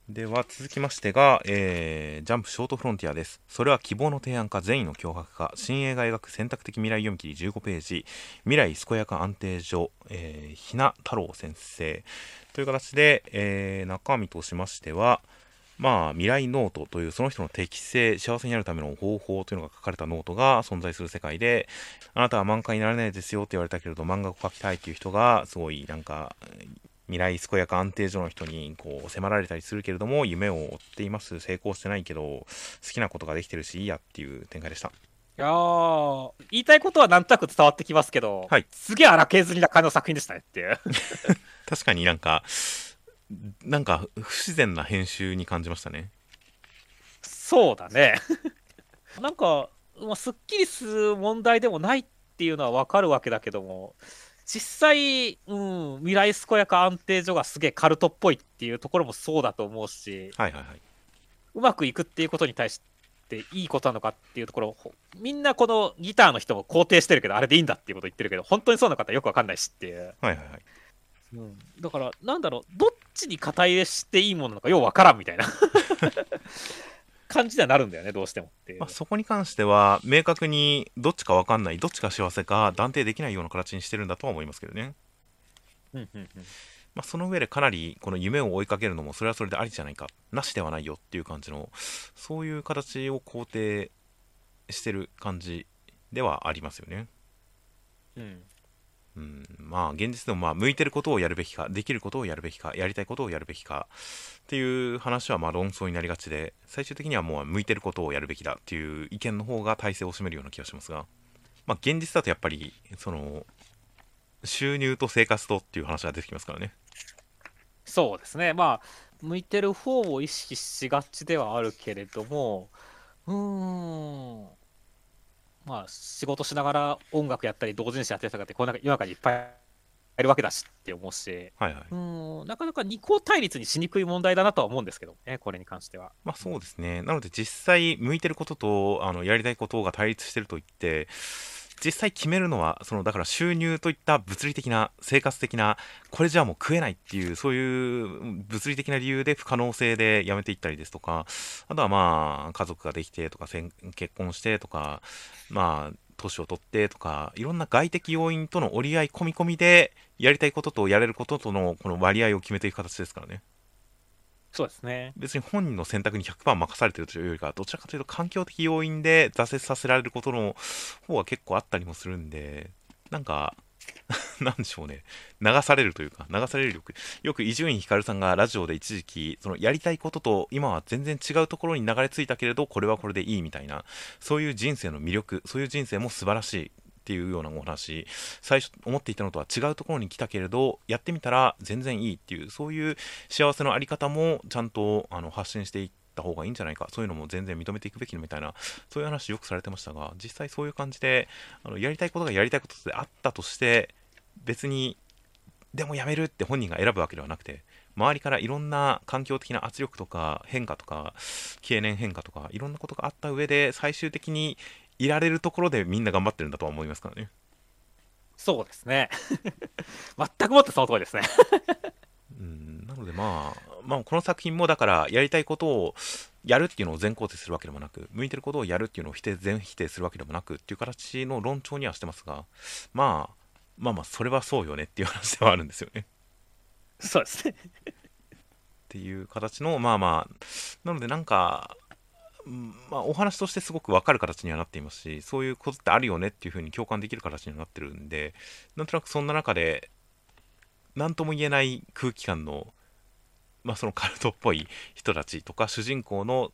では続きましてが、えージャンプショートフロンティアです。それは希望の提案か善意の脅迫か新鋭が描く選択的未来読み切り15ページ未来健やか安定所、えー、ひな太郎先生という形で、えー中身としましてはまあ、未来ノートというその人の適性、幸せになるための方法というのが書かれたノートが存在する世界で、あなたは漫画になれないですよって言われたけれど、漫画を描きたいっていう人が、すごいなんか、未来健やか安定所の人にこう迫られたりするけれども、夢を追っています、成功してないけど、好きなことができてるし、いいやっていう展開でした。いやー、言いたいことはなんとなく伝わってきますけど、はいすげえ荒削りな感じの作品でしたねっていう。確かになんか、なんか不自然な編集に感じましたね。そうだね。なんか、まあ、すっきりする問題でもないっていうのはわかるわけだけども、実際、うん、未来健やか安定所がすげえカルトっぽいっていうところもそうだと思うし、はいはいはい。うまくいくっていうことに対していいことなのかっていうところをみんなこのギターの人も肯定してるけどあれでいいんだっていうことを言ってるけど本当にそうなのかってよくわかんないしっていう、はいはいはい。うん、だからなんだろうどっちに肩入れしていいものなのかようわからんみたいな。感じにはなるんだよねどうしてもってまあ、そこに関しては、明確にどっちか分かんない、どっちが幸せか断定できないような形にしてるんだとは思いますけどね。うんうんうん。まあ、その上でかなりこの夢を追いかけるのもそれはそれでありじゃないか、なしではないよっていう感じの、そういう形を肯定してる感じではありますよね。うんうん、まあ現実でもまあ向いてることをやるべきかできることをやるべきかやりたいことをやるべきかっていう話はま論争になりがちで最終的にはもう向いてることをやるべきだっていう意見の方が大勢を占めるような気がしますが、まあ、現実だとやっぱりその収入と生活とっていう話が出てきますからね。そうですね。まあ向いてる方を意識しがちではあるけれどもうーん。まあ仕事しながら音楽やったり同人誌やってる人がってこの中世の中にいっぱいいるわけだしって思うし。はいはい。うーん。なかなか二項対立にしにくい問題だなとは思うんですけどねこれに関しては。まあそうですね。なので実際向いてることとあのやりたいことが対立してると言って実際決めるのはそのだから収入といった物理的な生活的なこれじゃあもう食えないっていうそういう物理的な理由で不可能性でやめていったりですとかあとはまあ家族ができてとか結婚してとかまあ年を取ってとかいろんな外的要因との折り合い込み込みでやりたいこととやれることとのこの割合を決めていく形ですからね。そうですね。別に本人の選択に100%任されてるというよりかどちらかというと環境的要因で挫折させられることの方が結構あったりもするんでなんか なんでしょうね。流されるというか流される力。よく伊集院光さんがラジオで一時期そのやりたいことと今は全然違うところに流れ着いたけれどこれはこれでいいみたいなそういう人生の魅力そういう人生も素晴らしいっていうようなお話最初思っていたのとは違うところに来たけれどやってみたら全然いいっていうそういう幸せのあり方もちゃんとあの発信していった方がいいんじゃないかそういうのも全然認めていくべきみたいなそういう話よくされてましたが実際そういう感じであのやりたいことがやりたいことであったとして別にでもやめるって本人が選ぶわけではなくて周りからいろんな環境的な圧力とか変化とか経年変化とかいろんなことがあった上で最終的にいられるところでみんな頑張ってるんだとは思いますからね。そうですね 全くもってその通りですね うんなのでまあ、まあ、この作品もだからやりたいことをやるっていうのを全肯定するわけでもなく向いてることをやるっていうのを否定全否定するわけでもなくっていう形の論調にはしてますが、まあ、まあまあそれはそうよねっていう話ではあるんですよね。そうですねっていう形のまあまあなのでなんか、うんまあ、お話としてすごく分かる形にはなっていますしそういうことってあるよねっていうふうに共感できる形にはなってるんでなんとなくそんな中で何とも言えない空気感の、まあ、そのカルトっぽい人たちとか主人公の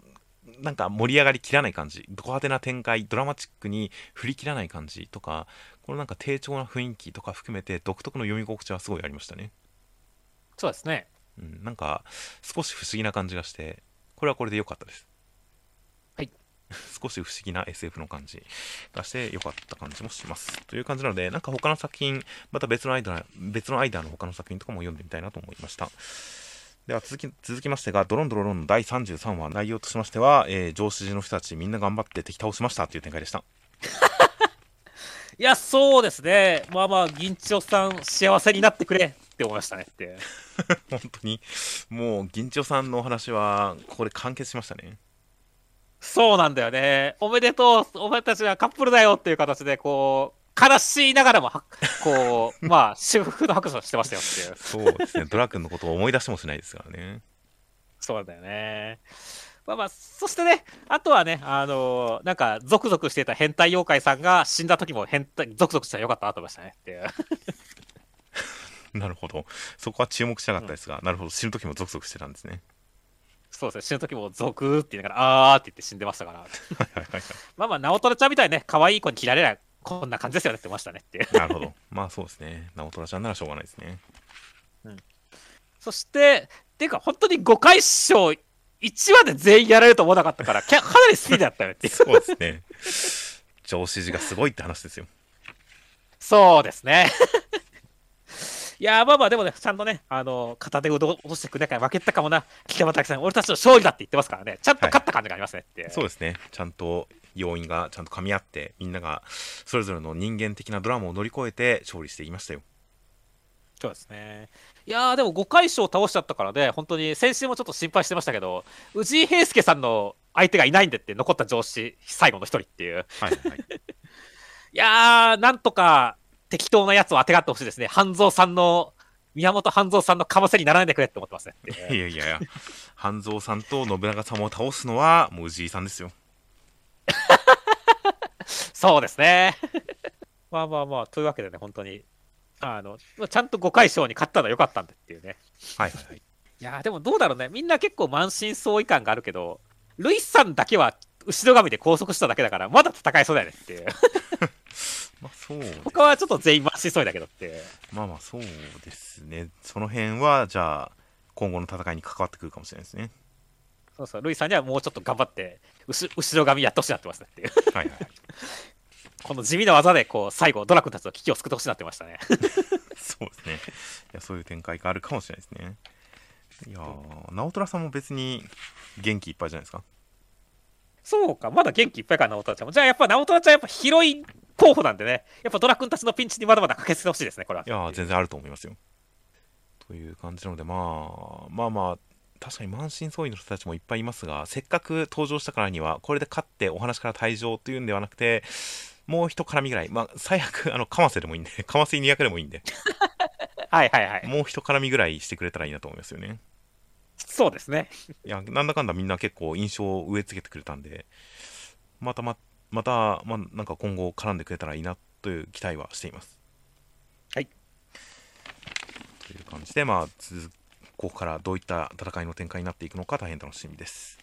なんか盛り上がりきらない感じド派手な展開ドラマチックに振り切らない感じとかこのなんか低調な雰囲気とか含めて独特の読み心地はすごいありましたね。そうですねうん、なんか少し不思議な感じがしてこれはこれで良かったですはい 少し不思議な SF の感じがして良かった感じもします。という感じなのでなんか他の作品また別のアイデア別のアイデアの他の作品とかも読んでみたいなと思いました。では続き続きましてが、ドロンドロロンの第33話、内容としましては、えー上司陣の人たちみんな頑張って敵倒しました。という展開でした。いやそうですね。まあまあ銀千代さん幸せになってくれ。って思いましたね。って。本当に、もう、銀千代さんのお話は、ここで完結しましたね。そうなんだよねおめでとうお前たちはカップルだよっていう形でこう悲しいながらもはこう まあ祝福の拍手をしてましたよっていうそうですね、ドラ君のことを思い出してもしないですからね。そうだよね。まあまあ、そしてね、あとはね、あのーなんか、ゾクゾクしてた変態妖怪さんが死んだ時も変態、ゾクゾクしたらよかったなと思いましたねっていう。なるほど。そこは注目しなかったですが、なるほど。死ぬ時もゾクゾクしてたんですね。そうですね、死ぬ時もゾクーって言いながら、あーって言って死んでましたから。まあまあ、直虎ちゃんみたいにね、可愛い子に切られない、こんな感じですよねって言ってましたねっていう。なるほど。まあそうですね。直虎ちゃんならしょうがないですね。そして、っていうか、本当に5回賞1話で全員やられると思わなかったから、かなり好きだったよねっていう。そうですね。上司寺がすごいって話ですよ。そうですね。いいやーまあまあでもねちゃんとねあの片手を落としてくれないから負けたかもな。北畑さん俺たちの勝利だって言ってますからね。ちゃんと勝った感じがありますね。って、そうですね。ちゃんと要因がちゃんと噛み合ってみんながそれぞれの人間的なドラマを乗り越えて勝利していましたよ。そうですね。いやー、でも5回勝倒しちゃったからね、本当に先週もちょっと心配してましたけど、氏井平介さんの相手がいないんでって、残った上司、最後の一人っていう。はいはい。いやー、なんとか適当なやつを当てがってほしいですね。半蔵さんの、宮本半蔵さんのかませにならないでくれって思ってますね。いやいやいや半蔵さんと信長様を倒すのはもう氏井さんですよ そうですね。まあまあまあ、というわけでね、本当に、あの、ちゃんと5回勝に勝ったのは良かったんでっていうね。はいはいはいいやーでもどうだろうね、みんな結構満身創痍感があるけど、ルイスさんだけは後ろ髪で拘束しただけだから、まだ戦えそうだよねっていう。まあそう他はちょっと全員満身創痍だけどっていう。まあまあそうですねその辺はじゃあ今後の戦いに関わってくるかもしれないですねそうそう、ルイさんにはもうちょっと頑張って、後後ろ髪やってほしいなってますねっていう。はいはいはい この地味な技で、こう、最後、ドラ君たちの危機を救ってほしいなってましたね。そうですねいやそういう展開があるかもしれないですねいやー直虎さんも別に元気いっぱいじゃないですか？そうか、まだ元気いっぱいか、直虎ちゃんも。じゃあ、やっぱ直虎ちゃん、やっぱヒロイン候補なんでね、やっぱドラ君たちのピンチにまだまだ駆けつけてほしいですね、これは。いやー全然あると思いますよという感じなのでまあまあまあ確かに満身創痍の人たちもいっぱいいますがせっかく登場したからにはこれで勝ってお話から退場というんではなくてもう一絡みぐらいまあ最悪あのかませでもいいんで かませに役でもいいんではいはいはい。もう一絡みぐらいしてくれたらいいなと思いますよねそうですね。いやなんだかんだみんな結構印象を植え付けてくれたんでまたままた、まあ、なんか今後絡んでくれたらいいなという期待はしています。はい。という感じでまあ続ここからどういった戦いの展開になっていくのか大変楽しみです。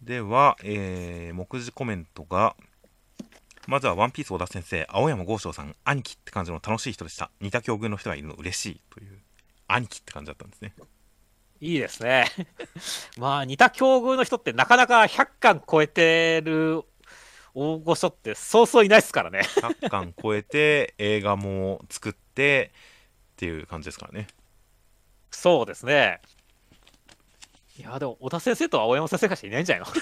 では、えー、目次コメントがまずはワンピース小田先生青山剛昌さん兄貴って感じの楽しい人でした。似た境遇の人がいるの嬉しいという兄貴って感じだったんですね。いいですね。まあ、似た境遇の人ってなかなか100巻超えてる大御所ってそうそういないですからね。100巻超えて映画も作ってっていう感じですからね。そうですね。いや、でも、小田先生と青山先生がしかいないんじゃないの、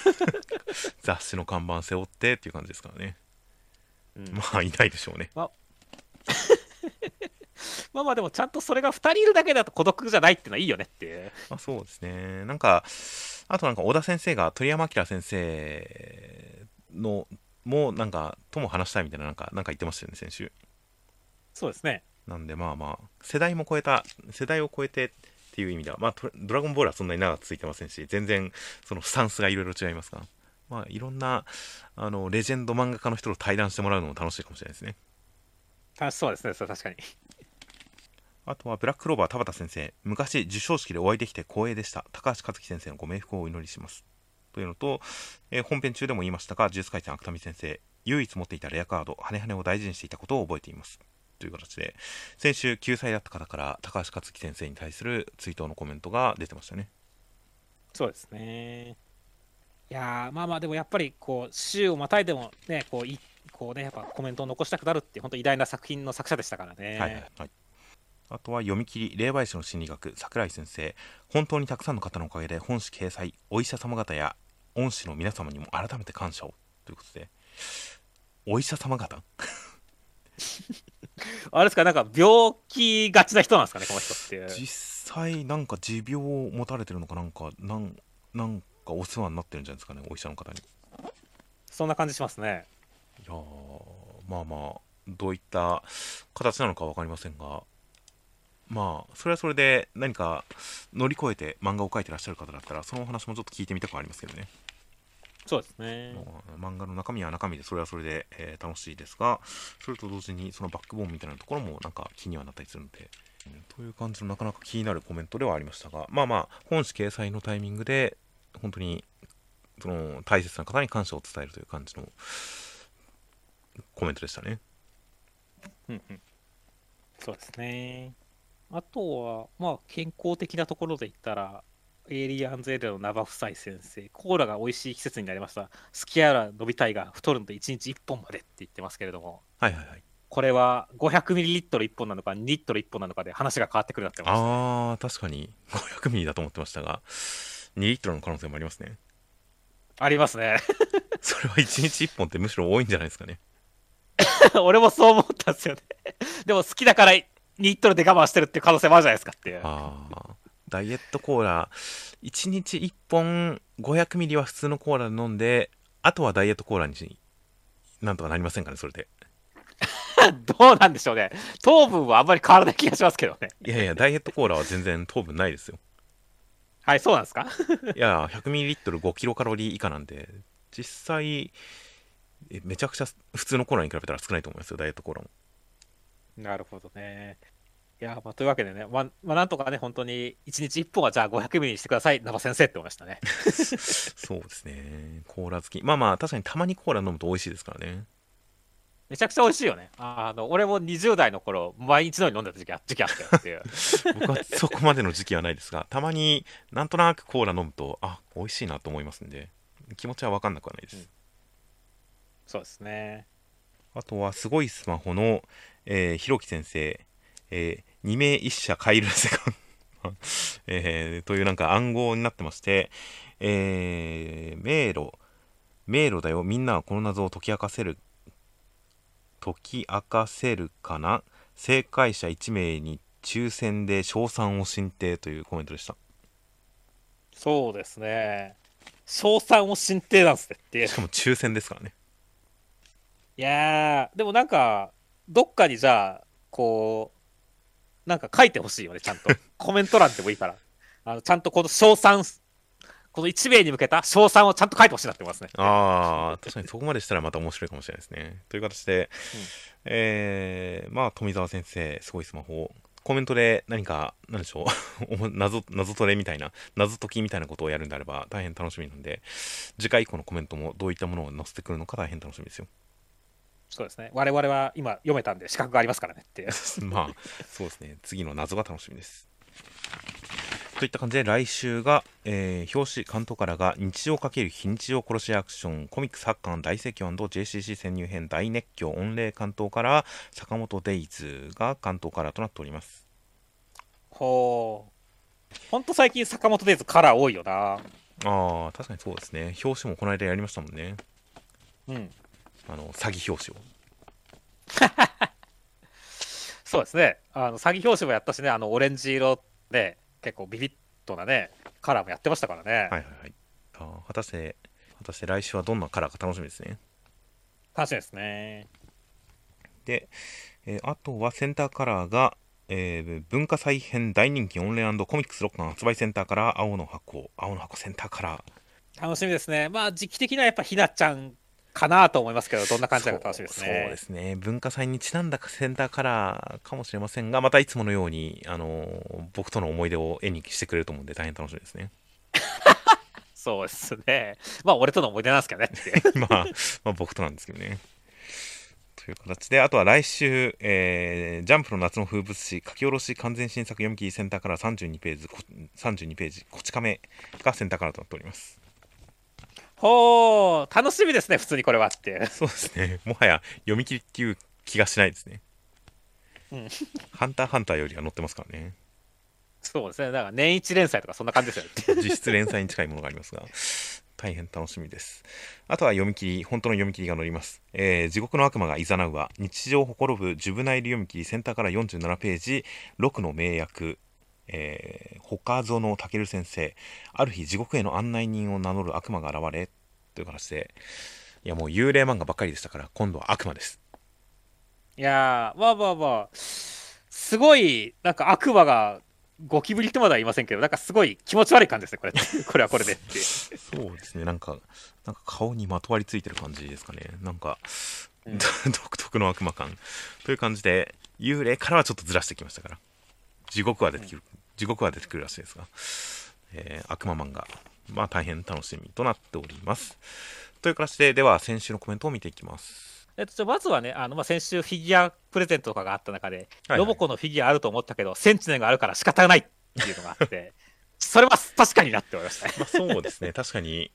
雑誌の看板背負ってっていう感じですからね。うん。まあいないでしょうね。まあ。まあ、でもちゃんとそれが2人いるだけだと孤独じゃないっていうのはいいよねっていう。まあ、そうですね。なんかあとなんか小田先生が鳥山明先生のもなんかとも話したいみたいななんかなんか言ってましたよね先週。そうですね。なんでまあまあ世代も超えた世代を超えてっていう意味ではまあトドラゴンボールはそんなに長く続いてませんし全然そのスタンスがいろいろ違いますがまあいろんなあのレジェンド漫画家の人と対談してもらうのも楽しいかもしれないですね。楽しそうですね、それ確かに。あとはブラッククローバー田畑先生。昔授賞式でお会いできて光栄でした。高橋和樹先生のご冥福をお祈りしますというのと、えー本編中でも言いましたが呪術廻戦芥見先生唯一持っていたレアカード羽羽を大事にしていたことを覚えていますという形で先週救済だった方から高橋克樹先生に対する追悼のコメントが出てましたねそうですね。いやーまあまあ、でもやっぱり、こう、週をまたいでもね、こう、いこうね、やっぱコメントを残したくなるって本当偉大な作品の作者でしたからね。はいはいはいあとは読み切り霊媒師の心理学桜井先生。本当にたくさんの方のおかげで本誌掲載お医者様方や恩師の皆様にも改めて感謝を。ということで。お医者様方？あれですか、なんか病気がちな人なんですかね、この人っていう。実際なんか持病を持たれてるのか？なんかなんなんかお世話になってるんじゃないですかね？お医者の方に。いそんな感じしますね。やーまあまあどういった形なのか分かりませんがまあそれはそれで何か乗り越えて漫画を描いてらっしゃる方だったらそのお話もちょっと聞いてみたくはありますけどねそうですね。まあ漫画の中身は中身でそれはそれで、えー楽しいですがそれと同時にそのバックボーンみたいなところもなんか気にはなったりするので、うんという感じのなかなか気になるコメントではありましたがまあまあ本誌掲載のタイミングで本当にその大切な方に感謝を伝えるという感じのコメントでしたねうんうんそうですね。あとは、まあ、健康的なところで言ったら、エイリアンズエルのナバ夫妻先生、コーラが美味しい季節になりました。スキアラ伸びたいが太るので1日1本までって言ってますけれども、はいはいはい。これは 500ml1 本なのか2リットル1本なのかで話が変わってくるなってましたああ確かに。500ミリだと思ってましたが2リットルの可能性もありますね。ありますね。それは1日1本ってむしろ多いんじゃないですかね。俺もそう思ったんですよね。でも好きだから2リットルで我慢してるっていう可能性もあるじゃないですかっていう。ダイエットコーラ1日1本500ミリは普通のコーラで飲んであとはダイエットコーラになんとかなりませんかねそれで。どうなんでしょうね。糖分はあんまり変わらない気がしますけどね。いやいやダイエットコーラは全然糖分ないですよ。はいそうなんですか？いや 100ml5 キロカロリー以下なんで実際えめちゃくちゃ普通のコーラに比べたら少ないと思いますよダイエットコーラも。なるほどねいやまあ、というわけでね、まあ、まあ、なんとかね、本当に1日1本はじゃあ500ミリにしてください、生先生って思いましたね。そうですね、コーラ好き。まあまあ、確かにたまにコーラ飲むと美味しいですからね。めちゃくちゃ美味しいよね。あの俺も20代の頃、毎日のように飲んでた時期あ時期あったよっていう。僕はそこまでの時期はないですが、たまになんとなくコーラ飲むと、あ美味しいなと思いますんで、気持ちは分かんなくはないです。うん、そうですね。あとは、すごいスマホの、えー、ひろき先生、えー、二名一社カイルセカンえー、というなんか暗号になってまして、えー、迷路、迷路だよ、みんなはこの謎を解き明かせる、解き明かせるかな？正解者1名に抽選で賞賛を進呈というコメントでした。そうですね。賞賛を進呈なんですねってしかも抽選ですからね。いやでもなんか、どっかにじゃあ、こう、なんか書いてほしいよね、ちゃんと。コメント欄でもいいから。あのちゃんとこの賞賛、この1名に向けた賞賛をちゃんと書いてほしいなってますね。ああ、確かにそこまでしたらまた面白いかもしれないですね。という形で、うん、えー、まあ、富澤先生、すごいスマホ。コメントで何か、何でしょう 謎、謎トレみたいな、謎解きみたいなことをやるんであれば大変楽しみなんで、次回以降のコメントもどういったものを載せてくるのか大変楽しみですよ。そうですね。我々は今読めたんで資格がありますからねって まあ、そうですね。次の謎が楽しみです。といった感じで来週が、えー、表紙関東からが日常かける非日常殺しアクションコミックスハッカー大盛況 &JCC 潜入編大熱狂御礼関東から坂本デイズが関東からとなっております。ほう。ほんと最近坂本デイズカラー多いよな。ああ確かにそうですね。表紙もこの間やりましたもんね。うんあの詐欺表紙を。そうですね。あの詐欺表紙もやったしねあのオレンジ色で結構ビビッとなねカラーもやってましたからね。はいはいはい。あ果たして果たして来週はどんなカラーか楽しみですね。楽しみですね。で、えー、あとはセンターカラーが、えー、文化祭編大人気オンラインコミックス6巻発売センターカラー青の箱青の箱センターカラー。楽しみですね。まあ時期的にはやっぱひなちゃんかなと思いますけど、どんな感じなのか楽しみですね。そうですね。文化祭にちなんだセンターカラーかもしれませんが、またいつものように、あの僕との思い出を絵にしてくれると思うんで、大変楽しみですね。そうですね。まあ、俺との思い出なんですけどね。まあ、まあ、僕となんですけどね。という形で、あとは来週、えー、ジャンプの夏の風物詩、書き下ろし完全新作読み切りセンターカラー32ページ、32ページ、こち亀がセンターカラーとなっております。ほう、楽しみですね、普通にこれはって。そうですね。もはや読み切りっていう気がしないですね。うん。ハンターハンターよりは載ってますからね。そうですね。だから年一連載とかそんな感じですよね。実質連載に近いものがありますが、大変楽しみです。あとは読み切り、本当の読み切りが載ります。えー、地獄の悪魔がいざなうは、日常をほころぶジュブナイル読み切り、センターから47ページ、6の名役、えー、他園健先生、ある日地獄への案内人を名乗る悪魔が現れ、という形で、いやもう幽霊漫画ばっかりでしたから、今度は悪魔です。いやー、まあまあまあ、すごい、なんか悪魔がゴキブリとまでは言いませんけど、なんかすごい気持ち悪い感じですね、これ。これはこれでってそうですね、なんか、なんか顔にまとわりついてる感じですかね。なんか、うん、独特の悪魔感。という感じで、幽霊からはちょっとずらしてきましたから。地獄は出てくる、うん地獄は出てくるらしいですが、えー、悪魔漫画、まあ大変楽しみとなっております。という形で、では先週のコメントを見ていきます。えっと、まずはね、あのまあ、先週フィギュアプレゼントとかがあった中で、はいはい、ロボコのフィギュアあると思ったけど、センチネルがあるから仕方がないっていうのがあって、それは確かになって思いましたね。まあそうですね、確かに、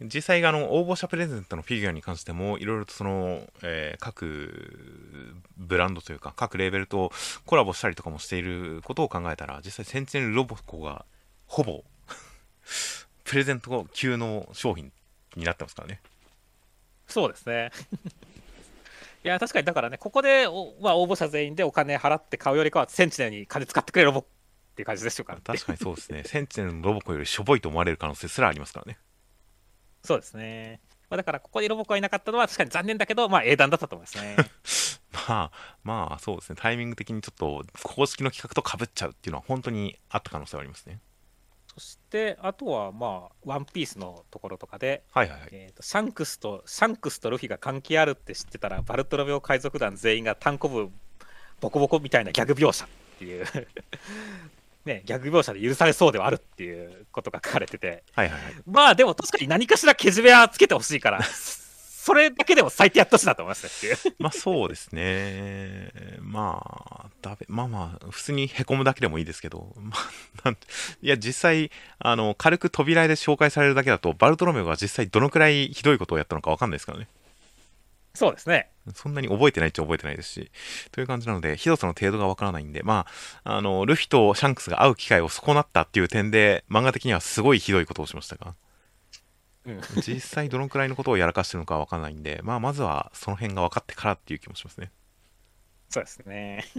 実際あの応募者プレゼントのフィギュアに関してもいろいろとその、えー各ブランドというか各レーベルとコラボしたりとかもしていることを考えたら実際センチネルロボコがほぼプレゼント級の商品になってますからね。そうですね。いや、確かにだからね、ここで、おまあ、応募者全員でお金払って買うよりかは、センチネルに金使ってくれロボっていう感じでしょうか確かにそうですね。センチネルのロボコよりしょぼいと思われる可能性すらありますからねそうですね。まあ、だから、ここにロボコがいなかったのは確かに残念だけど、まあ、英断だったと思いますね。まあまあそうですねタイミング的にちょっと公式の企画とかぶっちゃうっていうのは本当にあった可能性はありますねそして、あとは、まあ、ワンピースのところとかで、はいはいはいえーとシャンクスとシャンクスとルフィが関係あるって知ってたらバルトロメオ海賊団全員が単行部ボコボコみたいなギャグ描写っていうねギャグ描写で許されそうではあるっていうことが書かれてて。はいはいはい。まあでも確かに何かしらけじめはつけてほしいから それだけでも最低やってほしいなと思いますねっていう。まあそうですね。まあ、だべまあまあ、普通にへこむだけでもいいですけど、まあ、なんていや、実際、あの、軽く扉絵で紹介されるだけだと、バルトロメオが実際どのくらいひどいことをやったのかわかんないですからね。そうですねそんなに覚えてないっちゃ覚えてないですし、という感じなので、ひどさの程度がわからないんで、まあ、あの、ルフィとシャンクスが会う機会を損なったっていう点で、漫画的にはすごいひどいことをしましたが、うん実際どのくらいのことをやらかしてるのかわかんないんで、まあ、まずはその辺が分かってからっていう気もしますね。そうですね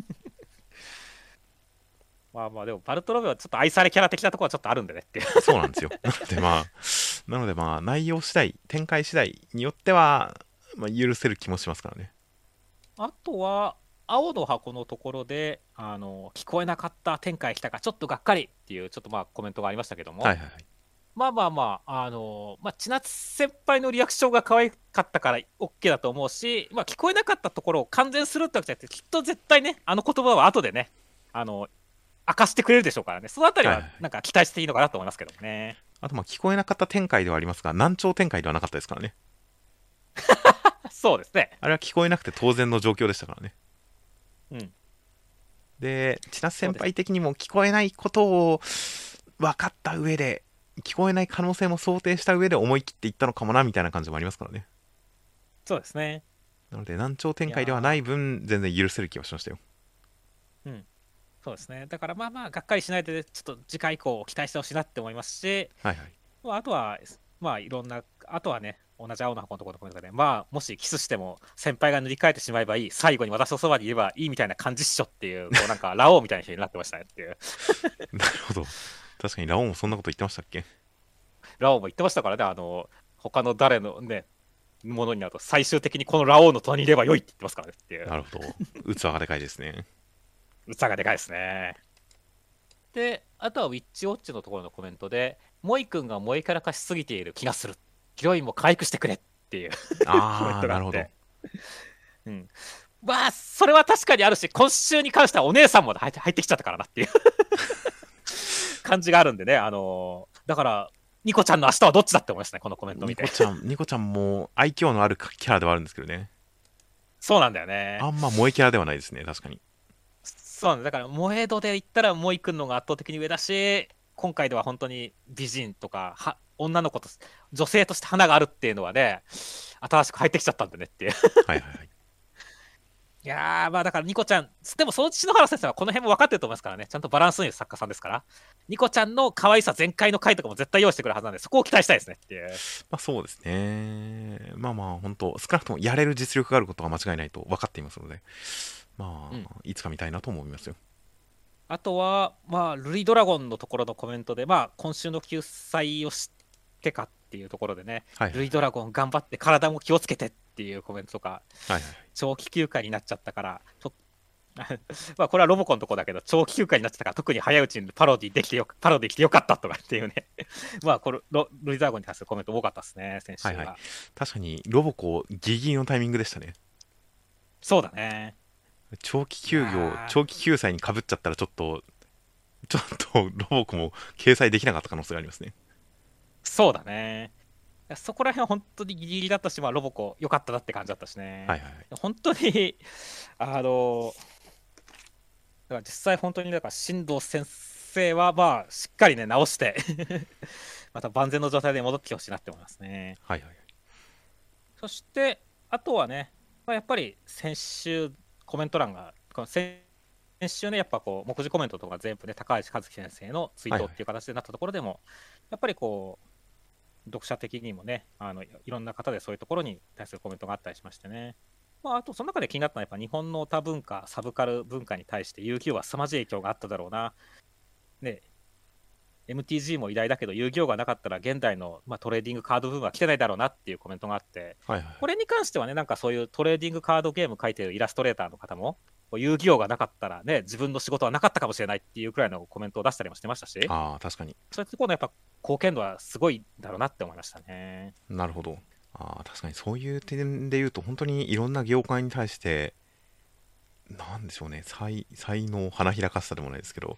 まあまあでもバルトロメオはちょっと愛されキャラ的なところはちょっとあるんでねってそうなんですよ。なのでまあ、なのでまあ、内容次第、展開次第によっては、まあ、許せる気もしますからね。あとは、青の箱のところで、あの聞こえなかった展開来たか、ちょっとがっかりっていう、ちょっとまあコメントがありましたけども、はいはいはい。まあまあまあ、あのまあ、千夏先輩のリアクションが可愛かったから OK だと思うし、まあ、聞こえなかったところを完全するってわけじゃなくて、きっと絶対ね、あの言葉は後でね、あの明かしてくれるでしょうからね、そのあたりははいはいなんか期待していいのかなと思いますけどね。あとまあ、聞こえなかった展開ではありますが、難聴展開ではなかったですからね。そうですね。あれは聞こえなくて当然の状況でしたからね。うん。で、千夏先輩的にも聞こえないことを分かった上で、聞こえない可能性も想定した上で思い切っていったのかもな、みたいな感じもありますからね。そうですね。なので、難聴展開ではない分、全然許せる気はしましたよ。そうですね。だからまあまあ、がっかりしないで、ちょっと次回以降期待してほしいなって思いますし、はいはい。まあ、あとは、まあいろんな、あとはね、同じ青の箱のところのコメントで、まあ、もしキスしても先輩が塗り替えてしまえばいい、最後に私のそばにいればいいみたいな感じっしょっていう、こうなんか、ラオウみたいな人になってましたねっていう。なるほど。確かにラオウもそんなこと言ってました。っけ ラオウも言ってました。からね、あの、他の誰のね、ものになると、最終的にこのラオウの隣にいれば良いって言ってますからねっていう。なるほど。器がでかいですね。器がでかいですね。で、あとはウィッチウォッチのところのコメントで、モイ君が燃えからかしすぎている気がする。ヒロインも可愛くしてくれっていうああ、なるほどて。。うん。まあ、それは確かにあるし、今週に関してはお姉さんも入って入ってきちゃったからなっていう 感じがあるんでね、あのーだから、ニコちゃんの明日はどっちだって思いましたね、このコメント見てニコ。ちゃん、ニコちゃんも愛嬌のあるキャラではあるんですけどね。そうなんだよね。あんま萌えキャラではないですね、確かに。そうなんだ。だから、萌え度で言ったら、モイ君の方が圧倒的に上だし、今回では本当に美人とか、は女の子と、女性として花があるっていうのはね、新しく入ってきちゃったんでねっていう。はいはいはい。いやー、まあだから、ニコちゃん、でもその篠原先生はこの辺も分かってると思いますからね、ちゃんとバランスのいい作家さんですから、ニコちゃんの可愛さ全開の回とかも絶対用意してくるはずなんで、そこを期待したいですねっていう。まあそうですね。まあまあ、本当少なくともやれる実力があることは間違いないと分かっていますので、まあ、うんいつか見たいなと思いますよ。あとは、まあ、ルイドラゴンのところのコメントで、まあ、今週の救済を知ってかっていうところでね、はいはいルイドラゴン頑張って体も気をつけてっていうコメントとか、はいはい。長期休暇になっちゃったから、まあこれはロボコンのとこだけど、長期休暇になっちゃったから、特に早いうちにパロディできてよパロディ来てよかったとかっていうね、まあこれロ、ルイドラゴンに対するコメント多かったですね、先週は。はいはい確かに、ロボコギリギリのタイミングでしたね。そうだね。長期休業長期休載にかぶっちゃったらちょっと、ちょっとロボコも掲載できなかった可能性がありますね。そうだね。そこら辺は本当にギリギリだったし、まあ、ロボコ良かったなって感じだったしね。はいはいはい。本当に、あの、だから実際本当に、だから、新藤先生は、まあ、しっかりね、直して また万全の状態で戻ってきてほしいなって思いますね。はいはい。そして、あとはね、まあ、やっぱり先週、コメント欄が、この先先週ね、やっぱこう、目次コメントとか全部ね、高橋和樹先生のツイートっていう形でなったところでも、やっぱりこう、読者的にもねあの、いいろんな方でそういうところに対するコメントがあったりしましてね。まあ、あと、その中で気になったのは、やっぱ日本の多文化、サブカル文化に対して、遊戯王は凄まじい影響があっただろうな。ね、MTG も偉大だけど、遊戯王がなかったら、現代の、まあ、トレーディングカードブームは来てないだろうなっていうコメントがあって、はいはい。これに関してはね、なんかそういうトレーディングカードゲーム書いてるイラストレーターの方も、遊戯王がなかったらね、自分の仕事はなかったかもしれないっていうくらいのコメントを出したりもしてましたし、ああ、確かに。そういうところのやっぱ貢献度はすごいんだろうなって思いましたね。なるほど。ああ、確かにそういう点で言うと、本当にいろんな業界に対して、なんでしょうね、才才能、花開かせたでもないですけど、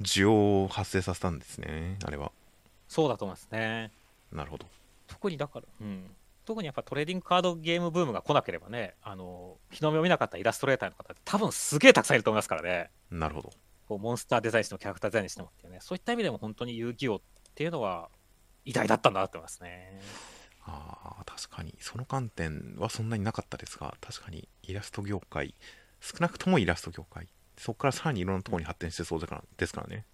需要を発生させたんですね、あれは。そうだと思いますね。なるほど。特にだから、うん。特にやっぱトレーディングカードゲームブームが来なければね、あの、日の目を見なかったイラストレーターの方って多分すげえたくさんいると思いますからね。なるほど。こうモンスターデザインにしてもキャラクターデザインにしてもっていうね、そういった意味でも本当に遊戯王っていうのは偉大だったんだなって思いますね。ああ、確かに、その観点はそんなになかったですが、確かにイラスト業界、少なくともイラスト業界、そこからさらにいろんなところに発展してそうだからですからね。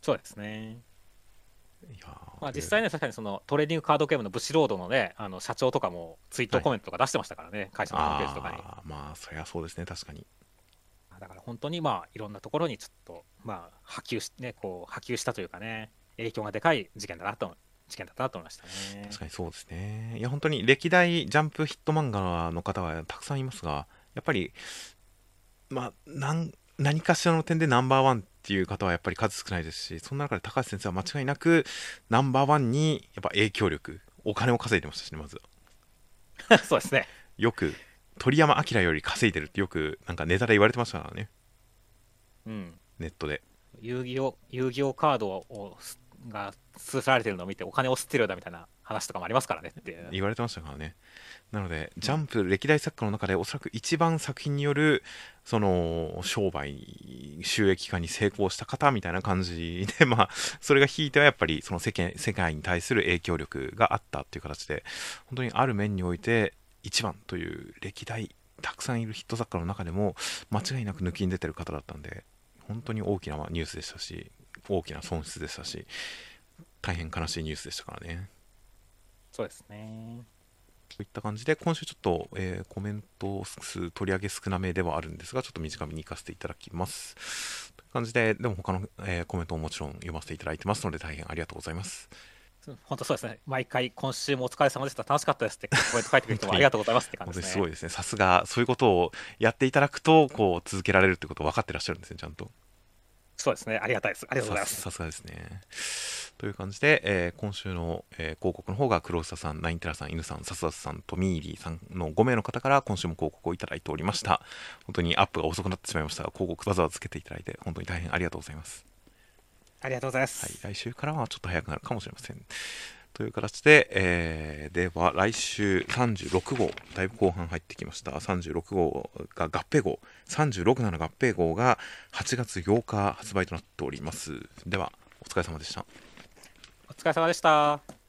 そうですね。いやーまあ、実際ね、確かにそのトレーディングカードゲームのブシロードのね、あの社長とかもツイートコメントとか出してましたからね、会社のホームページとかに。あーまあ、そりゃそうですね、確かに。だから本当にまあいろんなところにちょっとまあ波及し、ね、こう波及したというかね、影響がでかい事件だなと、事件だったなと思いましたね。確かにそうですね。いや、本当に歴代ジャンプヒット漫画の方はたくさんいますが、やっぱり、まあ、なん何かしらの点でナンバーワンっていう方はやっぱり数少ないですし、そんな中で高橋先生は間違いなくナンバーワンにやっぱ影響力、お金を稼いでましたしね、まず。そうですね。よく、鳥山明より稼いでるってよく、なんかネタで言われてましたからね、うん。ネットで。遊戯王遊戯王カードをすが通されてるのを見てお金を吸ってるようだみたいな話とかもありますからねって。言われてましたからね。なので、ジャンプ歴代作家の中でおそらく一番作品によるその商売収益化に成功した方みたいな感じで、まあ、それがひいてはやっぱりその世間世界に対する影響力があったっていう形で、本当にある面において一番という歴代たくさんいるヒット作家の中でも間違いなく抜きに出てる方だったんで、本当に大きなニュースでしたし、大きな損失でしたし、大変悲しいニュースでしたからね。そうですね。といった感じで、今週ちょっと、えーコメント数取り上げ少なめではあるんですが、ちょっと短めに行かせていただきます。という感じで、でも他の、えーコメントももちろん読ませていただいてますので、大変ありがとうございます。本当そうですね。毎回今週もお疲れ様でした。楽しかったですってコメント書いてくる人もありがとうございますって感本じですね。すごいですね。さすが、そういうことをやっていただくと、こう、続けられるってことを分かってらっしゃるんですね、ちゃんと。そうですね。ありがたいです。ありがとうございます。さすさすがですね。という感じで、えー今週の、えー広告の方が黒下さん、ナインテラさん、犬さん、サスダスさん、トミーリーさんの5名の方から今週も広告をいただいておりました。本当にアップが遅くなってしまいましたが、広告わざわざつけていただいて、本当に大変ありがとうございます。ありがとうございます。はい、来週からはちょっと早くなるかもしれません。という形で、えーでは来週36号、だいぶ後半入ってきました。36号が合併号、367合併号が8月8日発売となっております。では、お疲れ様でした。お疲れ様でした。